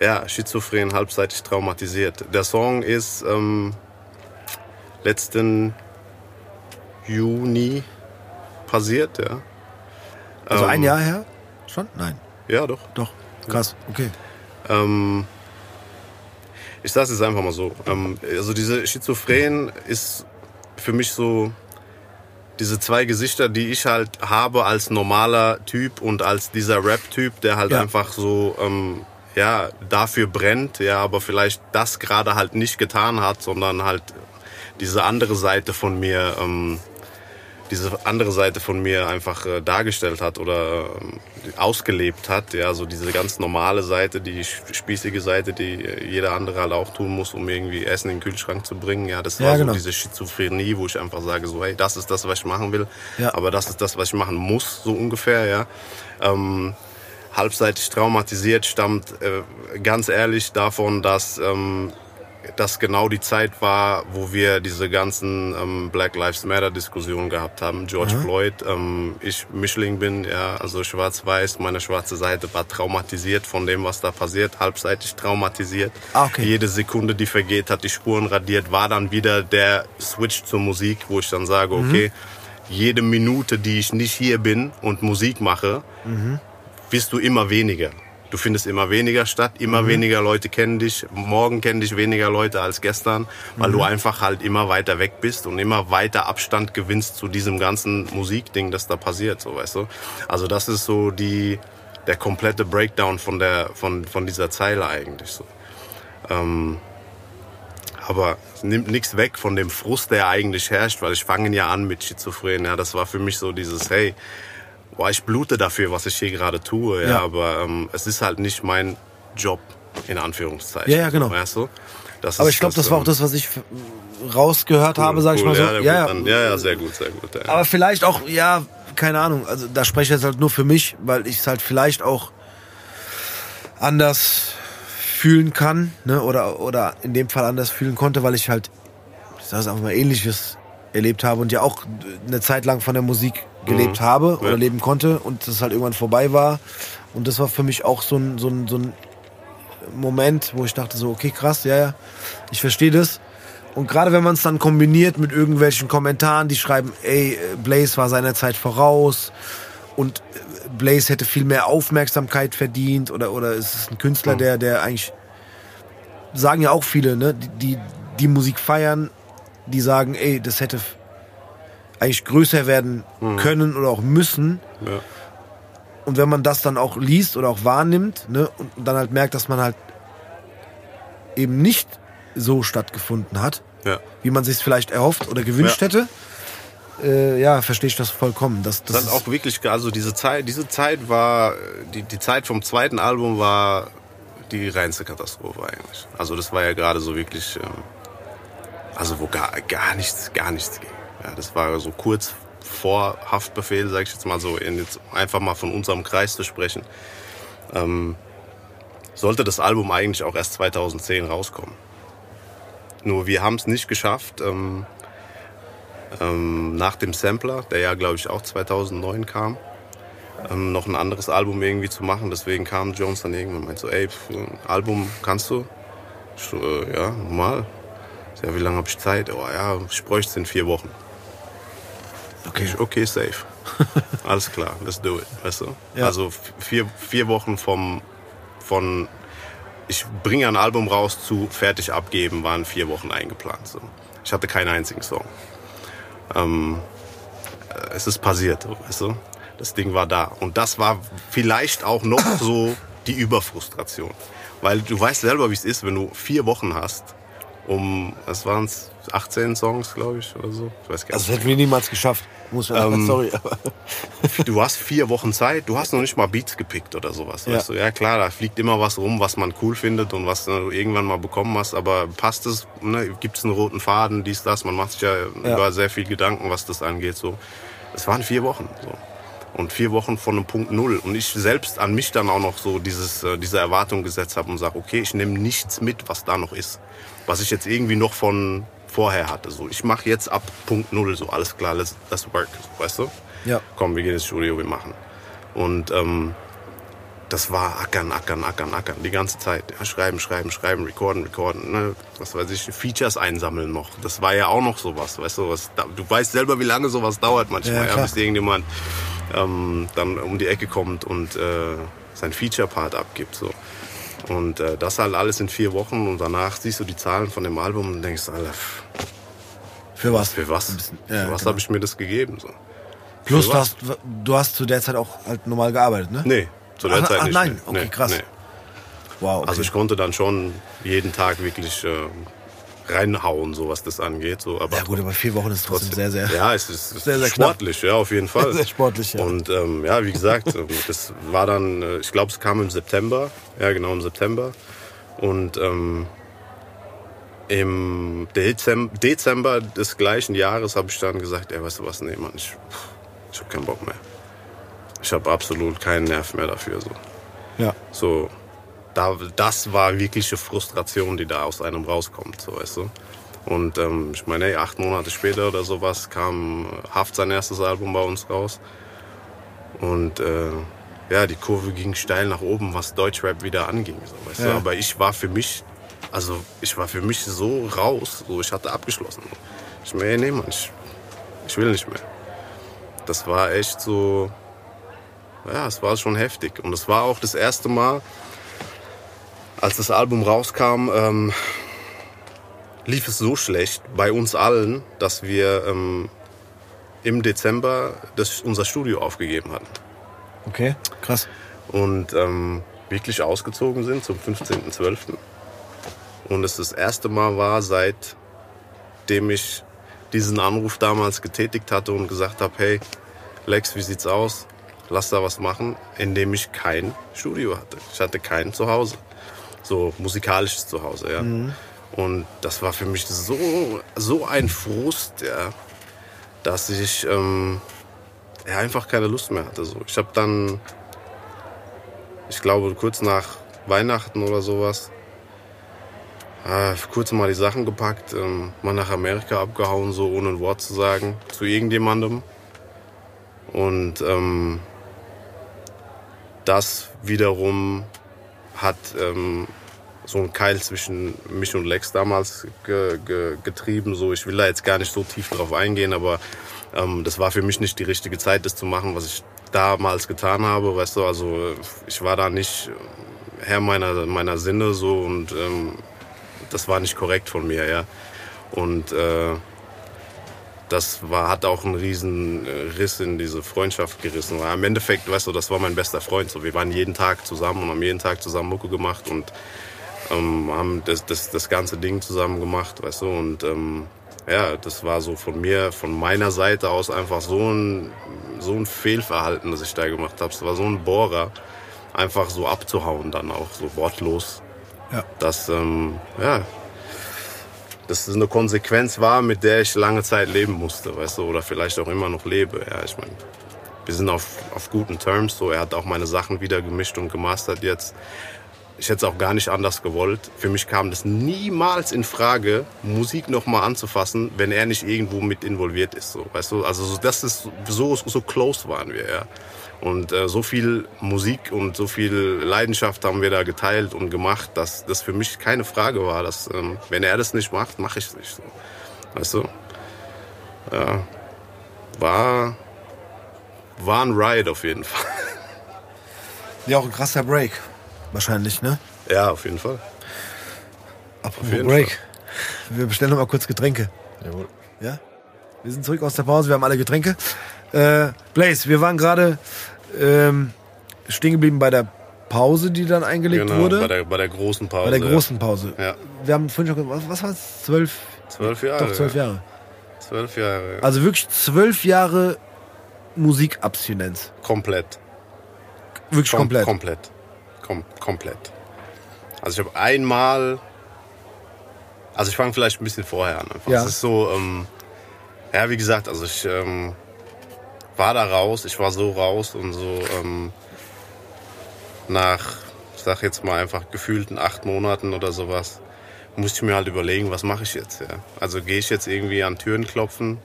ja, schizophren, halbseitig traumatisiert. Der Song ist ähm, letzten Juni passiert, ja. Also Ähm, ein Jahr her? Schon? Nein. Ja, doch. Doch. Krass. Okay. Ähm, ich sage es jetzt einfach mal so. Ähm, also diese Schizophren ist für mich so diese zwei Gesichter, die ich halt habe als normaler Typ und als dieser Rap-Typ, der halt Ja. einfach so ähm, ja dafür brennt, ja, aber vielleicht das gerade halt nicht getan hat, sondern halt diese andere Seite von mir. Ähm, diese andere Seite von mir einfach äh, dargestellt hat oder ähm, ausgelebt hat. Ja, so diese ganz normale Seite, die spießige Seite, die äh, jeder andere halt auch tun muss, um irgendwie Essen in den Kühlschrank zu bringen. Ja, das Ja, war genau. so diese Schizophrenie, wo ich einfach sage, so, hey, das ist das, was ich machen will, Ja. aber das ist das, was ich machen muss, so ungefähr, ja. Ähm, halbseitig traumatisiert stammt äh, ganz ehrlich davon, dass ähm, das genau die Zeit war, wo wir diese ganzen ähm, Black Lives Matter Diskussionen gehabt haben. George Floyd, ähm, ich Mischling bin, ja, also schwarz-weiß, meine schwarze Seite war traumatisiert von dem, was da passiert, halbseitig traumatisiert. Ah, okay. Jede Sekunde, die vergeht, hat die Spuren radiert, war dann wieder der Switch zur Musik, wo ich dann sage, Mhm. okay, jede Minute, die ich nicht hier bin und Musik mache, wirst du immer weniger. Du findest immer weniger statt, immer Mhm. weniger Leute kennen dich. Morgen kennen dich weniger Leute als gestern, weil Mhm. du einfach halt immer weiter weg bist und immer weiter Abstand gewinnst zu diesem ganzen Musikding, das da passiert, so weißt du. Also das ist so die der komplette Breakdown von der von von dieser Zeile eigentlich so. Ähm, aber es nimmt nichts weg von dem Frust, der eigentlich herrscht, weil ich fange ja an mit Schizophren. Ja, das war für mich so dieses, hey, boah, ich blute dafür, was ich hier gerade tue, ja, Ja. aber ähm, es ist halt nicht mein Job, in Anführungszeichen. Ja, ja, genau. Weißt du? Das Aber ich glaube, das war auch ähm, das, was ich rausgehört habe, sag ich cool, mal so. Ja, ja, gut, ja, ja, sehr gut, sehr gut. Ja. Aber vielleicht auch, ja, keine Ahnung. Also da spreche ich jetzt halt nur für mich, weil ich es halt vielleicht auch anders fühlen kann, ne? Oder, oder in dem Fall anders fühlen konnte, weil ich halt, ich sage es einfach mal, ähnliches erlebt habe und ja auch eine Zeit lang von der Musik gelebt habe oder Ja. leben konnte und das halt irgendwann vorbei war. Und das war für mich auch so ein, so ein, so ein Moment, wo ich dachte so, okay, krass, ja, ja, ich verstehe das. Und gerade wenn man es dann kombiniert mit irgendwelchen Kommentaren, die schreiben, ey, Blaze war seiner Zeit voraus und Blaze hätte viel mehr Aufmerksamkeit verdient oder, oder es ist ein Künstler, der, der eigentlich, sagen ja auch viele, ne, die, die, die Musik feiern, die sagen, ey, das hätte eigentlich größer werden können oder auch müssen. Ja. Und wenn man das dann auch liest oder auch wahrnimmt ne, und dann halt merkt, dass man halt eben nicht so stattgefunden hat, Ja. wie man sich vielleicht erhofft oder gewünscht Ja. hätte, äh, ja, verstehe ich das vollkommen. Das, das Das ist auch wirklich, also diese Zeit, diese Zeit war, die, die Zeit vom zweiten Album war die reinste Katastrophe eigentlich. Also das war ja gerade so wirklich, ähm, also wo gar, gar nichts, gar nichts ging. Ja, das war so kurz vor Haftbefehl, sag ich jetzt mal so, jetzt einfach mal von unserem Kreis zu sprechen. Ähm, sollte das Album eigentlich auch erst 2010 rauskommen. Nur wir haben es nicht geschafft. Ähm, ähm, nach dem Sampler, der ja glaube ich auch 2009 kam, ähm, noch ein anderes Album irgendwie zu machen. Deswegen kam Jones dann irgendwann und meinte so, ey, für ein Album kannst du? Ich so, äh, ja, normal. Ja, wie lange habe ich Zeit? Oh ja, ich bräuchte es in vier Wochen. Okay. Okay, safe. Alles klar, let's do it, weißt du? Ja. Also vier, vier Wochen vom, von ich bringe ein Album raus zu fertig abgeben, waren vier Wochen eingeplant. So. Ich hatte keinen einzigen Song. Ähm, äh, es ist passiert, weißt du? Das Ding war da. Und das war vielleicht auch noch so die Überfrustration. Weil du weißt selber, wie es ist, wenn du vier Wochen hast, um, was waren es, 18 Songs, glaube ich, oder so. Ich weiß gar Also nicht. das hätten wir niemals geschafft. Muss man Ähm, sorry. Du hast vier Wochen Zeit, du hast noch nicht mal Beats gepickt oder sowas. Ja. Weißt du? ja klar, da fliegt immer was rum, was man cool findet und was du irgendwann mal bekommen hast, aber passt es, ne? gibt es einen roten Faden, dies, das, man macht sich ja, Ja. über sehr viel Gedanken, was das angeht. So. Es waren vier Wochen. So. Und vier Wochen von einem Punkt Null. Und ich selbst an mich dann auch noch so dieses, äh, diese Erwartung gesetzt habe und sage, okay, ich nehme nichts mit, was da noch ist. Was ich jetzt irgendwie noch von vorher hatte. So, ich mache jetzt ab Punkt Null, so alles klar, let's, let's work, weißt du? Ja. Komm, wir gehen ins Studio, wir machen. Und ähm, das war ackern, ackern, ackern, ackern, die ganze Zeit. Ja, schreiben, schreiben, schreiben, recorden, recorden, ne? was weiß ich, Features einsammeln noch. Das war ja auch noch sowas, weißt du, was, du weißt selber, wie lange sowas dauert manchmal, Ja, ja, bis irgendjemand ähm, dann um die Ecke kommt und äh, sein Feature-Part abgibt. So. Und äh, das halt alles in vier Wochen und danach siehst du die Zahlen von dem Album und denkst, Alter, Für was? für was? Bisschen, ja, für was genau. habe ich mir das gegeben? So. Plus, du hast, du hast zu der Zeit auch halt normal gearbeitet, ne? Nee, zu der Ach, Zeit ach, nicht. nein, nee. okay, krass. Nee. Wow, okay. Also ich konnte dann schon jeden Tag wirklich äh, reinhauen, so was das angeht. So, aber ja gut, aber vier Wochen ist trotzdem, sehr, sehr... Ja, es ist, sehr, sehr knapp. sportlich, ja, auf jeden Fall. Sehr sportlich, ja. Und ähm, ja, wie gesagt, ähm, das war dann, äh, ich glaube, es kam im September. Ja, genau, im September. Und ähm, im Dezember, Dezember des gleichen Jahres habe ich dann gesagt, ey, weißt du was, nee, Mann, ich, ich habe keinen Bock mehr. Ich habe absolut keinen Nerv mehr dafür. So. Ja. So, da, das war wirkliche Frustration, die da aus einem rauskommt, so weißt du. Und ähm, ich meine, ey, acht Monate später oder sowas kam Haft sein erstes Album bei uns raus. Und äh, ja, die Kurve ging steil nach oben, was Deutschrap wieder anging, so, weißt du. Ja. Aber ich war für mich, also ich war für mich so raus, so ich hatte abgeschlossen. Ich mir, ey, nee, Mann, ich, ich will nicht mehr. Das war echt so, ja, es war schon heftig. Und es war auch das erste Mal, als das Album rauskam, ähm, lief es so schlecht bei uns allen, dass wir ähm, im Dezember das, unser Studio aufgegeben hatten. Okay, krass. Und ähm, wirklich ausgezogen sind zum 15.12. Und es das erste Mal war, seitdem ich diesen Anruf damals getätigt hatte und gesagt habe, hey, Lex, wie sieht's aus? Lass da was machen, indem ich kein Studio hatte. Ich hatte kein Zuhause. So musikalisches Zuhause, ja. Und das war für mich so, so ein Frust, ja, dass ich ähm, ja, einfach keine Lust mehr hatte. So. Ich habe dann, ich glaube, kurz nach Weihnachten oder sowas, äh, kurz mal die Sachen gepackt, ähm, mal nach Amerika abgehauen, so ohne ein Wort zu sagen, zu irgendjemandem. Und ähm, das wiederum hat ähm, so einen Keil zwischen mich und Lex damals ge ge getrieben. So, ich will da jetzt gar nicht so tief drauf eingehen, aber ähm, das war für mich nicht die richtige Zeit, das zu machen, was ich damals getan habe. Weißt du, also ich war da nicht Herr meiner, meiner Sinne so und ähm, das war nicht korrekt von mir, ja. Und äh, das war, hat auch einen riesen äh, Riss in diese Freundschaft gerissen. Weil Im Endeffekt, weißt du, das war mein bester Freund. So, wir waren jeden Tag zusammen und haben jeden Tag zusammen Mucke gemacht und ähm, haben das, das, das ganze Ding zusammen gemacht, weißt du. Und ähm, ja, das war so von mir, von meiner Seite aus einfach so ein, so ein Fehlverhalten, das ich da gemacht habe. Es war so ein Bohrer, einfach so abzuhauen dann auch, so wortlos. Ja. Dass, ähm, ja, dass es eine Konsequenz war, mit der ich lange Zeit leben musste, weißt du, oder vielleicht auch immer noch lebe. Ja, ich meine, wir sind auf, auf guten Terms, so. Er hat auch meine Sachen wieder gemischt und gemastert jetzt. Ich hätte es auch gar nicht anders gewollt. Für mich kam das niemals in Frage, Musik nochmal anzufassen, wenn er nicht irgendwo mit involviert ist. So, weißt du? Also so, das ist so, so close waren wir, ja. Und äh, so viel Musik und so viel Leidenschaft haben wir da geteilt und gemacht, dass das für mich keine Frage war, dass ähm, wenn er das nicht macht, mache ich es nicht. So. Weißt du? Ja. War, war ein Ride auf jeden Fall. Ja, auch ein krasser Break. Wahrscheinlich, ne? Ja, auf jeden Fall. Apropos jeden Break. Wir bestellen noch mal kurz Getränke. Jawohl. Ja? Wir sind zurück aus der Pause, wir haben alle Getränke. Äh, Blaze, wir waren gerade ähm, stehen geblieben bei der Pause, die dann eingelegt Genau, wurde. bei der, bei der großen Pause. bei der großen Pause. Ja. Wir haben vorhin schon gesagt, was, was war es? Zwölf? Zwölf Jahre. Doch, zwölf ja. Jahre. Zwölf Jahre. ja. Also wirklich zwölf Jahre Musikabstinenz. komplett. Wirklich Kom komplett. Komplett. Kom komplett. Also ich habe einmal. Also ich fange vielleicht ein bisschen vorher an. Einfach. Ja. Es ist so, ähm, ja, wie gesagt, also ich ähm, war da raus, ich war so raus und so ähm, nach, ich sag jetzt mal einfach gefühlten acht Monaten oder sowas, musste ich mir halt überlegen, was mache ich jetzt. Ja? Also gehe ich jetzt irgendwie an Türen klopfen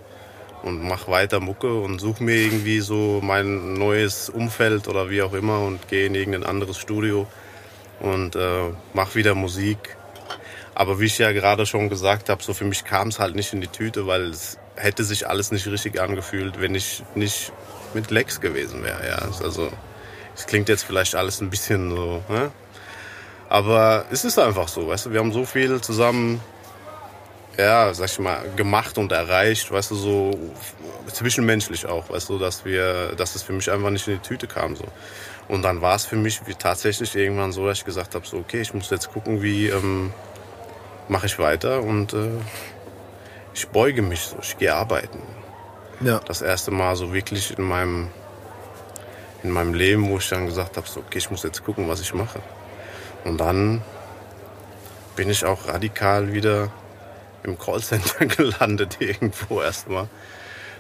und mache weiter Mucke und suche mir irgendwie so mein neues Umfeld oder wie auch immer und gehe in irgendein anderes Studio und äh, mache wieder Musik. Aber wie ich ja gerade schon gesagt habe, so für mich kam es halt nicht in die Tüte, weil es hätte sich alles nicht richtig angefühlt, wenn ich nicht mit Lex gewesen wäre. Ja, also es klingt jetzt vielleicht alles ein bisschen so, ne? aber es ist einfach so, weißt du, wir haben so viel zusammen, ja, sag ich mal, gemacht und erreicht, weißt du, so zwischenmenschlich auch, weißt du, dass wir, dass es für mich einfach nicht in die Tüte kam so. Und dann war es für mich tatsächlich irgendwann so, dass ich gesagt habe, so okay, ich muss jetzt gucken, wie ähm, mache ich weiter und äh, ich beuge mich so, ich gehe arbeiten. Ja. Das erste Mal so wirklich in meinem in meinem Leben, wo ich dann gesagt habe, so, okay, ich muss jetzt gucken, was ich mache. Und dann bin ich auch radikal wieder im Callcenter gelandet irgendwo erstmal.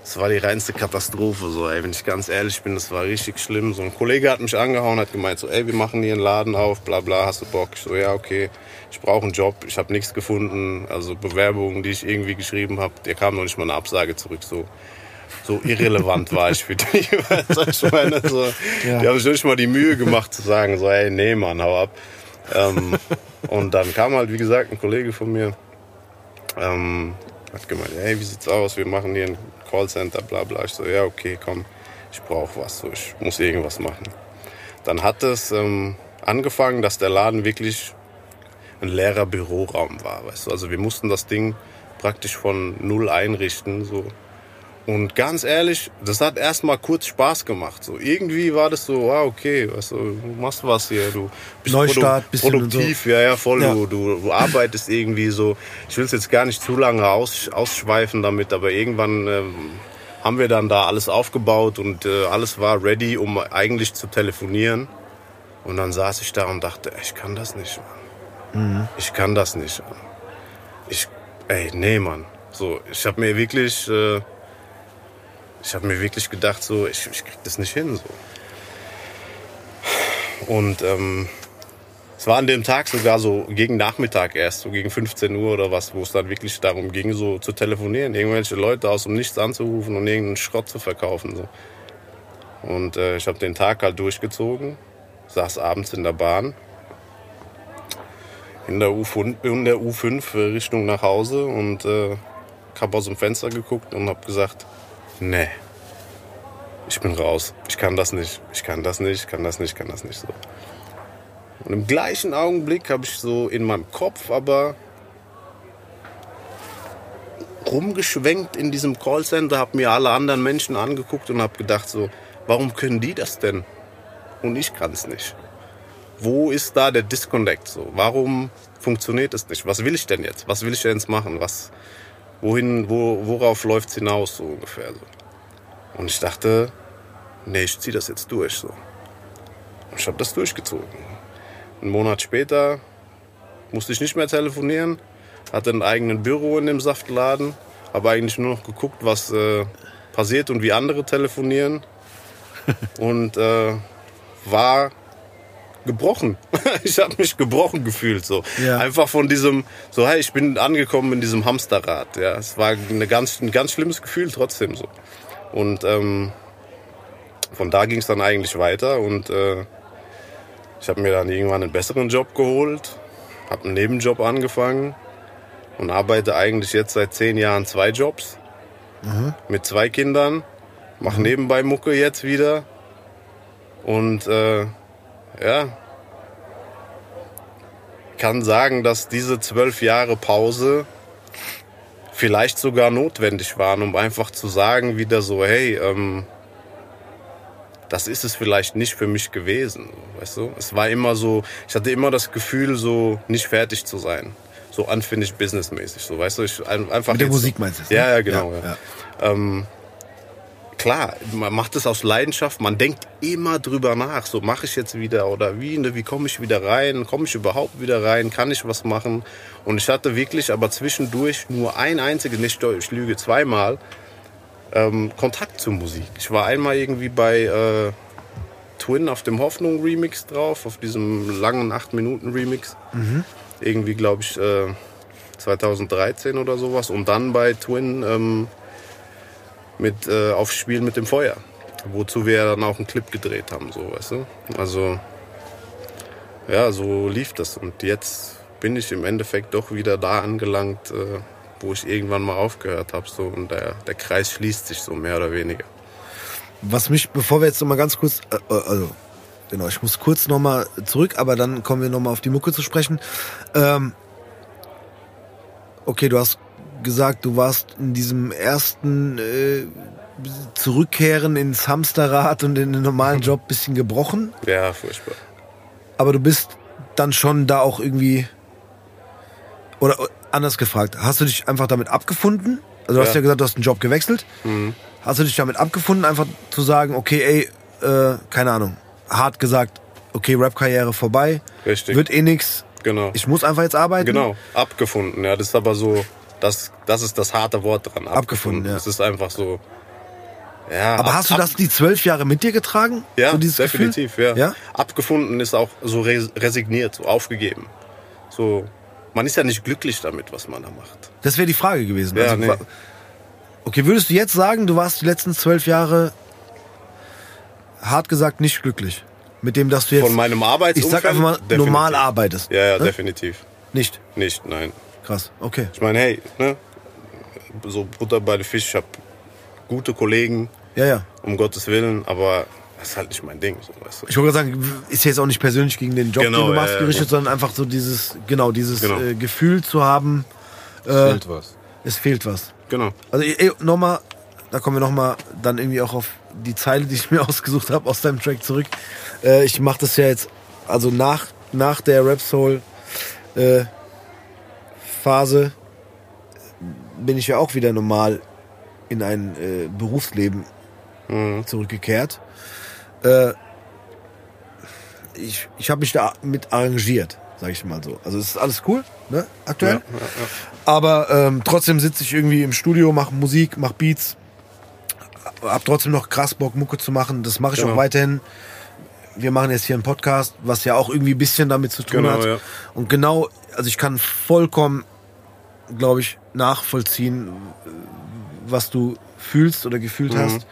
Das war die reinste Katastrophe, so, ey, wenn ich ganz ehrlich bin, das war richtig schlimm. So ein Kollege hat mich angehauen, hat gemeint, so, ey, wir machen hier einen Laden auf, bla bla, hast du Bock? Ich so, ja, okay, ich brauche einen Job, ich habe nichts gefunden, also Bewerbungen, die ich irgendwie geschrieben habe, der kam noch nicht mal eine Absage zurück, so. So irrelevant war ich für die. Ich meine, so, Ja. Die haben sich nicht mal die Mühe gemacht zu sagen, so, ey, nee, Mann, hau ab. Ähm, und dann kam halt, wie gesagt, ein Kollege von mir, ähm, hat gemeint, hey, wie sieht's aus? Wir machen hier ein Callcenter, bla bla. Ich so, ja, okay, komm, ich brauche was, so, ich muss irgendwas machen. Dann hat es ähm, angefangen, dass der Laden wirklich ein leerer Büroraum war, weißt du. Also wir mussten das Ding praktisch von null einrichten, so. Und ganz ehrlich, das hat erstmal kurz Spaß gemacht. So irgendwie war das so, ah, okay, weißt du, du machst was hier, du bist Neustart, produ produktiv, ja, ja, voll. Ja. Du, du, arbeitest irgendwie so. Ich will es jetzt gar nicht zu lange aus, ausschweifen damit, aber irgendwann ähm, haben wir dann da alles aufgebaut und äh, alles war ready, um eigentlich zu telefonieren. Und dann saß ich da und dachte, ich kann das nicht, Mann. Ich kann das nicht. Mann. Ich, ey, nee, Mann. So, ich habe mir wirklich, äh, ich habe mir wirklich gedacht, so, ich, ich krieg das nicht hin, so. Und ähm, es war an dem Tag sogar so gegen Nachmittag erst, so gegen 15 Uhr oder was, wo es dann wirklich darum ging, so zu telefonieren, irgendwelche Leute aus dem Nichts anzurufen und irgendeinen Schrott zu verkaufen. So. Und äh, ich habe den Tag halt durchgezogen, saß abends in der Bahn, in der U5, in der U5 äh, Richtung nach Hause und äh, habe aus dem Fenster geguckt und habe gesagt, nee, ich bin raus, ich kann das nicht, ich kann das nicht, ich kann das nicht, ich kann das nicht so. Und im gleichen Augenblick habe ich so in meinem Kopf aber rumgeschwenkt in diesem Callcenter, habe mir alle anderen Menschen angeguckt und habe gedacht so, warum können die das denn? Und ich kann es nicht. Wo ist da der Disconnect so? Warum funktioniert es nicht? Was will ich denn jetzt? Was will ich denn jetzt machen? Was, wohin, wo, worauf läuft's hinaus so ungefähr so? Und ich dachte, nee, ich ziehe das jetzt durch so. Und ich habe das durchgezogen. Einen Monat später musste ich nicht mehr telefonieren, hatte ein eigenes Büro in dem Saftladen, habe eigentlich nur noch geguckt, was äh, passiert und wie andere telefonieren und äh, war gebrochen. ich habe mich gebrochen gefühlt so. Ja. Einfach von diesem so hey, ich bin angekommen in diesem Hamsterrad, ja. Es war eine ganz ein ganz schlimmes Gefühl trotzdem so. Und ähm, von da ging es dann eigentlich weiter und äh, ich habe mir dann irgendwann einen besseren Job geholt, habe einen Nebenjob angefangen und arbeite eigentlich jetzt seit zehn Jahren zwei Jobs mit zwei Kindern, mache nebenbei Mucke jetzt wieder und äh, ja, kann sagen, dass diese zwölf Jahre Pause vielleicht sogar notwendig waren, um einfach zu sagen wieder so, hey, ähm, das ist es vielleicht nicht für mich gewesen, weißt du? Es war immer so, ich hatte immer das Gefühl, so nicht fertig zu sein, so unfinished businessmäßig, so, weißt du? Ich ein- einfach Mit der Musik meinst du? ne? Ja, ja, genau. Ja, Ja, Ähm, klar, man macht es aus Leidenschaft, man denkt immer drüber nach, so mache ich jetzt wieder oder wie, ne, wie komme ich wieder rein, komme ich überhaupt wieder rein, kann ich was machen? Und ich hatte wirklich aber zwischendurch nur ein einziges, nicht ich lüge zweimal, ähm, Kontakt zur Musik. Ich war einmal irgendwie bei äh, Twin auf dem Hoffnung Remix drauf, auf diesem langen 8-Minuten-Remix. Irgendwie, glaube ich, äh, 2013 oder sowas. Und dann bei Twin ähm, mit äh, auf Spiel mit dem Feuer. Wozu wir dann auch einen Clip gedreht haben, so, weißt du? Also, ja, so lief das. Und jetzt bin ich im Endeffekt doch wieder da angelangt, äh, wo ich irgendwann mal aufgehört habe. So, und der, der Kreis schließt sich so mehr oder weniger. Was mich, bevor wir jetzt noch mal ganz kurz, äh, äh, also genau, ich muss kurz noch mal zurück, aber dann kommen wir noch mal auf die Mucke zu sprechen. Ähm, okay, du hast gesagt, du warst in diesem ersten äh, Zurückkehren ins Hamsterrad und in den normalen Job bisschen gebrochen, Ja, furchtbar. aber du bist dann schon da auch irgendwie oder anders gefragt, hast du dich einfach damit abgefunden? Also du hast Ja. ja gesagt, du hast einen Job gewechselt. Hast du dich damit abgefunden, einfach zu sagen, okay, ey, äh, keine Ahnung, hart gesagt, okay, Rap-Karriere vorbei, Richtig. wird eh nix, Genau. ich muss einfach jetzt arbeiten? Genau, abgefunden. Ja, das ist aber so, das, das ist das harte Wort dran. Abgefunden, ja. Es ist einfach so. Ja, Aber ab- hast du das die zwölf Jahre mit dir getragen? Ja, so definitiv, ja. ja. Abgefunden ist auch so res resigniert, so aufgegeben. So, man ist ja nicht glücklich damit, was man da macht. Das wäre die Frage gewesen. Ja, Also, nee. Okay, würdest du jetzt sagen, du warst die letzten zwölf Jahre hart gesagt nicht glücklich? Mit dem, dass du jetzt, Von meinem ich Arbeitsumfeld. sag einfach mal, definitiv. normal arbeitest. Ja, ja, Ne? definitiv. Nicht. Nicht, nein. Krass, okay. Ich meine, hey, ne? So Butter bei den Fisch, ich hab gute Kollegen, Ja, ja. um Gottes Willen, aber das ist halt nicht mein Ding, so, weißt du. Ich wollte gerade sagen, ist jetzt auch nicht persönlich gegen den Job, Genau, den du machst, ja, gerichtet, ja. sondern einfach so dieses, genau, dieses Genau. Äh, Gefühl zu haben, Es fehlt was. es fehlt was. Genau. Also ey, nochmal, da kommen wir nochmal dann irgendwie auch auf die Zeile, die ich mir ausgesucht habe, aus deinem Track zurück. Äh, ich mache das ja jetzt, also nach, nach der Rap Soul äh, Phase bin ich ja auch wieder normal in ein äh, Berufsleben zurückgekehrt. Äh, ich ich habe mich da mit arrangiert, sage ich mal so. Also es ist alles cool, ne, aktuell. Aber ähm, trotzdem sitze ich irgendwie im Studio, mache Musik, mache Beats, hab trotzdem noch krass Bock, Mucke zu machen. Das mache ich Genau. auch weiterhin. Wir machen jetzt hier einen Podcast, was ja auch irgendwie ein bisschen damit zu tun Genau, hat. ja. Und genau, also ich kann vollkommen, glaube ich, nachvollziehen, was du fühlst oder gefühlt Mhm. hast.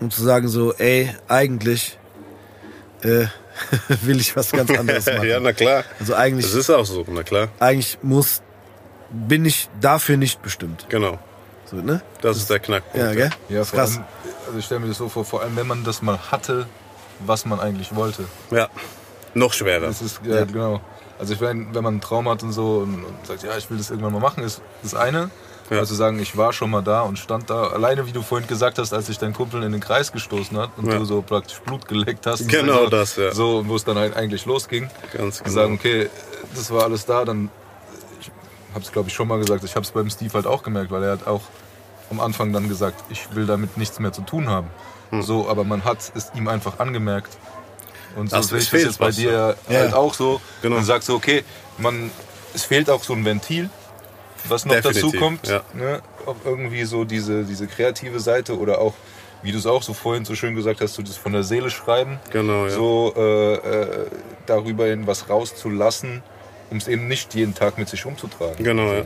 Um zu sagen so, ey, eigentlich äh, will ich was ganz anderes machen. ja, na klar. Also eigentlich, Das ist auch so, na klar. eigentlich muss, bin ich dafür nicht bestimmt. Genau. So, ne? Das ist der Knackpunkt. Ja, gell? Ja, vor Krass. allem, also ich stelle mir das so vor, vor allem wenn man das mal hatte, was man eigentlich wollte. Ja. Noch schwerer. Das ist, ja, genau. Also ich meine, wenn man einen Traum hat und so und, und sagt, ja, ich will das irgendwann mal machen, ist das eine. Ja. Also sagen, ich war schon mal da und stand da. Alleine, wie du vorhin gesagt hast, als sich dein Kumpel in den Kreis gestoßen hat und Ja. du so praktisch Blut geleckt hast. Genau so, das, ja. So, wo es dann halt eigentlich losging. Ganz Und genau. sagen, okay, das war alles da, dann, ich habe es glaube ich schon mal gesagt, ich habe es beim Steve halt auch gemerkt, weil er hat auch am Anfang dann gesagt, ich will damit nichts mehr zu tun haben. Hm. So, aber man hat es ihm einfach angemerkt. Und so Das- sehe es ich das fehlt jetzt bei was, dir ja. halt auch so. Genau. Man sagt so, okay, man, es fehlt auch so ein Ventil, was noch Definitiv, dazu kommt. ja. Ne? Auch irgendwie so diese, diese kreative Seite oder auch, wie du es auch so vorhin so schön gesagt hast, so das von der Seele schreiben Genau, ja. so äh, äh, darüber hin was rauszulassen, um es eben nicht jeden Tag mit sich umzutragen. Genau, ja.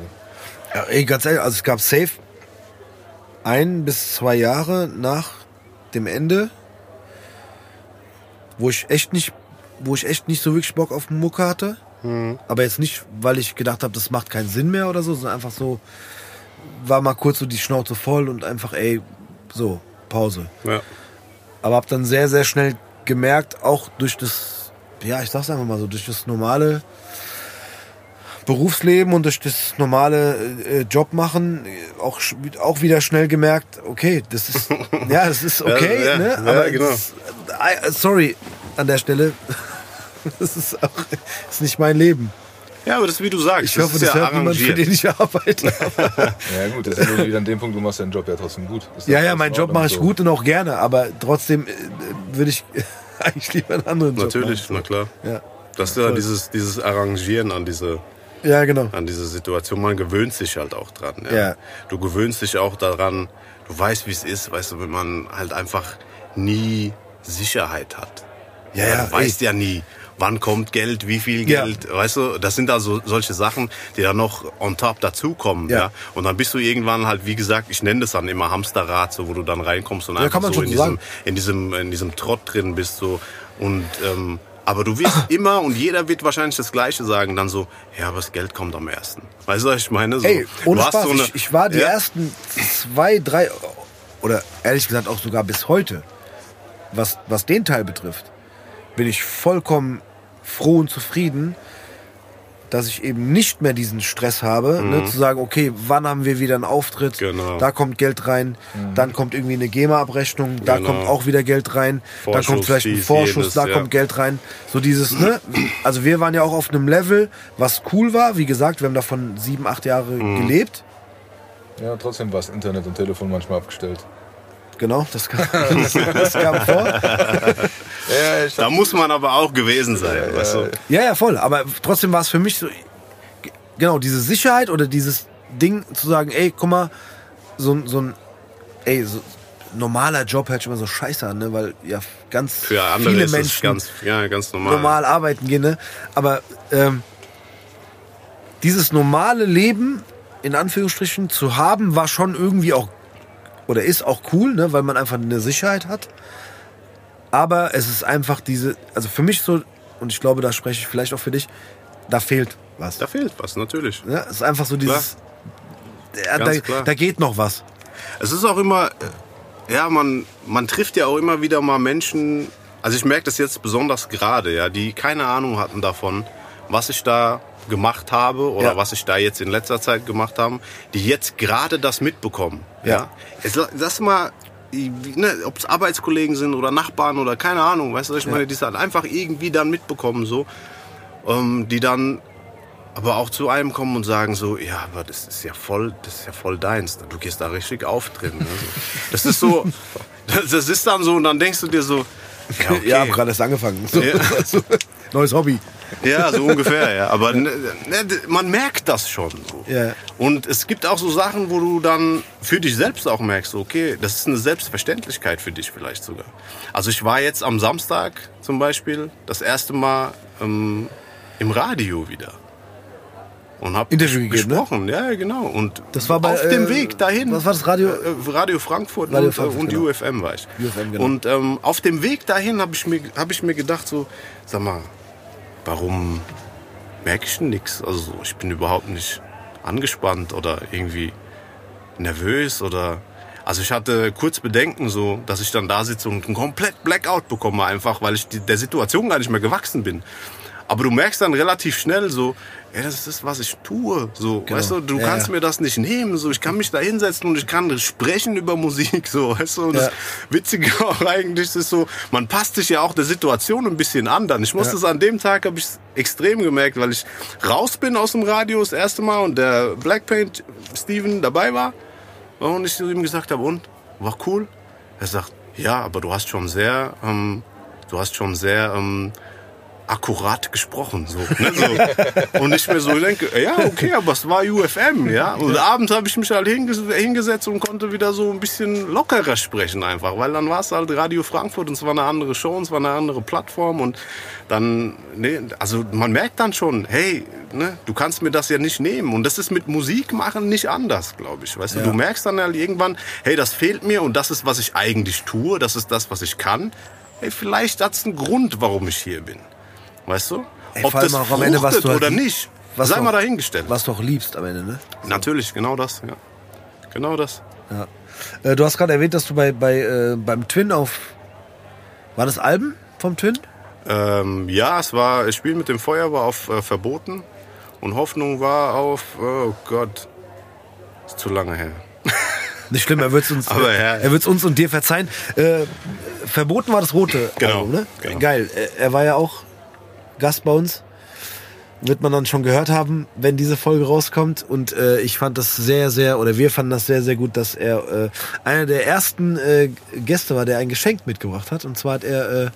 Ja, ey, ganz ehrlich, also es gab safe ein bis zwei Jahre nach dem Ende, wo ich echt nicht, wo ich echt nicht so wirklich Bock auf Mucke hatte. Aber jetzt nicht, weil ich gedacht habe, das macht keinen Sinn mehr oder so, sondern einfach so, war mal kurz so die Schnauze voll und einfach, ey, so, Pause. ja. Aber hab dann sehr, sehr schnell gemerkt, auch durch das, ja, ich sag's einfach mal so, durch das normale Berufsleben und durch das normale äh, Job machen, äh, auch, auch wieder schnell gemerkt, okay, das ist, ja, das ist okay, Ja, ja, ne? ja, Aber genau. es, äh, sorry an der Stelle, das ist auch, das ist nicht mein Leben. Ja, aber das ist wie du sagst. Ich hoffe, das, ist ja hört niemand, für den ich arbeite. Ja gut, das ist irgendwie wieder an dem Punkt, du machst deinen Job ja trotzdem gut. Ja, das ja, meinen in Job mache ich so? gut und auch gerne, aber trotzdem äh, würde ich eigentlich lieber einen anderen Job Natürlich, na klar. Ja. Das ist ja dieses, dieses Arrangieren an diese Ja, genau. An diese Situation. Man gewöhnt sich halt auch dran. Ja. Ja. Du gewöhnst dich auch daran, du weißt, wie es ist, weißt du, wenn man halt einfach nie Sicherheit hat. Ja, ja, du weißt ja nie, wann kommt Geld, wie viel Ja. Geld, weißt du, das sind da so solche Sachen, die dann noch on top dazukommen, Ja. ja. Und dann bist du irgendwann halt, wie gesagt, ich nenne das dann immer Hamsterrad, so wo du dann reinkommst und Ja, einfach man so in diesem, in diesem, in diesem Trott drin bist so und ähm, aber du wirst immer und jeder wird wahrscheinlich das Gleiche sagen, dann so, ja, aber das Geld kommt am ersten. Weißt du, was ich meine? So, Ey, ohne Spaß, so eine- ich, ich war die ja, ersten zwei, drei, oder ehrlich gesagt auch sogar bis heute, was, was den Teil betrifft, bin ich vollkommen froh und zufrieden, dass ich eben nicht mehr diesen Stress habe, ne, zu sagen, okay, wann haben wir wieder einen Auftritt, Mhm. Genau. da kommt Geld rein, dann kommt irgendwie eine GEMA-Abrechnung, da Genau. kommt auch wieder Geld rein, dann Vorschuss, kommt vielleicht ein Vorschuss, jenes, da ja. kommt Geld rein. So dieses, ne? Also wir waren ja auch auf einem Level, was cool war. Wie gesagt, wir haben davon sieben, acht Jahre Mhm. gelebt. Ja, trotzdem war das Internet und Telefon manchmal abgestellt. Genau, das kam, das, das kam vor. Ja, ich Da muss man aber auch gewesen sein, weißt du? Ja, ja, voll. Aber trotzdem war es für mich so, genau, diese Sicherheit oder dieses Ding zu sagen, ey, guck mal, so, ein- so ein, ey, so normaler Job hört sich immer so scheiße an, ne? weil ja ganz Für andere viele ist Menschen ganz, ja, ganz normal. normal arbeiten gehen, ne? Aber ähm, dieses normale Leben in Anführungsstrichen zu haben, war schon irgendwie auch oder ist auch cool, ne? weil man einfach eine Sicherheit hat. Aber es ist einfach diese, also für mich so, und ich glaube, da spreche ich vielleicht auch für dich, da fehlt was. Da fehlt was, natürlich. Ne? Es ist einfach so dieses, ja, da, da geht noch was. Es ist auch immer, äh, ja, man, man trifft ja auch immer wieder mal Menschen, also ich merke das jetzt besonders gerade, ja, die keine Ahnung hatten davon, was ich da gemacht habe oder Ja. was ich da jetzt in letzter Zeit gemacht habe, die jetzt gerade das mitbekommen. Ja. Ja. Lass mal, ne, ob es Arbeitskollegen sind oder Nachbarn oder keine Ahnung, weißt du, ich meine, die es halt einfach irgendwie dann mitbekommen, so, ähm, die dann aber auch zu einem kommen und sagen so, ja, aber das ist ja voll, das ist ja voll deins. Du gehst da richtig auf drin. Ne? Das ist so, das, ist dann so und dann denkst du dir so, ja, okay. Ja, hab gerade erst angefangen. So, Ja. neues Hobby. Ja, so ungefähr, ja. Aber ne, ne, man merkt das schon so. Ja. Und es gibt auch so Sachen, wo du dann für dich selbst auch merkst, okay, das ist eine Selbstverständlichkeit für dich vielleicht sogar. Also ich war jetzt am Samstag zum Beispiel das erste Mal ähm, im Radio wieder. Und hab Interview gegeben, ne? gesprochen, ja, genau. Und Das war bei, auf dem äh, Weg dahin. was war das, Radio? Äh, Radio Frankfurt Radio und, Frankfurt, äh, und genau. UFM war ich. UFM, genau. Und ähm, auf dem Weg dahin habe ich, mir- hab ich mir gedacht, so, sag mal, warum merke ich nichts? Also so, ich bin überhaupt nicht angespannt oder irgendwie nervös oder also ich hatte kurz Bedenken so, dass ich dann da sitze und einen komplett Blackout bekomme einfach, weil ich die, der Situation gar nicht mehr gewachsen bin. Aber du merkst dann relativ schnell so, ja, das ist, was ich tue. So, weißt du, du Ja, kannst ja. mir das nicht nehmen. So, ich kann mich da hinsetzen und ich kann sprechen über Musik. So, weißt du, und Ja. das Witzige auch eigentlich ist so, man passt sich ja auch der Situation ein bisschen an. Dann. Ich musste es an dem Tag, habe ich extrem gemerkt, weil ich raus bin aus dem Radio das erste Mal und der Blackpaint Steven dabei war. Und ich ihm gesagt habe, und? War cool? Er sagt, ja, aber du hast schon sehr, ähm, du hast schon sehr ähm, akkurat gesprochen. So, ne, so. Und ich mir so denke, ja, okay, aber es war UFM, ja. Und abends habe ich mich halt hinges hingesetzt und konnte wieder so ein bisschen lockerer sprechen einfach, weil dann war es halt Radio Frankfurt und es war eine andere Show und es war eine andere Plattform und dann, ne, also man merkt dann schon, hey, ne, du kannst mir das ja nicht nehmen und das ist mit Musik machen nicht anders, glaube ich. Weißt du, du merkst dann halt irgendwann, hey, das fehlt mir und das ist, was ich eigentlich tue, das ist das, was ich kann. Hey, vielleicht hat es einen Grund, warum ich hier bin. Weißt du? Ey, Ob das auch am Ende, was du halt oder nicht, was sei mal dahingestellt. Was du auch liebst am Ende, ne? Natürlich, genau das, ja. Genau das. Ja. Äh, du hast gerade erwähnt, dass du bei, bei, äh, beim Twin auf. War das Alben vom Twin? Ähm, ja, es war, Spiel mit dem Feuer war auf äh, Verboten und Hoffnung war auf, oh Gott, ist zu lange her. Nicht schlimm, er wird es uns, Aber ja, er wird's uns und dir verzeihen. Äh, verboten war das rote Genau, Album, ne? genau. Geil. Er war ja auch Gast bei uns. Wird man dann schon gehört haben, wenn diese Folge rauskommt. Und äh, ich fand das sehr, sehr, oder wir fanden das sehr, sehr gut, dass er äh, einer der ersten äh, Gäste war, der ein Geschenk mitgebracht hat. Und zwar hat er äh,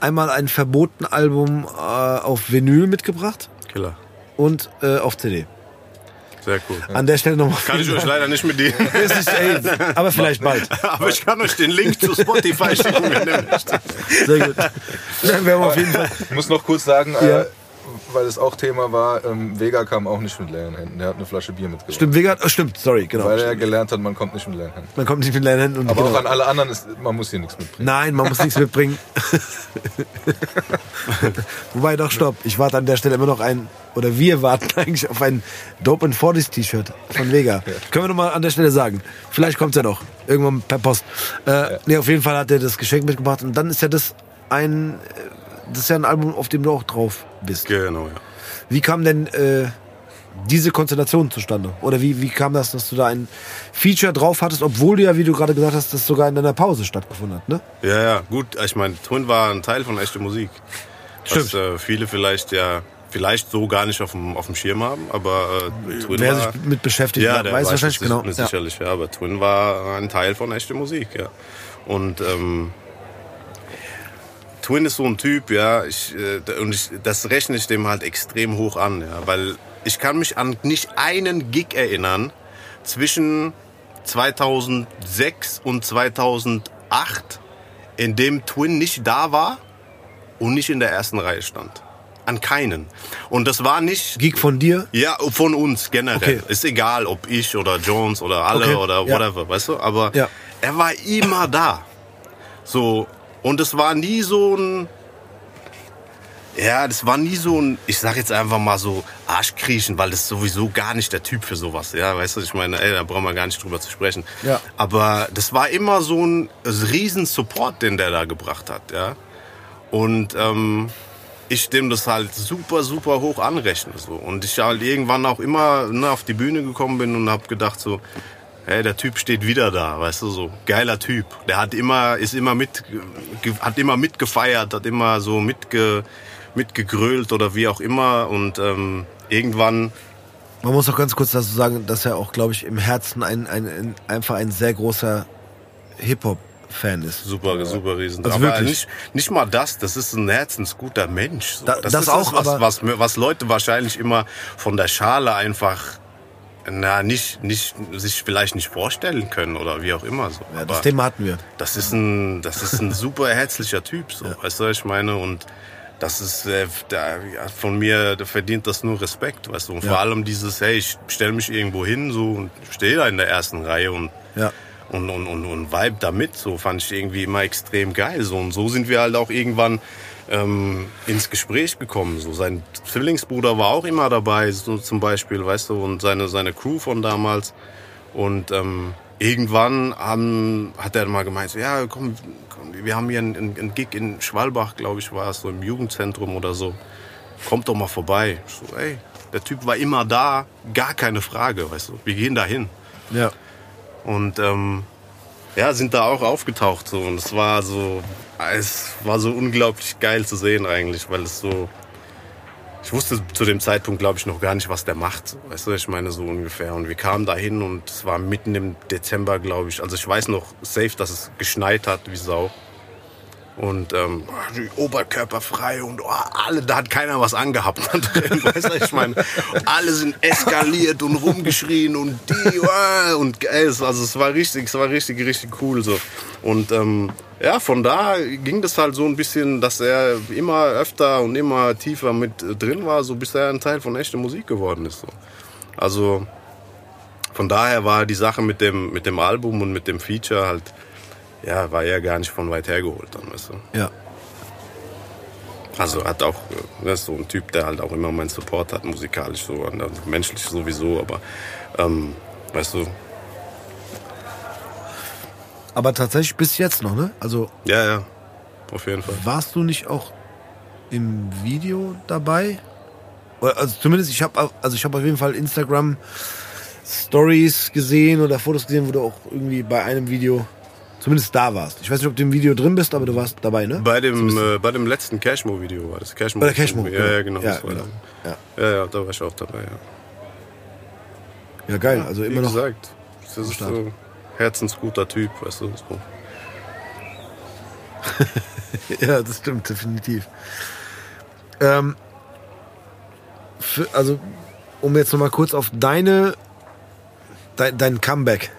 einmal ein verboten Album äh, auf Vinyl mitgebracht. Killer. und äh, auf CD. Sehr cool. An der Stelle nochmal. Kann ich euch leider nicht mit dir. Aber vielleicht bald. Aber ich kann euch den Link zu Spotify schicken, wenn ihr möchtet. Sehr gut. Dann werden wir auf jeden Fall. Ich muss noch kurz sagen, Ja. äh, weil es auch Thema war, ähm, Vega kam auch nicht mit leeren Händen. Der hat eine Flasche Bier mitgebracht. Stimmt, Vega, oh, stimmt, sorry, genau. Weil er gelernt hat, man kommt nicht mit leeren Händen. Man kommt nicht mit leeren Händen und Aber genau. auch an alle anderen, ist, man muss hier nichts mitbringen. Nein, man muss nichts mitbringen. Wobei, doch, stopp. Ich warte an der Stelle immer noch ein, oder wir warten eigentlich auf ein Dope and 40s T-Shirt von Vega. Können wir noch mal an der Stelle sagen. Vielleicht kommt es ja noch. Irgendwann per Post. Äh, Nee, auf jeden Fall hat er das Geschenk mitgebracht. Und dann ist ja das ein, äh, das ist ja ein Album, auf dem du auch drauf bist. Genau, ja. Wie kam denn äh, diese Konstellation zustande? Oder wie, wie kam das, dass du da ein Feature drauf hattest, obwohl du ja, wie du gerade gesagt hast, das sogar in deiner Pause stattgefunden hat, ne? Ja, ja, gut. Ich meine, Twin war ein Teil von echte Musik. Was Stimmt. äh, viele vielleicht ja vielleicht so gar nicht auf dem, auf dem Schirm haben, aber äh, Twin Wer war, sich mit beschäftigt, ja, der weiß wahrscheinlich das genau. Ja. sicherlich, ja. aber Twin war ein Teil von echte Musik, ja. Und ähm, Twin ist so ein Typ, ja, ich, äh, und ich, das rechne ich dem halt extrem hoch an, ja, weil ich kann mich an nicht einen Gig erinnern zwischen 2006 und 2008, in dem Twin nicht da war und nicht in der ersten Reihe stand. An keinen. Und das war nicht Geek von dir? ja, von uns generell. Okay. Ist egal, ob ich oder Jones oder alle Okay, oder ja. whatever, weißt du? Aber Ja. er war immer da. So, und es war nie so ein. Ja, das war nie so ein, ich sag jetzt einfach mal so Arschkriechen, weil das ist sowieso gar nicht der Typ für sowas. Ja, weißt du, ich meine, ey, da brauchen wir gar nicht drüber zu sprechen. Ja. Aber das war immer so ein riesen Support, den der da gebracht hat, ja. Und ähm, ich dem das halt super, super hoch anrechne. So. Und ich halt irgendwann auch immer ne, auf die Bühne gekommen bin und habe gedacht so, hey, der Typ steht wieder da, weißt du, so geiler Typ. Der hat immer, ist immer mit, hat immer mitgefeiert, hat immer so mitge, mitgegrölt oder wie auch immer. Und ähm, irgendwann, Man muss auch ganz kurz dazu sagen, dass er auch, glaube ich, im Herzen ein, ein, ein, einfach ein sehr großer Hip-Hop-Fan ist. super, super riesen. Also aber wirklich. nicht, nicht mal das, das ist ein herzensguter Mensch. Da- das ist auch, was, aber- was, was Leute wahrscheinlich immer von der Schale einfach na, nicht, nicht, sich vielleicht nicht vorstellen können oder wie auch immer. So. Ja, das Aber- Thema hatten wir. das ist ein, das ist ein super herzlicher Typ, so, weißt du, was ich meine? Und das ist, äh, da, ja, von mir da verdient das nur Respekt, weißt du? Und vor Ja. allem dieses, hey, ich stelle mich irgendwo hin, so, und stehe da in der ersten Reihe und, Ja. Und, und, und, und vibe damit, so, fand ich irgendwie immer extrem geil, so. Und so sind wir halt auch irgendwann, ähm, ins Gespräch gekommen. So sein Zwillingsbruder war auch immer dabei, so zum Beispiel, weißt du, und seine seine Crew von damals. Und ähm, irgendwann haben, hat er mal gemeint, so, ja, komm, komm, wir haben hier einen, einen Gig in Schwalbach, glaube ich, war es so im Jugendzentrum oder so. Kommt doch mal vorbei. So, ey, der Typ war immer da, gar keine Frage, weißt du. Wir gehen da hin. Ja. Und ähm, ja, sind da auch aufgetaucht so und es war so, es war so unglaublich geil zu sehen eigentlich, weil es so, ich wusste zu dem Zeitpunkt glaube ich noch gar nicht, was der macht, weißt du, ich meine so ungefähr. Und wir kamen da hin und es war mitten im Dezember, glaube ich. Also ich weiß noch safe, dass es geschneit hat wie Sau. Und ähm, die Oberkörper frei und oh, alle, da hat keiner was angehabt weißt du, ich meine, alle sind eskaliert und rumgeschrien und die oh, und es, also es war richtig, es war richtig, richtig cool so. Und ähm, ja, von da ging das halt so ein bisschen, dass er immer öfter und immer tiefer mit drin war, so bis er ein Teil von echter Musik geworden ist. So. Also von daher war die Sache mit dem mit dem Album und mit dem Feature halt ja, war ja gar nicht von weit her geholt dann, weißt du. Ja. Also hat auch, äh, das ist so ein Typ, der halt auch immer meinen Support hat, musikalisch so, und also menschlich sowieso, aber ähm, weißt du, Aber tatsächlich bis jetzt noch, ne? Also ja, ja, auf jeden Fall. warst du nicht auch im Video dabei? Oder, also zumindest ich habe also ich habe auf jeden Fall Instagram Stories gesehen oder Fotos gesehen, wo du auch irgendwie bei einem Video zumindest da warst. Ich weiß nicht, ob du im Video drin bist, aber du warst dabei, ne? Bei dem, äh, bei dem letzten Cashmo-Video war das. Cashmo Bei der Cashmo, Ja, ja, genau. Ja, genau. da. Ja. Ja, ja, da war ich auch dabei, ja. ja, geil. Also Wie immer noch. gesagt, das ist so herzensguter Typ, weißt du. So. Ja, das stimmt, definitiv. Ähm, für, also um jetzt nochmal kurz auf deine, dein, dein Comeback.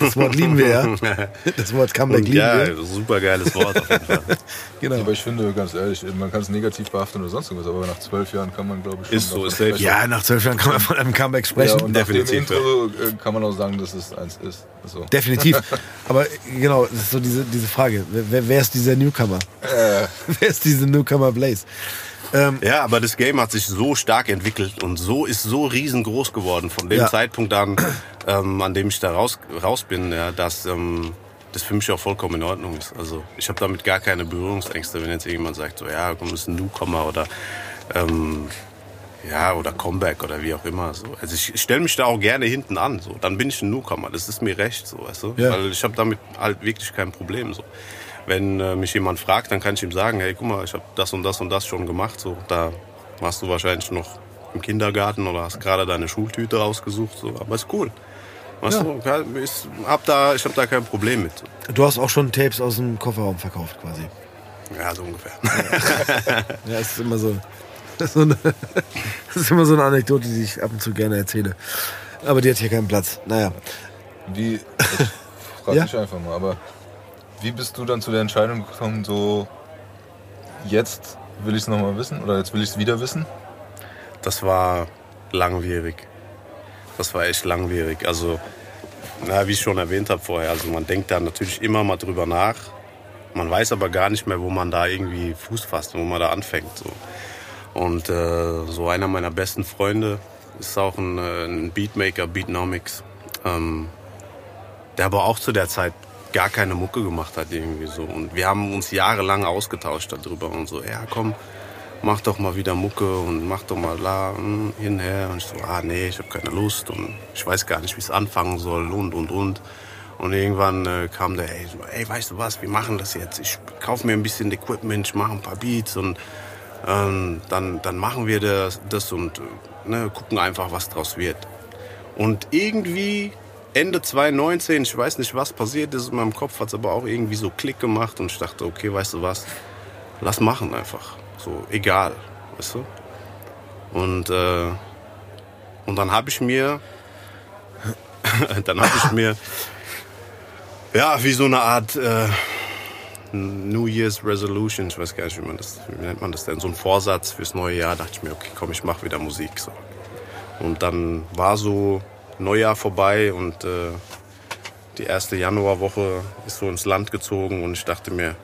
Das Wort lieben wir ja. Das Wort Comeback lieben ja, wir. super geiles Wort auf jeden Fall. Genau. Aber ich finde, ganz ehrlich, man kann es negativ behaften oder sonst irgendwas, aber nach zwölf Jahren kann man, glaube ich, schon Ist so, ist safe. sprechen. Ja, nach zwölf Jahren kann man von einem Comeback Ja, sprechen. und nach dem Definitiv, Intro äh, kann man auch sagen, dass es eins ist. So. Definitiv. Aber genau, das ist so diese, diese Frage. Wer, wer ist dieser Newcomer? Äh, Wer ist dieser Newcomer Blaze? Ähm, Ja, aber das Game hat sich so stark entwickelt und so ist so riesengroß geworden von dem Ja. Zeitpunkt an, ähm, an dem ich da raus, raus bin, ja, dass ähm, das für mich auch vollkommen in Ordnung ist. Also ich habe damit gar keine Berührungsängste, wenn jetzt irgendjemand sagt, so ja, komm, das ist ein Newcomer oder ähm, ja oder Comeback oder wie auch immer. So. Also ich stelle mich da auch gerne hinten an. So, dann bin ich ein Newcomer. Das ist mir recht, so, weißt du? Ja. Weil ich habe damit halt wirklich kein Problem. So. Wenn äh, mich jemand fragt, dann kann ich ihm sagen, hey, guck mal, ich habe das und das und das schon gemacht. So, da warst du wahrscheinlich noch im Kindergarten oder hast gerade deine Schultüte rausgesucht. So, aber ist cool. Weißt Ja. du, ja, ist, hab da, ich habe da kein Problem mit. du hast auch schon Tapes aus dem Kofferraum verkauft quasi. Ja, so ungefähr. Ja, das ist immer so. Das ist, so eine, das ist immer so eine Anekdote, die ich ab und zu gerne erzähle. Aber die hat hier keinen Platz. Naja. wie, ich frag Ja. dich einfach mal, aber wie bist du dann zu der Entscheidung gekommen, so jetzt will ich es nochmal wissen oder jetzt will ich es wieder wissen? Das war langwierig. Das war echt langwierig. Also, na, wie ich schon erwähnt habe vorher, also man denkt da natürlich immer mal drüber nach. Man weiß aber gar nicht mehr, wo man da irgendwie Fuß fasst, wo man da anfängt. So. Und äh, so einer meiner besten Freunde ist auch ein, äh, ein Beatmaker, Beatnomics, ähm, der aber auch zu der Zeit gar keine Mucke gemacht hat irgendwie so. Und wir haben uns jahrelang ausgetauscht darüber und so, ja komm, mach doch mal wieder Mucke und mach doch mal la, hm, hinher. Und ich so, ah nee, ich habe keine Lust und ich weiß gar nicht, wie es anfangen soll und und und. Und irgendwann äh, kam der, ey, so, ey, weißt du was, wir machen das jetzt. Ich kaufe mir ein bisschen Equipment, ich mache ein paar Beats und ähm, dann, dann machen wir das, das und äh, ne, gucken einfach, was draus wird. Und irgendwie Ende 2019, ich weiß nicht, was passiert ist in meinem Kopf, hat es aber auch irgendwie so Klick gemacht und ich dachte, okay, weißt du was, lass machen einfach. So, egal, weißt du? Und, äh, und dann habe ich mir, dann habe ich mir, ja, wie so eine Art äh, New Year's Resolution, ich weiß gar nicht, wie, man das, wie nennt man das denn, so ein Vorsatz fürs neue Jahr, dachte ich mir, okay, komm, ich mache wieder Musik. So. Und dann war so Neujahr vorbei und äh, die erste Januarwoche ist so ins Land gezogen und ich dachte mir,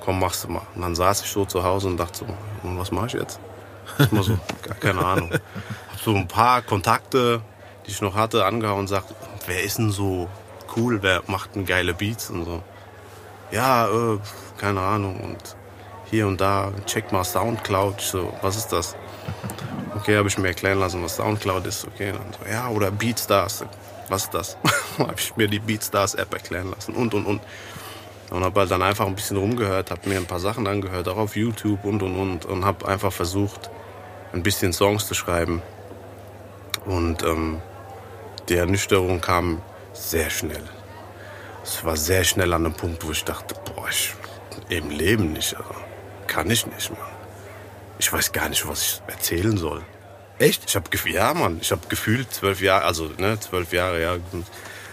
komm, machst du mal. Und dann saß ich so zu Hause und dachte so, was mache ich jetzt? Ich mal so, gar keine Ahnung. Hab so ein paar Kontakte, die ich noch hatte, angehauen und sagt, wer ist denn so cool, wer macht denn geile Beats und so. Ja, äh, keine Ahnung und hier und da, check mal Soundcloud. Ich so, was ist das? Okay, habe ich mir erklären lassen, was Soundcloud ist. Okay, dann so, ja, oder Beatstars. Was ist das? habe ich mir die Beatstars App erklären lassen und und und. Und habe halt dann einfach ein bisschen rumgehört, habe mir ein paar Sachen angehört, auch auf YouTube und und und. Und habe einfach versucht, ein bisschen Songs zu schreiben. Und ähm, die Ernüchterung kam sehr schnell. Es war sehr schnell an einem Punkt, wo ich dachte, boah, ich, im Leben nicht. Also, kann ich nicht, Mann. Ich weiß gar nicht, was ich erzählen soll. Echt? Ich habe ja, Mann, ich habe gefühlt zwölf Jahre, also ne, zwölf Jahre, ja,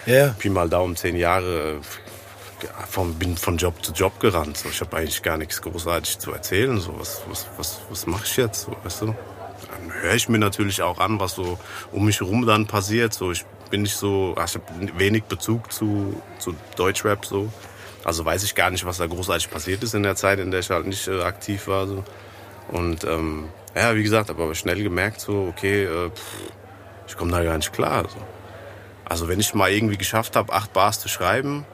Ja. Pi mal Daumen, zehn Jahre, äh, von, bin von Job zu Job gerannt. So. Ich habe eigentlich gar nichts großartig zu erzählen. So. Was, was, was, was mache ich jetzt? So, weißt du? Dann höre ich mir natürlich auch an, was so um mich herum dann passiert. So, ich bin nicht so, ach, ich habe wenig Bezug zu, zu Deutschrap. So. Also weiß ich gar nicht, was da großartig passiert ist in der Zeit, in der ich halt nicht äh, aktiv war. So. Und ähm, ja, wie gesagt, aber schnell gemerkt, so, okay, äh, pff, ich komme da gar nicht klar. So. Also wenn ich mal irgendwie geschafft habe, acht Bars zu schreiben,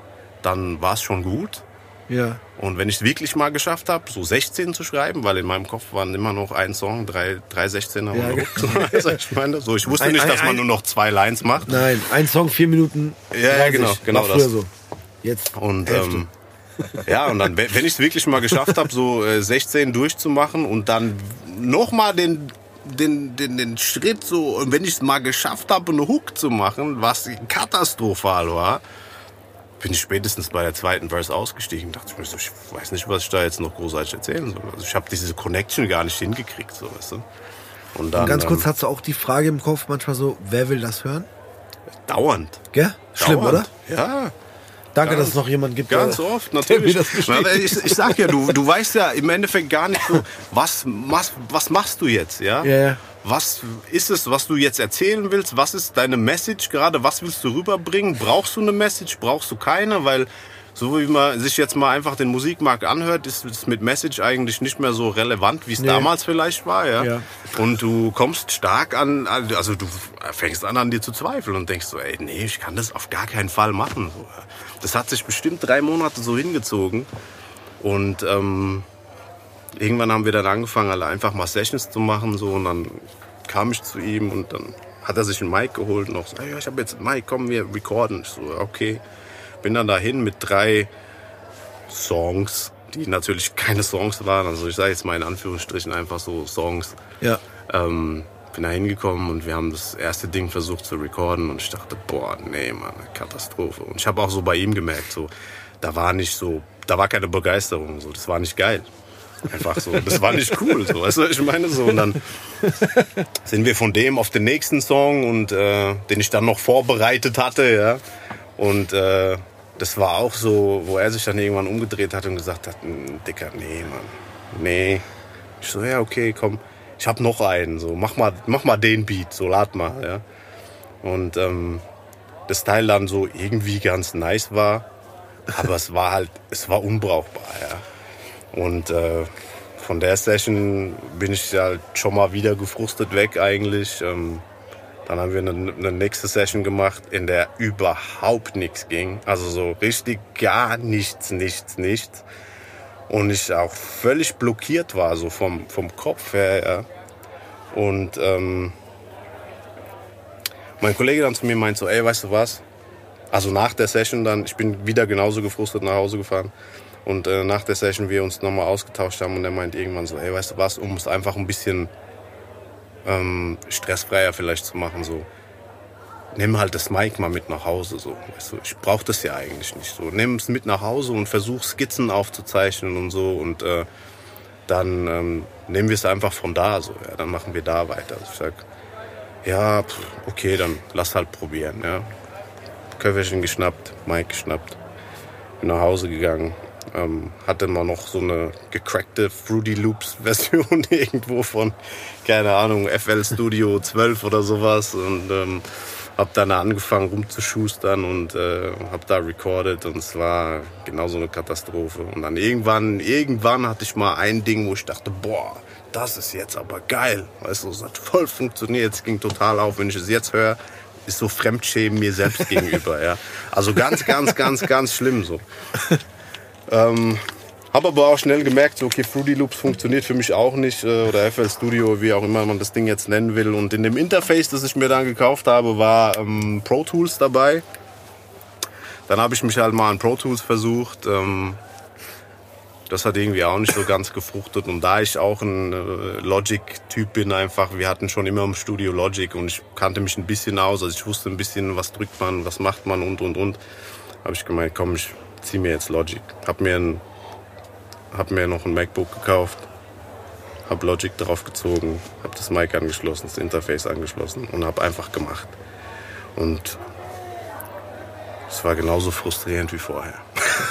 dann war es schon gut. Ja. Und wenn ich es wirklich mal geschafft habe, so 16 zu schreiben, weil in meinem Kopf waren immer noch ein Song, drei, drei 16er Ja, ja, also ich meine, so ich wusste Ein- nicht, ein- dass man ein- nur noch zwei Lines macht. Nein, ein Song, vier Minuten. Ja, 30. genau, genau das. so. Jetzt. Und ähm, ja, und dann, wenn ich es wirklich mal geschafft habe, so äh, 16 durchzumachen und dann nochmal den, den, den, den Schritt so, und wenn ich es mal geschafft habe, eine Hook zu machen, was katastrophal war, bin ich spätestens bei der zweiten Verse ausgestiegen. Dachte ich mir so, ich weiß nicht, was ich da jetzt noch großartig erzählen soll. Also ich habe diese Connection gar nicht hingekriegt, so weißt du. Und dann Und ganz kurz, ähm, hast du auch die Frage im Kopf manchmal so, wer will das hören? dauernd. Gell? Schlimm, dauernd. oder? Ja, Danke, Ganz- dass es noch jemand gibt. Ganz der- oft, natürlich. ich, ich sag ja, du, du weißt ja im Endeffekt gar nicht so, was, was, was machst du jetzt, ja? Ja. Was ist es, was du jetzt erzählen willst? Was ist deine Message gerade? Was willst du rüberbringen? Brauchst du eine Message? Brauchst du keine? Weil so wie man sich jetzt mal einfach den Musikmarkt anhört, ist es mit Message eigentlich nicht mehr so relevant, wie es Nee. damals vielleicht war. Ja? Ja. Und du kommst stark an, also du fängst an, an dir zu zweifeln und denkst so, ey, nee, ich kann das auf gar keinen Fall machen. Das hat sich bestimmt drei Monate so hingezogen. Und ähm, irgendwann haben wir dann angefangen, alle einfach mal Sessions zu machen. So, und dann kam ich zu ihm und dann hat er sich einen Mic geholt und auch so, ja, ich habe jetzt einen Mic, komm, wir recorden. Ich so, okay. Bin dann dahin mit drei Songs, die natürlich keine Songs waren. Also ich sage jetzt mal in Anführungsstrichen einfach so Songs. Ja. Ähm, bin da hingekommen und wir haben das erste Ding versucht zu recorden und ich dachte, boah, nee, Mann, Katastrophe. Und ich habe auch so bei ihm gemerkt, so, da war nicht so, da war keine Begeisterung, so, das war nicht geil. Einfach so, das war nicht cool, so, weißt du, was ich meine so. Und dann sind wir von dem auf den nächsten Song und äh, den ich dann noch vorbereitet hatte, ja. Und äh, das war auch so, wo er sich dann irgendwann umgedreht hat und gesagt hat, "Mm, Dicker, nee, Mann, nee. Ich so, ja, okay, komm, ich hab noch einen, so, mach mal, mach mal den Beat, so, lad mal, ja. Und ähm, das Teil dann so irgendwie ganz nice war, aber es war halt, es war unbrauchbar, ja. Und äh, von der Session bin ich halt schon mal wieder gefrustet weg eigentlich. Ähm, dann haben wir eine, eine nächste Session gemacht, in der überhaupt nichts ging. Also so richtig gar nichts, nichts, nichts. Und ich auch völlig blockiert war, so vom, vom Kopf her. Ja. Und ähm, mein Kollege dann zu mir meint so, ey, weißt du was? Also nach der Session dann, ich bin wieder genauso gefrustet nach Hause gefahren. Und äh, nach der Session wir uns nochmal ausgetauscht haben und er meint irgendwann so, ey, weißt du was, um es einfach ein bisschen ähm, stressfreier vielleicht zu machen, so nimm halt das Mic mal mit nach Hause, so, weißt du, ich brauche das ja eigentlich nicht, so, nimm es mit nach Hause und versuch Skizzen aufzuzeichnen und so und äh, dann ähm, nehmen wir es einfach von da, so, ja, dann machen wir da weiter. Also ich sag, ja, pff, okay, dann lass halt probieren, ja. Köfferchen geschnappt, Mic geschnappt, bin nach Hause gegangen, ähm, hatte mal noch so eine gecrackte Fruity Loops Version irgendwo von, keine Ahnung, FL Studio 12 oder sowas und ähm, hab dann angefangen rumzuschustern und äh, hab da recorded und es war genau so eine Katastrophe. Und dann irgendwann, irgendwann hatte ich mal ein Ding, wo ich dachte, boah, das ist jetzt aber geil. Weißt du, es hat voll funktioniert, es ging total auf. Wenn ich es jetzt höre, ist so Fremdschämen mir selbst gegenüber, ja. Also ganz, ganz, ganz, ganz schlimm so. Ähm, habe aber auch schnell gemerkt, so, okay, Fruity Loops funktioniert für mich auch nicht äh, oder FL Studio, wie auch immer man das Ding jetzt nennen will. Und in dem Interface, das ich mir dann gekauft habe, war ähm, Pro Tools dabei. Dann habe ich mich halt mal an Pro Tools versucht. Ähm, das hat irgendwie auch nicht so ganz gefruchtet. Und da ich auch ein äh, Logic-Typ bin, einfach, wir hatten schon immer im Studio Logic und ich kannte mich ein bisschen aus. Also ich wusste ein bisschen, was drückt man, was macht man und und und. Habe ich gemeint, komm, ich zieh mir jetzt Logic. Hab mir ein hab mir noch ein MacBook gekauft, hab Logic drauf gezogen, hab das Mic angeschlossen, das Interface angeschlossen und hab einfach gemacht. Und es war genauso frustrierend wie vorher.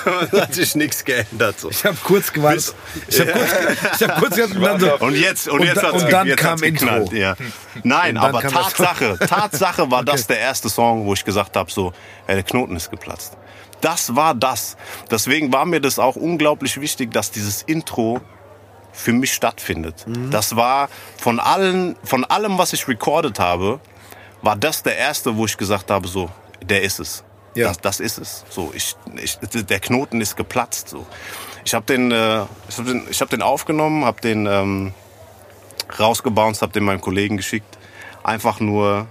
es hat sich nichts geändert. So. Ich habe kurz gewartet. Ich habe kurz, ich hab kurz gewartet und dann so, Und jetzt, und Und jetzt da- hat's und dann jetzt kam geknallt, Intro. Ja. Nein, aber Tatsache, Tatsache war das der erste Song, wo ich gesagt habe, so, ey, der Knoten ist geplatzt. Das war das. Deswegen war mir das auch unglaublich wichtig, dass dieses Intro für mich stattfindet. Mhm. Das war von allen, von allem, was ich recorded habe, war das der erste, wo ich gesagt habe, so, der ist es. Ja. Das, das ist es. So, ich, ich, der Knoten ist geplatzt. So, ich habe den, äh, ich hab den, ich hab den aufgenommen, habe den ähm, rausgebounced, habe den meinem Kollegen geschickt, einfach nur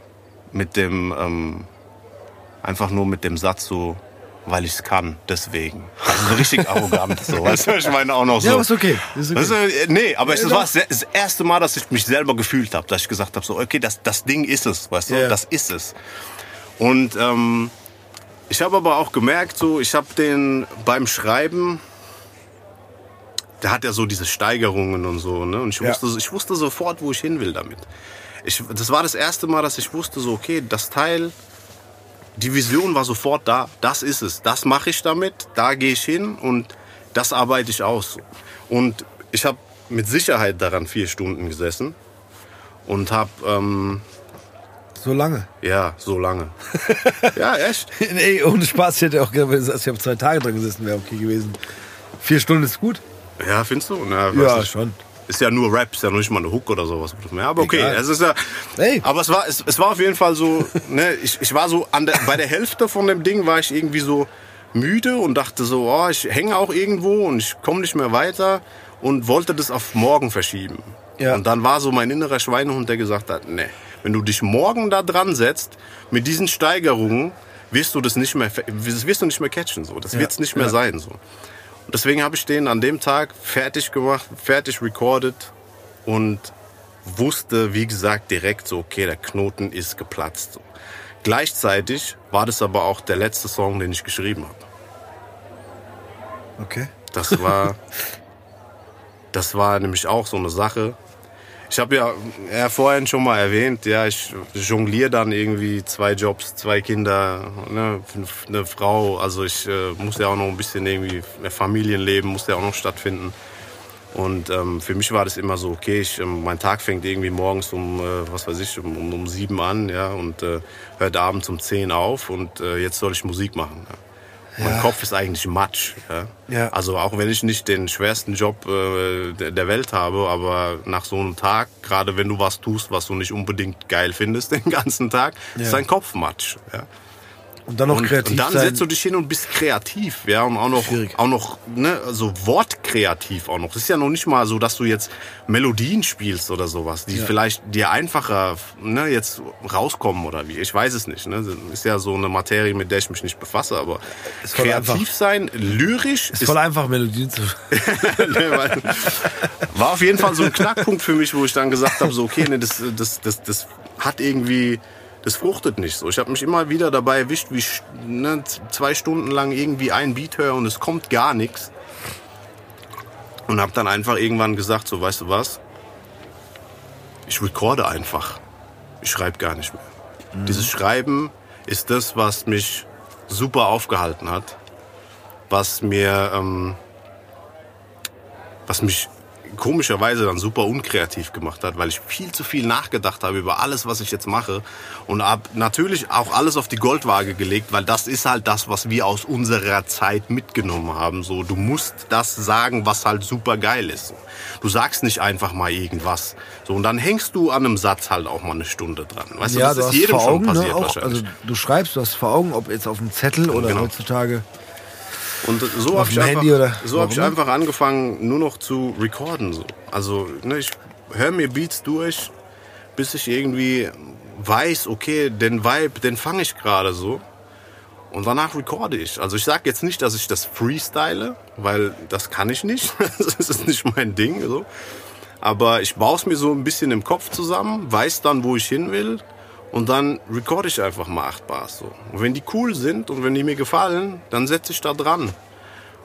mit dem, ähm, einfach nur mit dem Satz so, weil ich es kann, deswegen. Also so richtig arrogant. So, weißt du, ich meine auch noch so. Ja, ist okay. Ist okay. Weißt du, äh, nee, aber es Ja, war das das erste Mal, dass ich mich selber gefühlt habe, dass ich gesagt habe, so, okay, das, das Ding ist es, weißt du, ja. das ist es. Und ähm, ich habe aber auch gemerkt, so, ich habe den beim Schreiben der hat ja so diese Steigerungen und so, ne? Und ich Ja. wusste, ich wusste sofort, wo ich hin will damit. Ich, das war das erste Mal, dass ich wusste, so, okay, das Teil, die Vision war sofort da. Das ist es. Das mache ich damit. Da gehe ich hin und das arbeite ich aus. Und ich habe mit Sicherheit daran vier Stunden gesessen und habe, ähm, So lange. ja, so lange. ja, echt. nee, ohne Spaß, ich hätte auch gesagt, ich habe zwei Tage dran gesessen, wäre okay gewesen. Vier Stunden ist gut. Ja, findest du? Na, Ja, nicht. schon. Ist ja nur Rap, ist ja noch nicht mal eine Hook oder sowas. Ja, aber okay, Egal. es ist ja. Hey. Aber es war, es, es war auf jeden Fall so, ne, ich, ich war so an der, bei der Hälfte von dem Ding war ich irgendwie so müde und dachte so, oh, ich hänge auch irgendwo und ich komme nicht mehr weiter und wollte das auf morgen verschieben. Ja. Und dann war so mein innerer Schweinehund, der gesagt hat, ne, wenn du dich morgen da dran setzt, mit diesen Steigerungen, wirst du das nicht mehr, das wirst du nicht mehr catchen, so. Das wird's nicht mehr ja. sein, so. Und deswegen habe ich den an dem Tag fertig gemacht, fertig recorded und wusste, wie gesagt, direkt so, okay, der Knoten ist geplatzt. Gleichzeitig war das aber auch der letzte Song, den ich geschrieben habe. Okay. Das war, das war nämlich auch so eine Sache. Ich habe ja, ja vorhin schon mal erwähnt, ja, ich jongliere dann irgendwie zwei Jobs, zwei Kinder, ne, eine Frau. Also ich äh, muss ja auch noch ein bisschen irgendwie Familienleben muss ja auch noch stattfinden. Und ähm, für mich war das immer so, okay, ich, ähm, mein Tag fängt irgendwie morgens um, äh, was weiß ich, um, um, um sieben an, ja, und äh, hört abends um zehn auf und äh, jetzt soll ich Musik machen. Ja. Mein Kopf ist eigentlich Matsch. Ja? Ja. Also auch wenn ich nicht den schwersten Job äh, der Welt habe, aber nach so einem Tag, gerade wenn du was tust, was du nicht unbedingt geil findest den ganzen Tag, ist dein Kopf Matsch. Ja? Und dann noch Und, kreativ und dann sein. setzt du dich hin und bist kreativ, ja, und auch noch, Schwierig. auch noch, ne, also wortkreativ auch noch. Es ist ja noch nicht mal so, dass du jetzt Melodien spielst oder sowas, die vielleicht dir einfacher, ne, jetzt rauskommen oder wie. Ich weiß es nicht, ne. Das ist ja so eine Materie, mit der ich mich nicht befasse, aber Ist kreativ einfach. sein, lyrisch ist voll einfach, Melodien zu. War auf jeden Fall so ein Knackpunkt für mich, wo ich dann gesagt habe, so okay, ne, das, das, das, das hat irgendwie, das fruchtet nicht so. Ich habe mich immer wieder dabei erwischt, wie ich ne, zwei Stunden lang irgendwie ein Beat höre und es kommt gar nichts. Und habe dann einfach irgendwann gesagt, so weißt du was, ich recorde einfach. Ich schreibe gar nicht mehr. Dieses Schreiben ist das, was mich super aufgehalten hat, was mir ähm, was mich komischerweise dann super unkreativ gemacht hat, weil ich viel zu viel nachgedacht habe über alles, was ich jetzt mache und habe natürlich auch alles auf die Goldwaage gelegt, weil das ist halt das, was wir aus unserer Zeit mitgenommen haben. So, du musst das sagen, was halt super geil ist. Du sagst nicht einfach mal irgendwas. So und dann hängst du an einem Satz halt auch mal eine Stunde dran. Weißt ja, du, du das ist hast jedem Augen, schon passiert ne, auch, wahrscheinlich. also du schreibst, du hast vor Augen, ob jetzt auf dem Zettel oder Genau. heutzutage. Und so habe ich, einfach, so hab ich einfach angefangen, nur noch zu recorden. So. Also ne, ich höre mir Beats durch, bis ich irgendwie weiß, okay, den Vibe, den fange ich gerade so. Und danach recorde ich. Also ich sage jetzt nicht, dass ich das freestyle, weil das kann ich nicht. das ist nicht mein Ding. So. Aber ich baue es mir so ein bisschen im Kopf zusammen, weiß dann, wo ich hin will. Und dann recorde ich einfach mal acht Bars. So. Und wenn die cool sind und wenn die mir gefallen, dann setze ich da dran.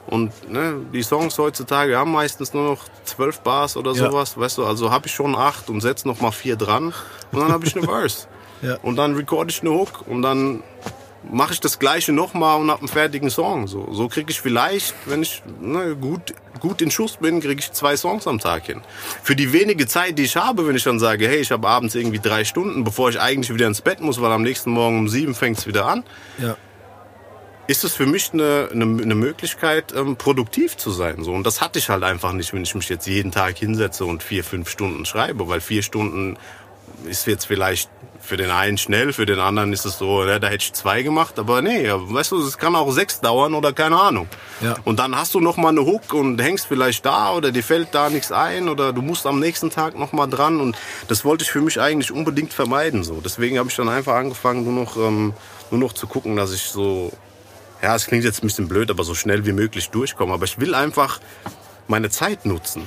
Und ne, die Songs heutzutage haben meistens nur noch zwölf Bars oder Ja. sowas, weißt du. Also habe ich schon acht und setze noch mal vier dran und dann habe ich eine Verse. Ja. Und dann recorde ich eine Hook und dann mache ich das Gleiche nochmal und habe einen fertigen Song. So, so kriege ich vielleicht, wenn ich ne, gut, gut in Schuss bin, kriege ich zwei Songs am Tag hin. Für die wenige Zeit, die ich habe, wenn ich dann sage, hey, ich habe abends irgendwie drei Stunden, bevor ich eigentlich wieder ins Bett muss, weil am nächsten Morgen um sieben fängt es wieder an, Ja. ist es für mich eine, eine, eine Möglichkeit, ähm, produktiv zu sein. So. Und das hatte ich halt einfach nicht, wenn ich mich jetzt jeden Tag hinsetze und vier, fünf Stunden schreibe, weil vier Stunden ist jetzt vielleicht für den einen schnell, für den anderen ist es so, ja, da hätte ich zwei gemacht, aber nee, weißt du, es kann auch sechs dauern oder keine Ahnung. Ja. Und dann hast du noch mal eine Hook und hängst vielleicht da oder dir fällt da nichts ein oder du musst am nächsten Tag noch mal dran und das wollte ich für mich eigentlich unbedingt vermeiden so. Deswegen habe ich dann einfach angefangen, nur noch ähm, nur noch zu gucken, dass ich so ja, es klingt jetzt ein bisschen blöd, aber so schnell wie möglich durchkomme, aber ich will einfach meine Zeit nutzen.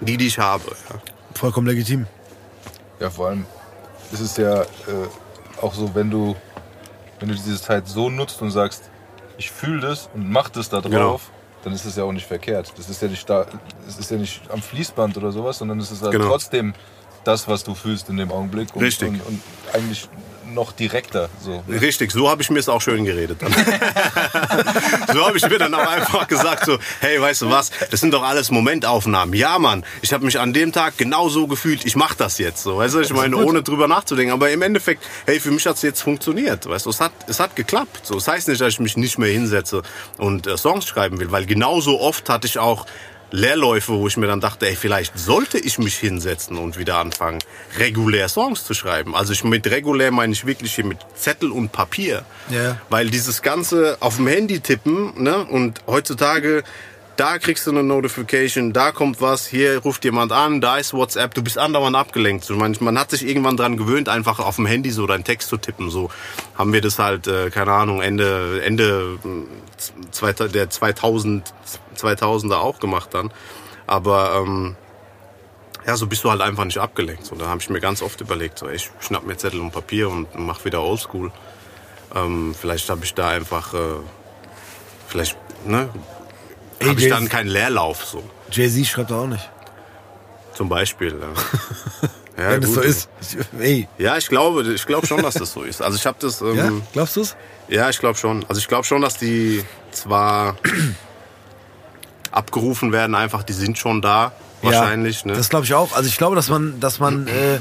Die, die ich habe. Ja. Vollkommen legitim. Ja, vor allem ist es ja äh, auch so, wenn du, wenn du diese Zeit so nutzt und sagst, ich fühle das und mach das da drauf, Genau. dann ist es ja auch nicht verkehrt. Das ist ja nicht da, es ist ja nicht am Fließband oder sowas, sondern es ist halt Genau. trotzdem das, was du fühlst in dem Augenblick. Und, Richtig. Und, und eigentlich noch direkter. So. Richtig, so habe ich mir es auch schön geredet dann. so habe ich mir dann auch einfach gesagt, so, hey, weißt du was, das sind doch alles Momentaufnahmen. Ja, Mann, ich habe mich an dem Tag genau so gefühlt, ich mache das jetzt so. Weißt du, ich meine, ohne drüber nachzudenken. Aber im Endeffekt, hey, für mich hat es jetzt funktioniert. Weißt du, es hat, es hat geklappt. So, das heißt nicht, dass ich mich nicht mehr hinsetze und äh, Songs schreiben will, weil genauso oft hatte ich auch Leerläufe, wo ich mir dann dachte, ey, vielleicht sollte ich mich hinsetzen und wieder anfangen, regulär Songs zu schreiben. Also ich mit regulär meine ich wirklich hier mit Zettel und Papier. Ja. Weil dieses ganze auf dem Handy tippen, ne, und heutzutage, da kriegst du eine Notification, da kommt was, hier ruft jemand an, da ist WhatsApp, du bist andauernd abgelenkt. Man, hat sich irgendwann dran gewöhnt, einfach auf dem Handy so deinen Text zu tippen. So haben wir das halt, äh, keine Ahnung, Ende, Ende äh, der 2000, 2000er auch gemacht dann. Aber ähm, ja, so bist du halt einfach nicht abgelenkt. So, da habe ich mir ganz oft überlegt, so, ich schnapp mir Zettel und Papier und mach wieder Oldschool. Ähm, vielleicht habe ich da einfach, äh, vielleicht, ne, habe ich dann keinen Leerlauf, so, Jay-Z schreibt auch nicht. zum Beispiel. Ja, ja Wenn das gut. so ist. Ich, ey. Ja, ich glaube, ich glaube schon, dass das so ist. Also ich habe das, ähm, Ja? Glaubst du's? Ja, ich glaube schon. Also ich glaube schon, dass die zwar abgerufen werden, einfach die sind schon da, wahrscheinlich. Ja, ne? Das glaube ich auch. Also ich glaube, dass man, dass man äh,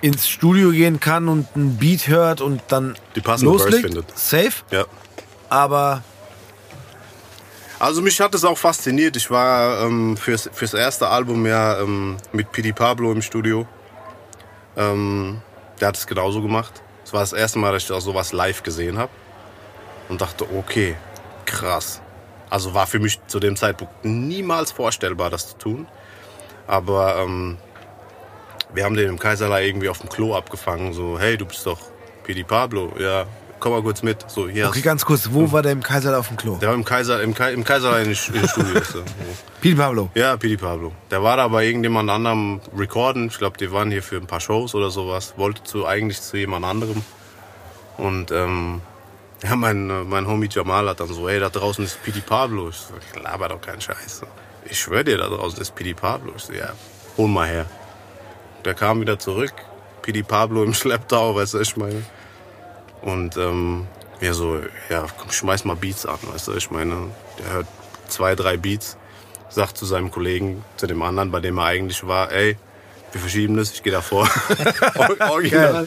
ins Studio gehen kann und einen Beat hört und dann Die passende Verse loslegt. findet. Safe. ja. Aber Also mich hat es auch fasziniert. Ich war ähm, fürs, fürs erste Album ja ähm, mit Pidi Pablo im Studio. Ähm, der hat es genauso gemacht. Es war das erste Mal, dass ich auch sowas live gesehen habe. Und dachte, okay, krass. Also war für mich zu dem Zeitpunkt niemals vorstellbar, das zu tun. Aber ähm, wir haben den im Kaiserlei irgendwie auf dem Klo abgefangen. So, hey, du bist doch Pidi Pablo. Ja, komm mal kurz mit. So, hier okay, ganz kurz, wo war der im Kaiser auf dem Klo? der war im Kaiser, im, Kai, im Kaiserlei in, in Studio. so. Pete Pablo. Ja, Pidi Pablo. Der war da bei irgendjemand anderem recorden. Ich glaube, die waren hier für ein paar Shows oder sowas. Wollte zu eigentlich zu jemand anderem. Und ähm, ja, mein, mein Homie Jamal hat dann so, ey, da draußen ist Pidi Pablo. Ich so, ich laber doch keinen Scheiß. Ich schwör dir, da draußen ist Pidi Pablo. Ich so, ja, hol mal her. Der kam wieder zurück. Pidi Pablo im Schlepptau, weißt du, ich meine. Und ähm, ja, so, ja, komm, schmeiß mal Beats an, weißt du, ich meine, der hört zwei, drei Beats, sagt zu seinem Kollegen, zu dem anderen, bei dem er eigentlich war, ey, wir verschieben das, ich gehe davor. Original.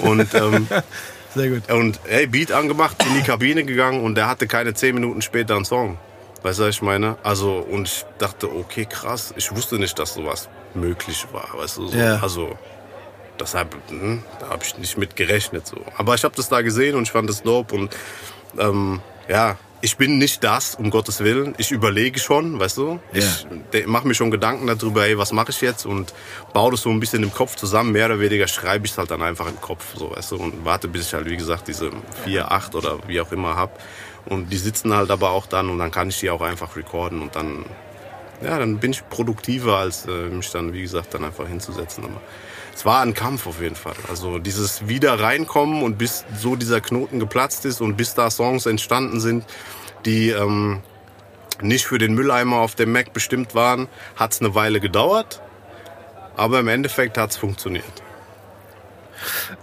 Und, ähm, Sehr gut. und ey, Beat angemacht, in die Kabine gegangen und der hatte keine zehn Minuten später einen Song. Weißt du, was ich meine? Also, und ich dachte, okay, krass, ich wusste nicht, dass sowas möglich war, weißt du, so. Ja. Also, deshalb, hm, da habe ich nicht mit gerechnet, so. Aber ich habe das da gesehen und ich fand das dope und, ähm, ja, ich bin nicht das, um Gottes Willen. Ich überlege schon, weißt du? Ich mache mir schon Gedanken darüber, ey, was mache ich jetzt? Und baue das so ein bisschen im Kopf zusammen. Mehr oder weniger schreibe ich es halt dann einfach im Kopf, so, weißt du? Und warte, bis ich halt, wie gesagt, diese vier, acht oder wie auch immer hab. Und die sitzen halt aber auch dann und dann kann ich die auch einfach recorden und dann, ja, dann bin ich produktiver, als äh, mich dann, wie gesagt, dann einfach hinzusetzen. Aber es war ein Kampf auf jeden Fall. Also dieses wieder reinkommen und bis so dieser Knoten geplatzt ist und bis da Songs entstanden sind, die ähm, nicht für den Mülleimer auf dem Mac bestimmt waren, hat es eine Weile gedauert. Aber im Endeffekt hat es funktioniert.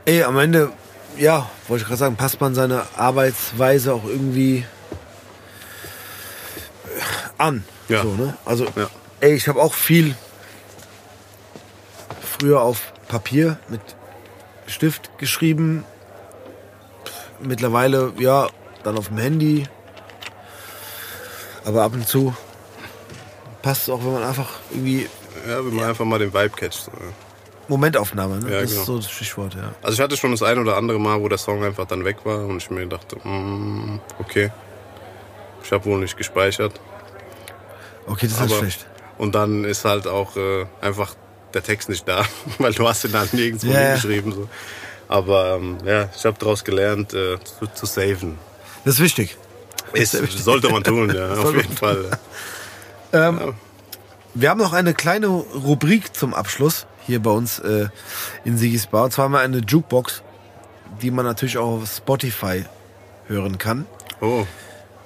Ey, am Ende, ja, wollte ich gerade sagen, passt man seine Arbeitsweise auch irgendwie an. Ja. So, ne? Also, Ja. ey, ich habe auch viel früher auf Papier mit Stift geschrieben. Mittlerweile, ja, dann auf dem Handy. Aber ab und zu passt es auch, wenn man einfach irgendwie Ja, wenn man einfach mal den Vibe catcht. So, ja. Momentaufnahme, ne? Ja, das genau. ist so das Stichwort, ja. Also ich hatte schon das ein oder andere Mal, wo der Song einfach dann weg war und ich mir dachte, mm, okay, ich habe wohl nicht gespeichert. Okay, das ist halt Aber- schlecht. Und dann ist halt auch äh, einfach der Text nicht da, weil du hast ihn dann nirgendwo Ja, ja. hingeschrieben. So. Aber ähm, ja, ich habe daraus gelernt, äh, zu, zu saven. Das ist wichtig. Ist, sollte man tun, ja, auf jeden Fall. Wir haben noch eine kleine Rubrik zum Abschluss hier bei uns äh, in Sigis Bar. Und zwar haben wir eine Jukebox, die man natürlich auch auf Spotify hören kann. Oh,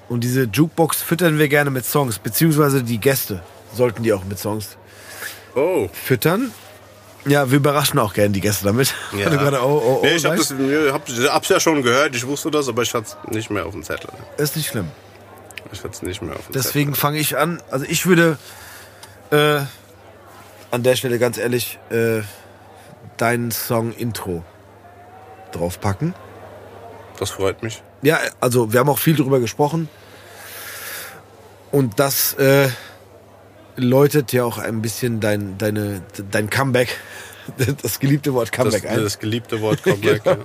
Und diese Jukebox füttern wir gerne mit Songs, beziehungsweise die Gäste sollten die auch mit Songs Oh. füttern. Ja, wir überraschen auch gerne die Gäste damit. Ja. Gerade, oh, oh, oh, nee, ich hab sagst. das, hab, hab's ja schon gehört, ich wusste das, aber ich hatte es nicht mehr auf dem Zettel. ist nicht schlimm. Ich hatte es nicht mehr auf dem Deswegen fange ich an. Also ich würde äh, an der Stelle ganz ehrlich äh, deinen Song Intro draufpacken. Das freut mich. Ja, also wir haben auch viel drüber gesprochen. Und das äh, läutet ja auch ein bisschen dein, deine, dein Comeback, das geliebte Wort Das, Comeback ein. das geliebte Wort Comeback. ja.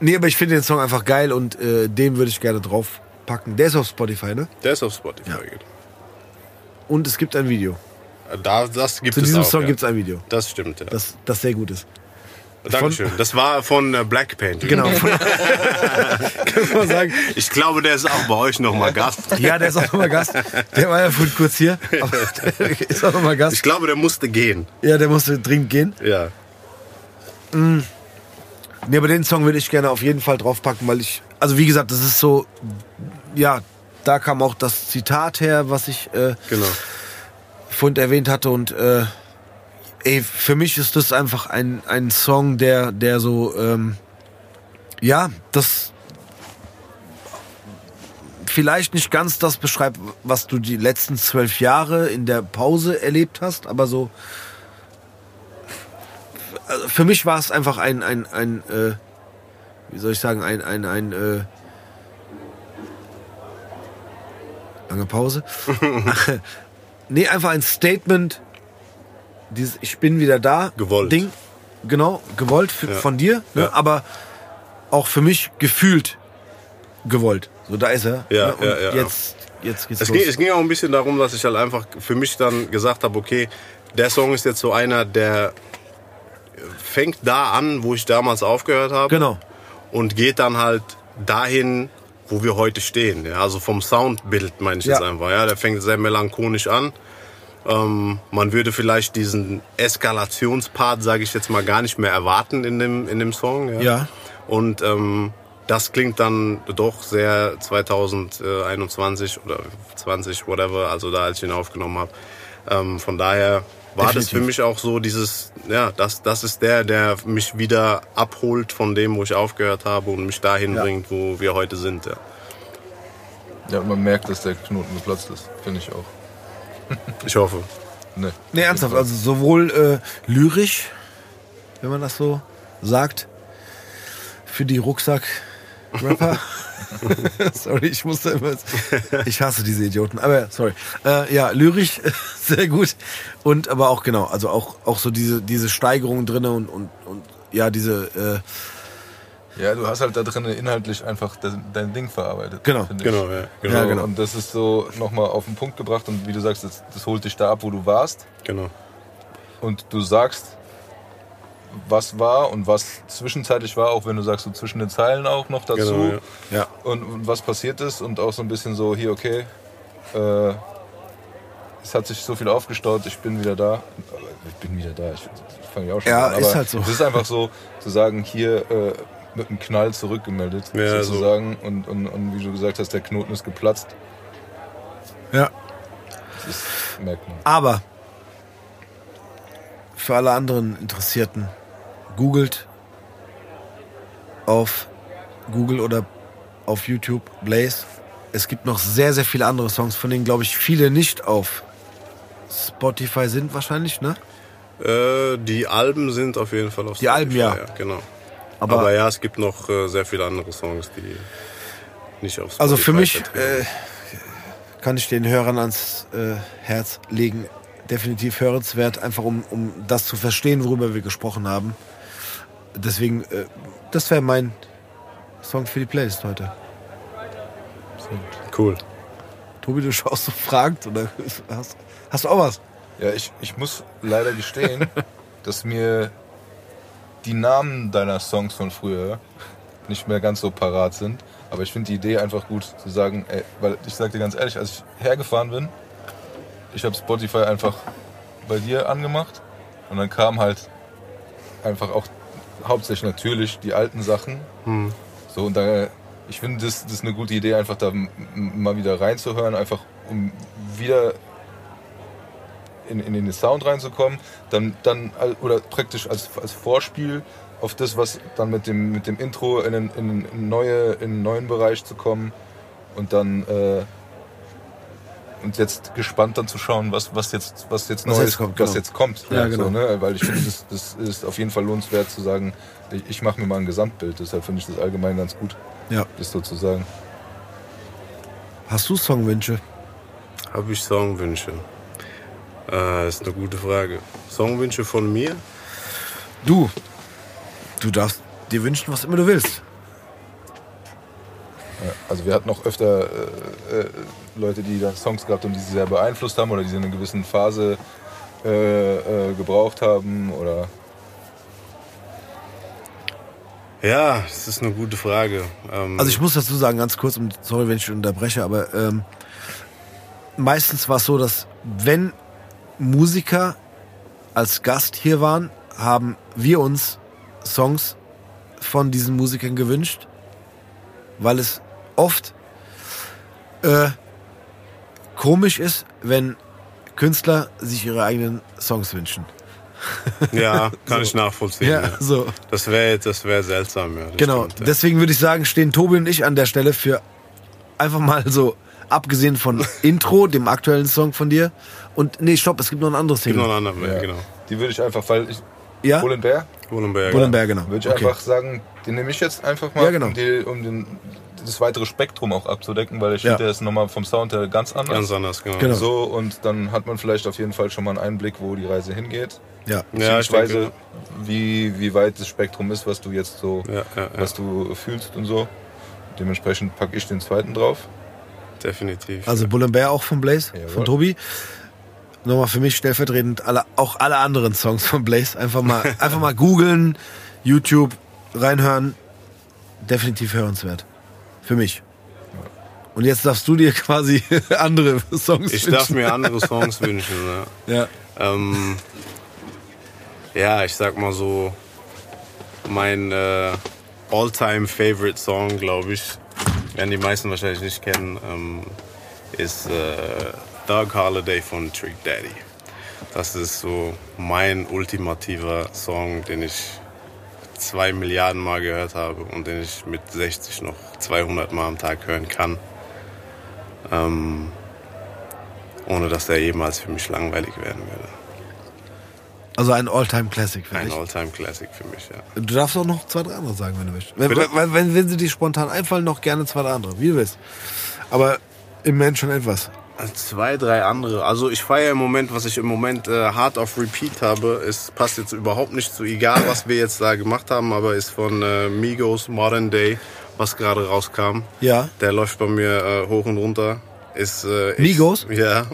Nee, aber ich finde den Song einfach geil und äh, den würde ich gerne draufpacken. Der ist auf Spotify, ne? Der ist auf Spotify. Ja. geht. Und es gibt ein Video. Da, das gibt Zu es diesem auch, Song ja. gibt es ein Video, Das stimmt, ja. das, das sehr gut ist. Dankeschön. Das war von äh, Black Paint. Genau. Kann man sagen. Ich glaube, der ist auch bei euch nochmal Gast. Ja, der ist auch nochmal Gast. Der war ja vorhin kurz hier. Aber der ist auch nochmal Ich Gast. glaube, der musste gehen. Ja, der musste dringend gehen. Ja. Nee, aber den Song würde ich gerne auf jeden Fall draufpacken, weil ich. Also wie gesagt, das ist so. Ja, da kam auch das Zitat her, was ich äh, Genau. vorhin erwähnt hatte. Und äh, ey, für mich ist das einfach ein, ein Song, der, der so. Ähm, ja, das. Vielleicht nicht ganz das beschreibt, was du die letzten zwölf Jahre in der Pause erlebt hast, aber so. Also für mich war es einfach ein, ein, ein äh, wie soll ich sagen, ein, ein, ein, äh, lange Pause. nee, einfach ein Statement, dieses Ich bin wieder da. Gewollt. Ding. Genau, gewollt für, Ja. von dir, ne? Ja. aber auch für mich gefühlt gewollt. So, da ist er. Ja, ne? Und ja, ja. Jetzt, jetzt geht's Es los. ging, es ging auch ein bisschen darum, dass ich halt einfach für mich dann gesagt habe, okay, der Song ist jetzt so einer, der fängt da an, wo ich damals aufgehört habe. genau. Und geht dann halt dahin, wo wir heute stehen. Ja, also vom Soundbild meine ich Ja. jetzt einfach. Ja, der fängt sehr melancholisch an. Ähm, man würde vielleicht diesen Eskalationspart, sage ich jetzt mal, gar nicht mehr erwarten in dem, in dem Song. Ja. Ja. Und ähm, das klingt dann doch sehr 2021 oder 20, whatever, also da, als ich ihn aufgenommen habe. Ähm, von daher war das Definitiv. für mich auch so dieses, ja, das, das ist der, der mich wieder abholt von dem, wo ich aufgehört habe und mich dahin Ja. bringt, wo wir heute sind. Ja. Ja, man merkt, dass der Knoten geplatzt ist. Finde ich auch. Ich hoffe. Ne. Nee, ernsthaft, also sowohl äh, lyrisch, wenn man das so sagt, für die Rucksack-Rapper. sorry, ich musste immer. Ich hasse diese Idioten, aber sorry. Äh, ja, lyrisch sehr gut. Und aber auch genau, also auch, auch so diese, diese Steigerung drin und, und, und ja, diese, äh, Ja, du hast halt da drin inhaltlich einfach dein, dein Ding verarbeitet. Genau. finde ich. Genau, ja. Genau. Ja, genau. Und das ist so nochmal auf den Punkt gebracht und wie du sagst, das, das holt dich da ab, wo du warst. genau. Und du sagst, was war und was zwischenzeitlich war, auch wenn du sagst, so zwischen den Zeilen auch noch dazu. Genau, ja. ja, und, und was passiert ist und auch so ein bisschen so, hier, okay, äh, es hat sich so viel aufgestaut, ich bin wieder da. Ich bin wieder da, ich, ich fange ja auch schon Ja, an. ist aber halt so. Es ist einfach so, zu sagen, hier äh, mit einem Knall zurückgemeldet, Ja, sozusagen. Und, und, und wie du gesagt hast, der Knoten ist geplatzt. ja. Das ist, merkt man. Aber für alle anderen Interessierten, googelt auf Google oder auf YouTube Blaze. Es gibt noch sehr, sehr viele andere Songs, von denen, glaube ich, viele nicht auf Spotify sind wahrscheinlich, ne? Äh, die Alben sind auf jeden Fall auf Die Alben, ja. Genau. Aber, Aber, ja, es gibt noch äh, sehr viele andere Songs, die nicht auf Spotify also für mich äh, kann ich den Hörern ans äh, Herz legen. Definitiv hörenswert, einfach um, um das zu verstehen, worüber wir gesprochen haben. Deswegen, äh, das wäre mein Song für die Playlist heute. Cool. Tobi, du schaust so fragend oder hast, hast du auch was? Ja, ich, ich muss leider gestehen, dass mir die Namen deiner Songs von früher nicht mehr ganz so parat sind. Aber ich finde die Idee einfach gut zu sagen, ey, weil ich sag dir ganz ehrlich, als ich hergefahren bin, ich habe Spotify einfach bei dir angemacht und dann kam halt einfach auch hauptsächlich natürlich die alten Sachen. So und da, ich finde, das, das ist eine gute Idee, einfach da mal wieder reinzuhören, einfach um wieder in, in den Sound reinzukommen, dann, dann oder praktisch als, als Vorspiel auf das, was dann mit dem, mit dem Intro in einen, in in neue, in einen neuen Bereich zu kommen und dann äh, und jetzt gespannt dann zu schauen, was, was jetzt, was jetzt Was Neues jetzt kommt, was genau. jetzt kommt. Ja, genau. So, ne? Weil ich finde, das, das ist auf jeden Fall lohnenswert zu sagen, ich, ich mache mir mal ein Gesamtbild. Deshalb finde ich das allgemein ganz gut, Ja. das so zu sagen. Hast du Songwünsche? Habe ich Songwünsche? Äh, ist eine gute Frage. Songwünsche von mir? Du. Du darfst dir wünschen, was immer du willst. Ja, also wir hatten auch öfter äh, äh, Leute, die dann Songs gehabt haben, die sie sehr beeinflusst haben oder die sie in einer gewissen Phase äh, äh, gebraucht haben oder Ja, das ist eine gute Frage. Ähm, Also ich muss dazu sagen, ganz kurz, und sorry, wenn ich unterbreche, aber ähm, meistens war es so, dass wenn Musiker als Gast hier waren, haben wir uns Songs von diesen Musikern gewünscht, weil es oft äh, komisch ist, wenn Künstler sich ihre eigenen Songs wünschen. ja, kann ich nachvollziehen. Ja, so. Das wäre das wär seltsam, ja. Genau, stimmt, ja. deswegen würde ich sagen, stehen Tobi und ich an der Stelle für einfach mal so, abgesehen von Intro, dem aktuellen Song von dir. Und nee, stopp, es gibt noch ein anderes Gibt noch Thema. einen anderen, ja. genau. die würde ich einfach, weil ich Ja? Bull and Bear, Bullenberg. Bullenberg, genau. würde ich Okay. einfach sagen, den nehme ich jetzt einfach mal, Ja, genau. um, die, um den, das weitere Spektrum auch abzudecken, weil ich Ja. finde, der ist nochmal vom Sound her ganz anders. Ganz anders, genau. Genau. So, und dann hat man vielleicht auf jeden Fall schon mal einen Einblick, wo die Reise hingeht. Ja. Ja, ich Beziehungsweise, denke, wie, wie weit das Spektrum ist, was du jetzt so, ja, ja, ja, was du fühlst und so. Dementsprechend packe ich den zweiten drauf. definitiv. Also Bull and Bear auch von Blaze, Jawohl. von Tobi. Nochmal für mich stellvertretend alle, auch alle anderen Songs von Blaze. Einfach mal, einfach mal googeln, YouTube reinhören. Definitiv hörenswert. Für mich. Und jetzt darfst du dir quasi andere Songs ich wünschen. darf mir andere Songs wünschen. Ja. Ja. Ähm, ja, ich sag mal so, mein äh, all-time favorite Song, glaube ich, werden die meisten wahrscheinlich nicht kennen, ähm, ist äh, Thug Holiday von Trick Daddy. Das ist so mein ultimativer Song, den ich zwei Milliarden Mal gehört habe und den ich mit 60 noch 200 Mal am Tag hören kann. Ähm, ohne dass der jemals für mich langweilig werden würde. Also ein All-Time-Classic für Ein dich. All-Time-Classic für mich, ja. Du darfst auch noch zwei, drei andere sagen, wenn du möchtest. Wenn, wenn, wenn, wenn sie dir spontan einfallen, noch gerne zwei, drei andere, wie du willst. Aber im Moment schon etwas. Zwei, drei andere. Also ich feiere im Moment, was ich im Moment äh, hart auf Repeat habe. Es passt jetzt überhaupt nicht zu, egal was wir jetzt da gemacht haben, aber ist von äh, Migos Modern Day, was gerade rauskam. Ja. Der läuft bei mir äh, hoch und runter. Ist, äh, Migos? Ja.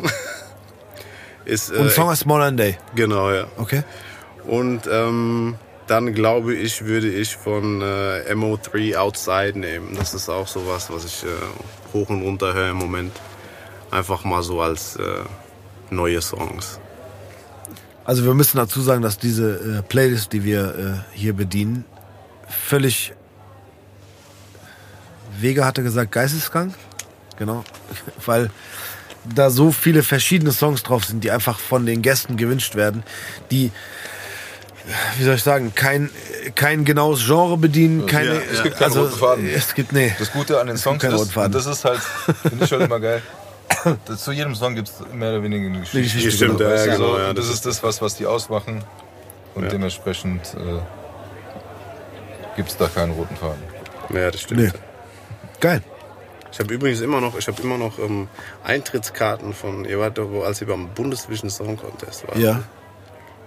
ist, äh, Und Song heißt Modern Day. Genau, ja. Okay. Und ähm, dann glaube ich, würde ich von äh, MO3 Outside nehmen. Das ist auch sowas, was ich äh, hoch und runter höre im Moment. Einfach mal so als äh, neue Songs. Also wir müssen dazu sagen, dass diese äh, Playlist, die wir äh, hier bedienen, völlig Vega hatte gesagt geisteskrank. Genau. Weil da so viele verschiedene Songs drauf sind, die einfach von den Gästen gewünscht werden, die wie soll ich sagen, kein, kein genaues Genre bedienen, keine, ja, es gibt keinen also, roten Faden. Es gibt, nee. Das Gute an den Songs ist, das ist halt, finde ich schon immer geil. Das, zu jedem Song gibt es mehr oder weniger eine Geschichte. Geschichte, Stimmt, genau. ja, du, genau, so, ja, das, das ist das, was, was die ausmachen. Und Ja. dementsprechend äh, gibt es da keinen roten Faden. Ja, das stimmt. Nee. Geil. Ich habe übrigens immer noch, ich habe immer noch ähm, Eintrittskarten von, ihr wart doch, wo- als ihr beim Bundesvision Song Contest war. Ja.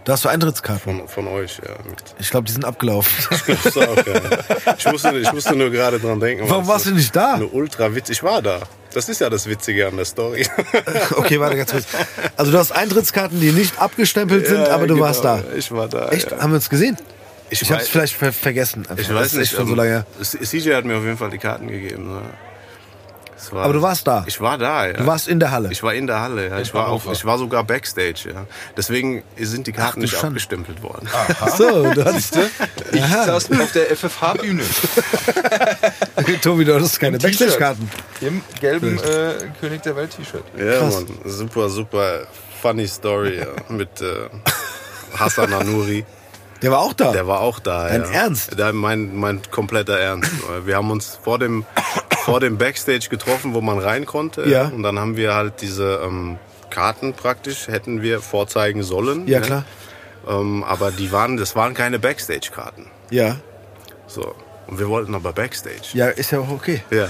Da hast du Eintrittskarten. Von, von euch, ja. Mit, Ich glaube, die sind abgelaufen. das auch, ja. ich, musste, ich musste nur gerade dran denken. Warum warst du nicht da? Eine ultra Witz. Ich war da. Das ist ja das Witzige an der Story. Okay, warte ganz kurz. Also du hast Eintrittskarten, die nicht abgestempelt sind, Ja, aber du genau. warst da. Ich war da. Echt? Ja. Haben wir uns gesehen? Ich, Ich hab's weiß- vielleicht ver vergessen. Einfach. Ich weiß nicht. schon so ähm, lange CJ hat mir auf jeden Fall die Karten gegeben. Ne? War- Aber du warst da. Ich war da, ja. Du warst in der Halle. Ich war in der Halle, ja. Ich war, auch, ich war sogar Backstage, ja. Deswegen sind die Karten du nicht Schande. abgestempelt worden. so, du hattest, Ich saß auf der FFH-Bühne Tobi, du hattest keine T-Shirt. Backstage-Karten. im gelben äh, König der Welt-T-Shirt. Ja, Krass. Mann. Super, super funny Story ja. mit äh, Hassan Anuri. Der war auch da. Der war auch da. Dein ja. Ernst? Der, mein, mein kompletter Ernst. Wir haben uns vor dem, vor dem Backstage getroffen, wo man rein konnte. Ja. Und dann haben wir halt diese ähm, Karten praktisch, hätten wir vorzeigen sollen. ja, klar. Ähm, aber die waren, das waren keine Backstage-Karten. Ja. So. Und wir wollten aber Backstage. Ja, ist ja auch okay. Ja.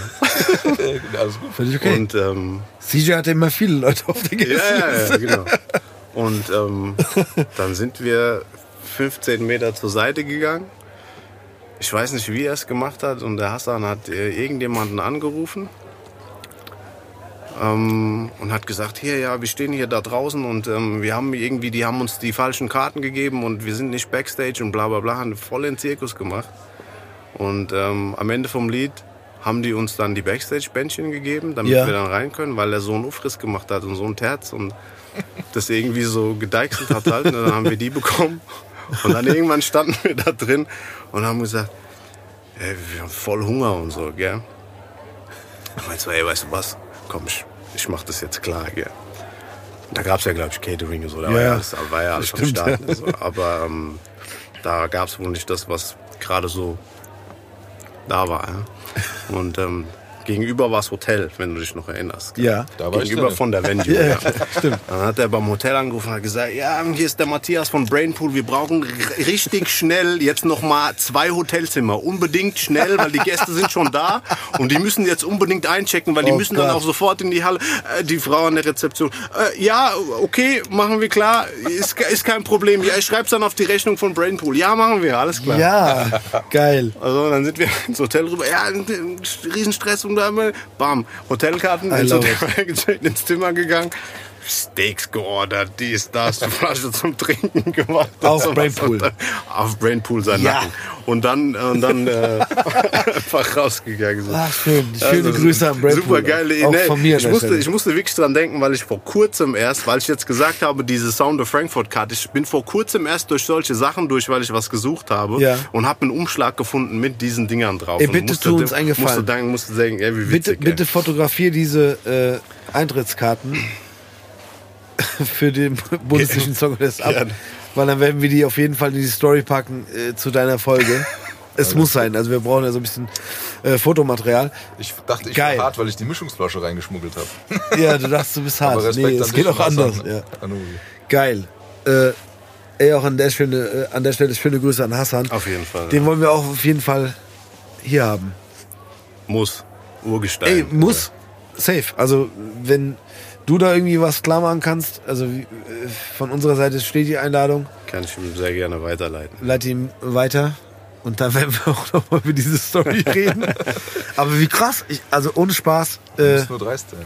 Alles gut. Völlig okay. Und ähm, CJ hatte immer viele Leute auf der Ja, Gästeliste. ja, ja, genau. Und ähm, dann sind wir 15 Meter zur Seite gegangen. Ich weiß nicht, wie er es gemacht hat. Und der Hassan hat äh, irgendjemanden angerufen ähm, und hat gesagt, hier, ja, wir stehen hier da draußen und ähm, wir haben irgendwie, die haben uns die falschen Karten gegeben und wir sind nicht Backstage und bla bla bla, haben voll den Zirkus gemacht. Und ähm, am Ende vom Lied haben die uns dann die Backstage-Bändchen gegeben, damit Ja. wir dann rein können, weil er so einen Aufriss gemacht hat und so ein Terz und das irgendwie so gedeichselt hat halt. Und dann haben wir die bekommen. Und dann irgendwann standen wir da drin und haben gesagt, ey, wir haben voll Hunger und so, gell. Und meinst du, ey, weißt du was? Komm, ich, ich mach das jetzt klar, gell. Da gab's ja, glaube ich, Catering und so, da war Ja, ja alles, war ja alles am stimmt, Start. und So. Aber ähm, da gab's wohl nicht das, was gerade so da war. Ja. Und ähm, gegenüber war das Hotel, wenn du dich noch erinnerst. gell? Ja. Da war ich Gegenüber drin. von der Venue. Ja, ja. stimmt. Dann hat er beim Hotel angerufen und hat gesagt, ja, hier ist der Matthias von Brainpool. Wir brauchen richtig schnell jetzt noch mal zwei Hotelzimmer. Unbedingt schnell, weil die Gäste sind schon da und die müssen jetzt unbedingt einchecken, weil die Oh müssen dann Gott. auch sofort in die Halle. Äh, die Frau an der Rezeption, äh, ja, okay, machen wir klar. Ist, ist kein Problem. Ja, ich schreib's dann auf die Rechnung von Brainpool. Ja, machen wir, alles klar. Ja, geil. Also dann sind wir ins Hotel rüber, ja, Riesenstress und dann bam, Hotelkarten, I ins Hotel ins Zimmer gegangen, Steaks geordert, dies, das, eine Flasche zum Trinken gemacht. Auf. Brainpool. Auf Brainpool sein Ja. Nacken. Und dann, und dann äh, einfach rausgegangen. So. Ach, schön. Schöne Also, Grüße an Brainpool. Super geile Auch nee, von mir ich, musste, Stelle. ich musste wirklich dran denken, weil ich vor kurzem erst, weil ich jetzt gesagt habe, diese Sound of Frankfurt Card, ich bin vor kurzem erst durch solche Sachen durch, weil ich was gesucht habe Ja. und habe einen Umschlag gefunden mit diesen Dingern drauf. Ey, bitte musste, tu uns einen Gefallen. Musste musste denken, ey, wie Bitte, witzig. bitte ey. fotografier diese äh, Eintrittskarten für den Bundeslichen Song Contest ab. Gerne. Weil dann werden wir die auf jeden Fall in die Story packen äh, zu deiner Folge. Es muss sein. Also wir brauchen ja so ein bisschen äh, Fotomaterial. Ich dachte, ich Geil. war hart, weil ich die Mischungsflasche reingeschmuggelt habe. Ja, du dachtest, du bist hart. Nee, es an geht auch anders. Hassan Ja. Anuri. Geil. Äh, ey, auch an der, Stelle, äh, an der Stelle schöne Grüße an Hassan. Auf jeden Fall. Den wollen wir auch auf jeden Fall hier haben. Muss. Urgestein. Ey, muss. Safe. Also, wenn du da irgendwie was klar machen kannst, also äh, von unserer Seite steht die Einladung, Kann ich ihm sehr gerne weiterleiten. leite ihm weiter. Und dann werden wir auch nochmal über diese Story reden. Aber wie krass, ich, also ohne Spaß. Du Äh, nur dreist sein.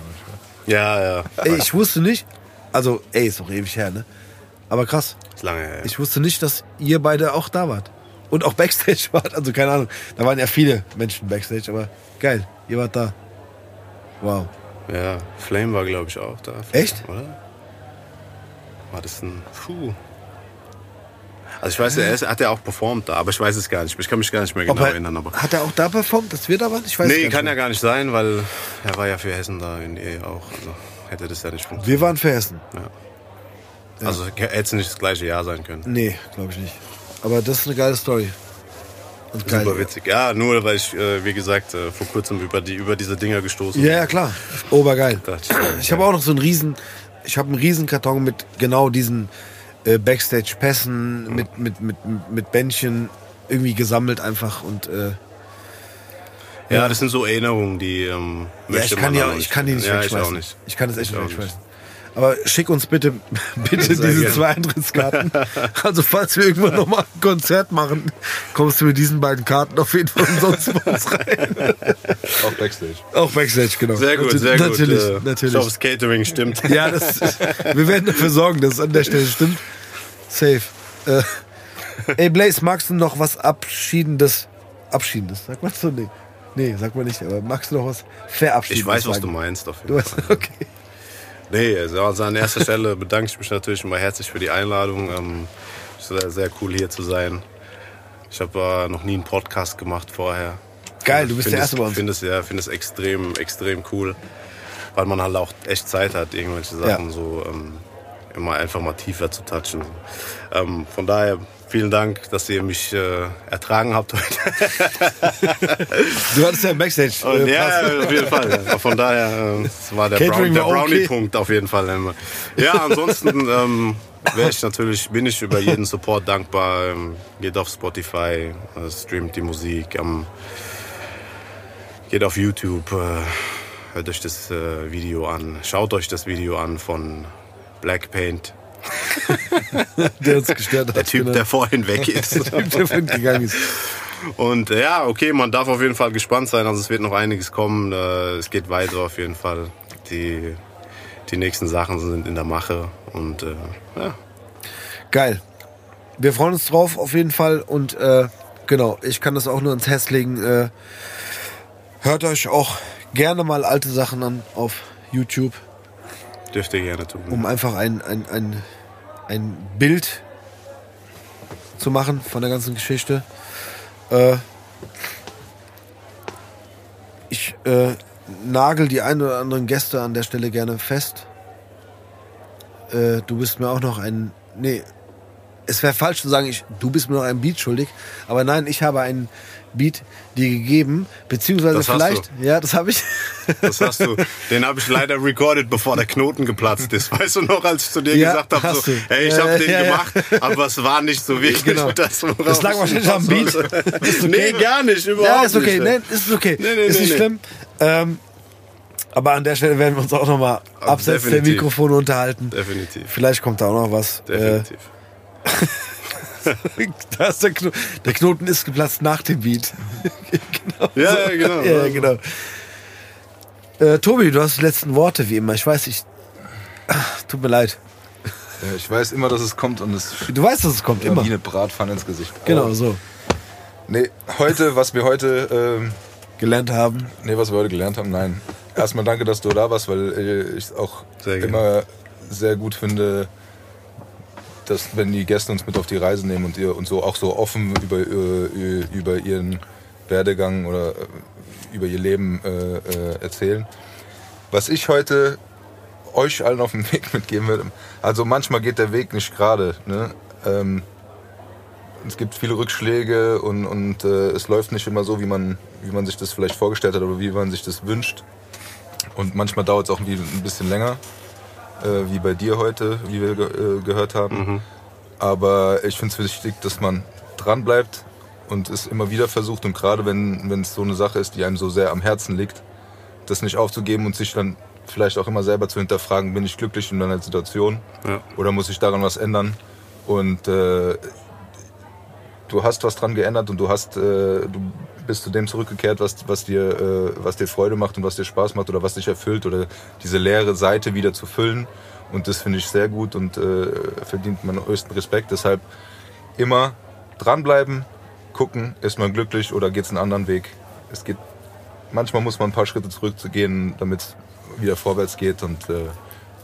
Ja, ja. ey, ich wusste nicht, also ey, ist doch ewig her, ne? Aber krass, Ist lange her. ich wusste nicht, dass ihr beide auch da wart. Und auch Backstage wart, also keine Ahnung. Da waren ja viele Menschen Backstage, aber geil, ihr wart da. Wow. Ja, Flame war, glaube ich, auch da. Echt? Oder? War das ein. Puh. Also ich weiß, er ist, hat ja auch performt da, aber ich weiß es gar nicht. Ich kann mich gar nicht mehr genau er- erinnern. Aber Hat er auch da performt, dass wir da waren? Ich weiß nee, nicht kann mehr. ja gar nicht sein, weil er war ja für Hessen da in Ehe auch. Also hätte das ja nicht funktioniert. Wir waren für Hessen. Also hätte es nicht das gleiche Jahr sein können. Nee, glaube ich nicht. Aber das ist eine geile Story. Geil. Super witzig. Ja, nur weil ich, äh, wie gesagt, äh, vor kurzem über, die, über diese Dinger gestoßen Ja, ja, klar. Obergeil. bin. Ich, habe auch noch so einen riesen, ich habe einen riesen Karton mit genau diesen äh, Backstage-Pässen, mit, mit, mit, mit Bändchen irgendwie gesammelt einfach und äh, Ja, das sind so Erinnerungen, die ähm, ja, ich kann man die auch, ich kann die nicht ja, wegschmeißen. Ich auch nicht. Ich kann das echt Ich nicht wegschmeißen. Aber schick uns bitte, bitte Sehr diese gerne. zwei Eintrittskarten. Also falls wir irgendwann nochmal ein Konzert machen, kommst du mit diesen beiden Karten auf jeden Fall umsonst bei uns rein. Auch Backstage. Auch Backstage, genau. Sehr gut, sehr gut. Natürlich, Äh, natürlich. Ich hoffe, das Catering stimmt. Ja, das, wir werden dafür sorgen, dass es an der Stelle stimmt. Safe. Äh, ey, Blaze, magst du noch was Abschiedendes? Abschiedendes, sag mal so, nee. Nee, sag mal nicht, aber magst du noch was verabschieden? Ich weiß, was sagen? du meinst. Auf jeden Du hast, okay. Nee, also an erster Stelle bedanke ich mich natürlich mal herzlich für die Einladung. Ähm, sehr, sehr cool hier zu sein. Ich habe äh, noch nie einen Podcast gemacht vorher. Geil, du bist Find der Erste bei uns. Finde es, ja, finde es extrem, extrem cool, weil man halt auch echt Zeit hat, irgendwelche Sachen Ja. so ähm, immer einfach mal tiefer zu touchen. Ähm, von daher vielen Dank, dass ihr mich äh, ertragen habt heute. Du hattest ja im Backstage. Äh, ja, auf jeden Fall. Von daher, äh, war der, Brown, der war okay. Brownie-Punkt auf jeden Fall. Ja, ansonsten ähm, ich natürlich, bin ich über jeden Support dankbar. Ähm, geht auf Spotify, äh, streamt die Musik, ähm, geht auf YouTube, äh, hört euch das äh, Video an, schaut euch das Video an von Black Paint, der uns gestört hat. der Typ, genau. der vorhin weg ist. der Typ, der vorhin gegangen ist. Und äh, ja, okay, man darf auf jeden Fall gespannt sein. Also es wird noch einiges kommen. Äh, es geht weiter auf jeden Fall. Die, die nächsten Sachen sind in der Mache. Und äh, ja, Geil. Wir freuen uns drauf auf jeden Fall und äh, genau, ich kann das auch nur ins Herz legen. Äh, hört euch auch gerne mal alte Sachen an auf YouTube, dürft ihr gerne tun. um einfach ein, ein, ein, ein Bild zu machen von der ganzen Geschichte. Äh, ich äh, nagel die ein oder anderen Gäste an der Stelle gerne fest. Äh, du bist mir auch noch ein. Nee, es wäre falsch zu sagen, ich, du bist mir noch ein Beat schuldig. Aber nein, ich habe einen Beat dir gegeben. Beziehungsweise Das vielleicht. Ja, das habe ich. Das hast du. Den habe ich leider recorded, bevor der Knoten geplatzt ist. Weißt du noch, als ich zu dir Ja, gesagt habe, so, hey, ich Ja, habe den ja, ja. gemacht, aber es war nicht so wirklich Genau. das, Das lag ich wahrscheinlich am Beat. Ist okay. Nee, gar nicht, überhaupt Ja, ist okay. nicht. Nee, ist okay. Nee, nee, ist nicht schlimm. Ähm, aber an der Stelle werden wir uns auch noch mal abseits der definitiv. Mikrofone unterhalten. Definitiv. Vielleicht kommt da auch noch was. Definitiv. Äh, da ist der, Kno der Knoten ist geplatzt nach dem Beat. genau. Ja, ja, genau. Ja, genau. Äh, Tobi, du hast die letzten Worte wie immer. Ich weiß, ich. Ach, Tut mir leid. Ja, ich weiß immer, dass es kommt und es Du weißt, dass es kommt immer. wie eine Bratpfanne ins Gesicht. Genau, Aber- so. Nee, heute, was wir heute, ähm, Gelernt haben. nee, was wir heute gelernt haben, nein. Erstmal danke, dass du da warst, weil äh, ich es auch Sehr immer sehr gut finde, dass wenn die Gäste uns mit auf die Reise nehmen und ihr und so auch so offen über, äh, über ihren Werdegang oder äh, über ihr Leben äh, äh, erzählen. Was ich heute euch allen auf dem Weg mitgeben würde, also manchmal geht der Weg nicht gerade. Ne? Ähm, es gibt viele Rückschläge und, und äh, es läuft nicht immer so, wie man, wie man sich das vielleicht vorgestellt hat oder wie man sich das wünscht. Und manchmal dauert es auch ein bisschen länger, äh, wie bei dir heute, wie wir ge äh, gehört haben. Aber ich finde es wichtig, dass man dran bleibt und es immer wieder versucht. Und gerade wenn wenn es so eine Sache ist, die einem so sehr am Herzen liegt, das nicht aufzugeben und sich dann vielleicht auch immer selber zu hinterfragen, bin ich glücklich in meiner Situation Ja. oder muss ich daran was ändern? Und äh, du hast was dran geändert und du hast, äh, du bist zu dem zurückgekehrt, was, was dir, äh, was dir Freude macht und was dir Spaß macht oder was dich erfüllt oder diese leere Seite wieder zu füllen. Und das finde ich sehr gut und äh, verdient meinen höchsten Respekt. Deshalb immer dranbleiben, gucken, ist man glücklich oder geht es einen anderen Weg. Es geht, manchmal muss man ein paar Schritte zurückzugehen, damit es wieder vorwärts geht und äh,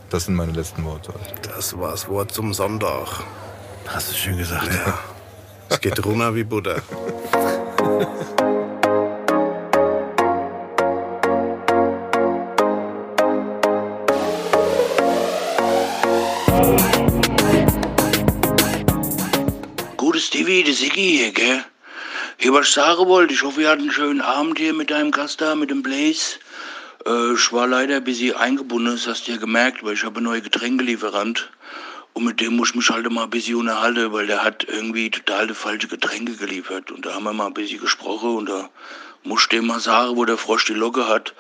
das sind meine letzten Worte. Das war das Wort zum Sonntag. Hast du schön gesagt. Ja. Es geht runter wie Butter. Gutes Stevie, der Siggi hier, gell? Hier, was ich sagen wollte, ich hoffe, ihr hattet einen schönen Abend hier mit deinem Gast da, mit dem Blaze. Äh, ich war leider ein bisschen eingebunden, das hast du ja gemerkt, weil ich habe neuen Getränkelieferant. Und mit dem muss ich mich halt mal ein bisschen unterhalten, weil der hat irgendwie total die falsche Getränke geliefert. Und da haben wir mal ein bisschen gesprochen und da muss ich dem mal sagen, wo der Frosch die Locke hat.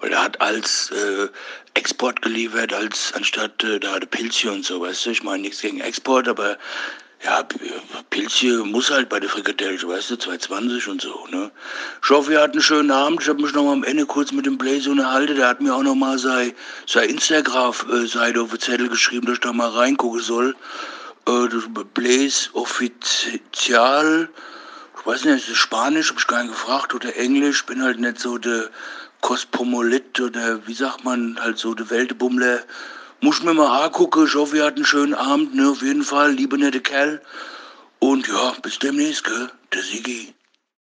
Weil er hat als äh, Export geliefert, als anstatt äh, da hatte Pilzchen und so, weißt du? Ich meine nichts gegen Export, aber ja, Pilzchen muss halt bei der Frikadelle, weißt du, 220 und so, ne? Ich hoffe, ihr hattet einen schönen Abend. Ich habe mich noch am Ende kurz mit dem Blaze unterhalten. Der hat mir auch noch mal sein, sein Instagram-Seite auf den Zettel geschrieben, dass ich da mal reingucken soll. Äh, das Blaze Offizial, weiß nicht, ist es Spanisch, hab ich gar nicht gefragt, oder Englisch, bin halt nicht so der Kosmopolit oder wie sagt man, halt so der Weltebummler. Muss mir mal angucken, ich hoffe, ihr hattet einen schönen Abend, ne, auf jeden Fall, liebe nette Kerl. Und ja, bis demnächst, gell, der Sigi.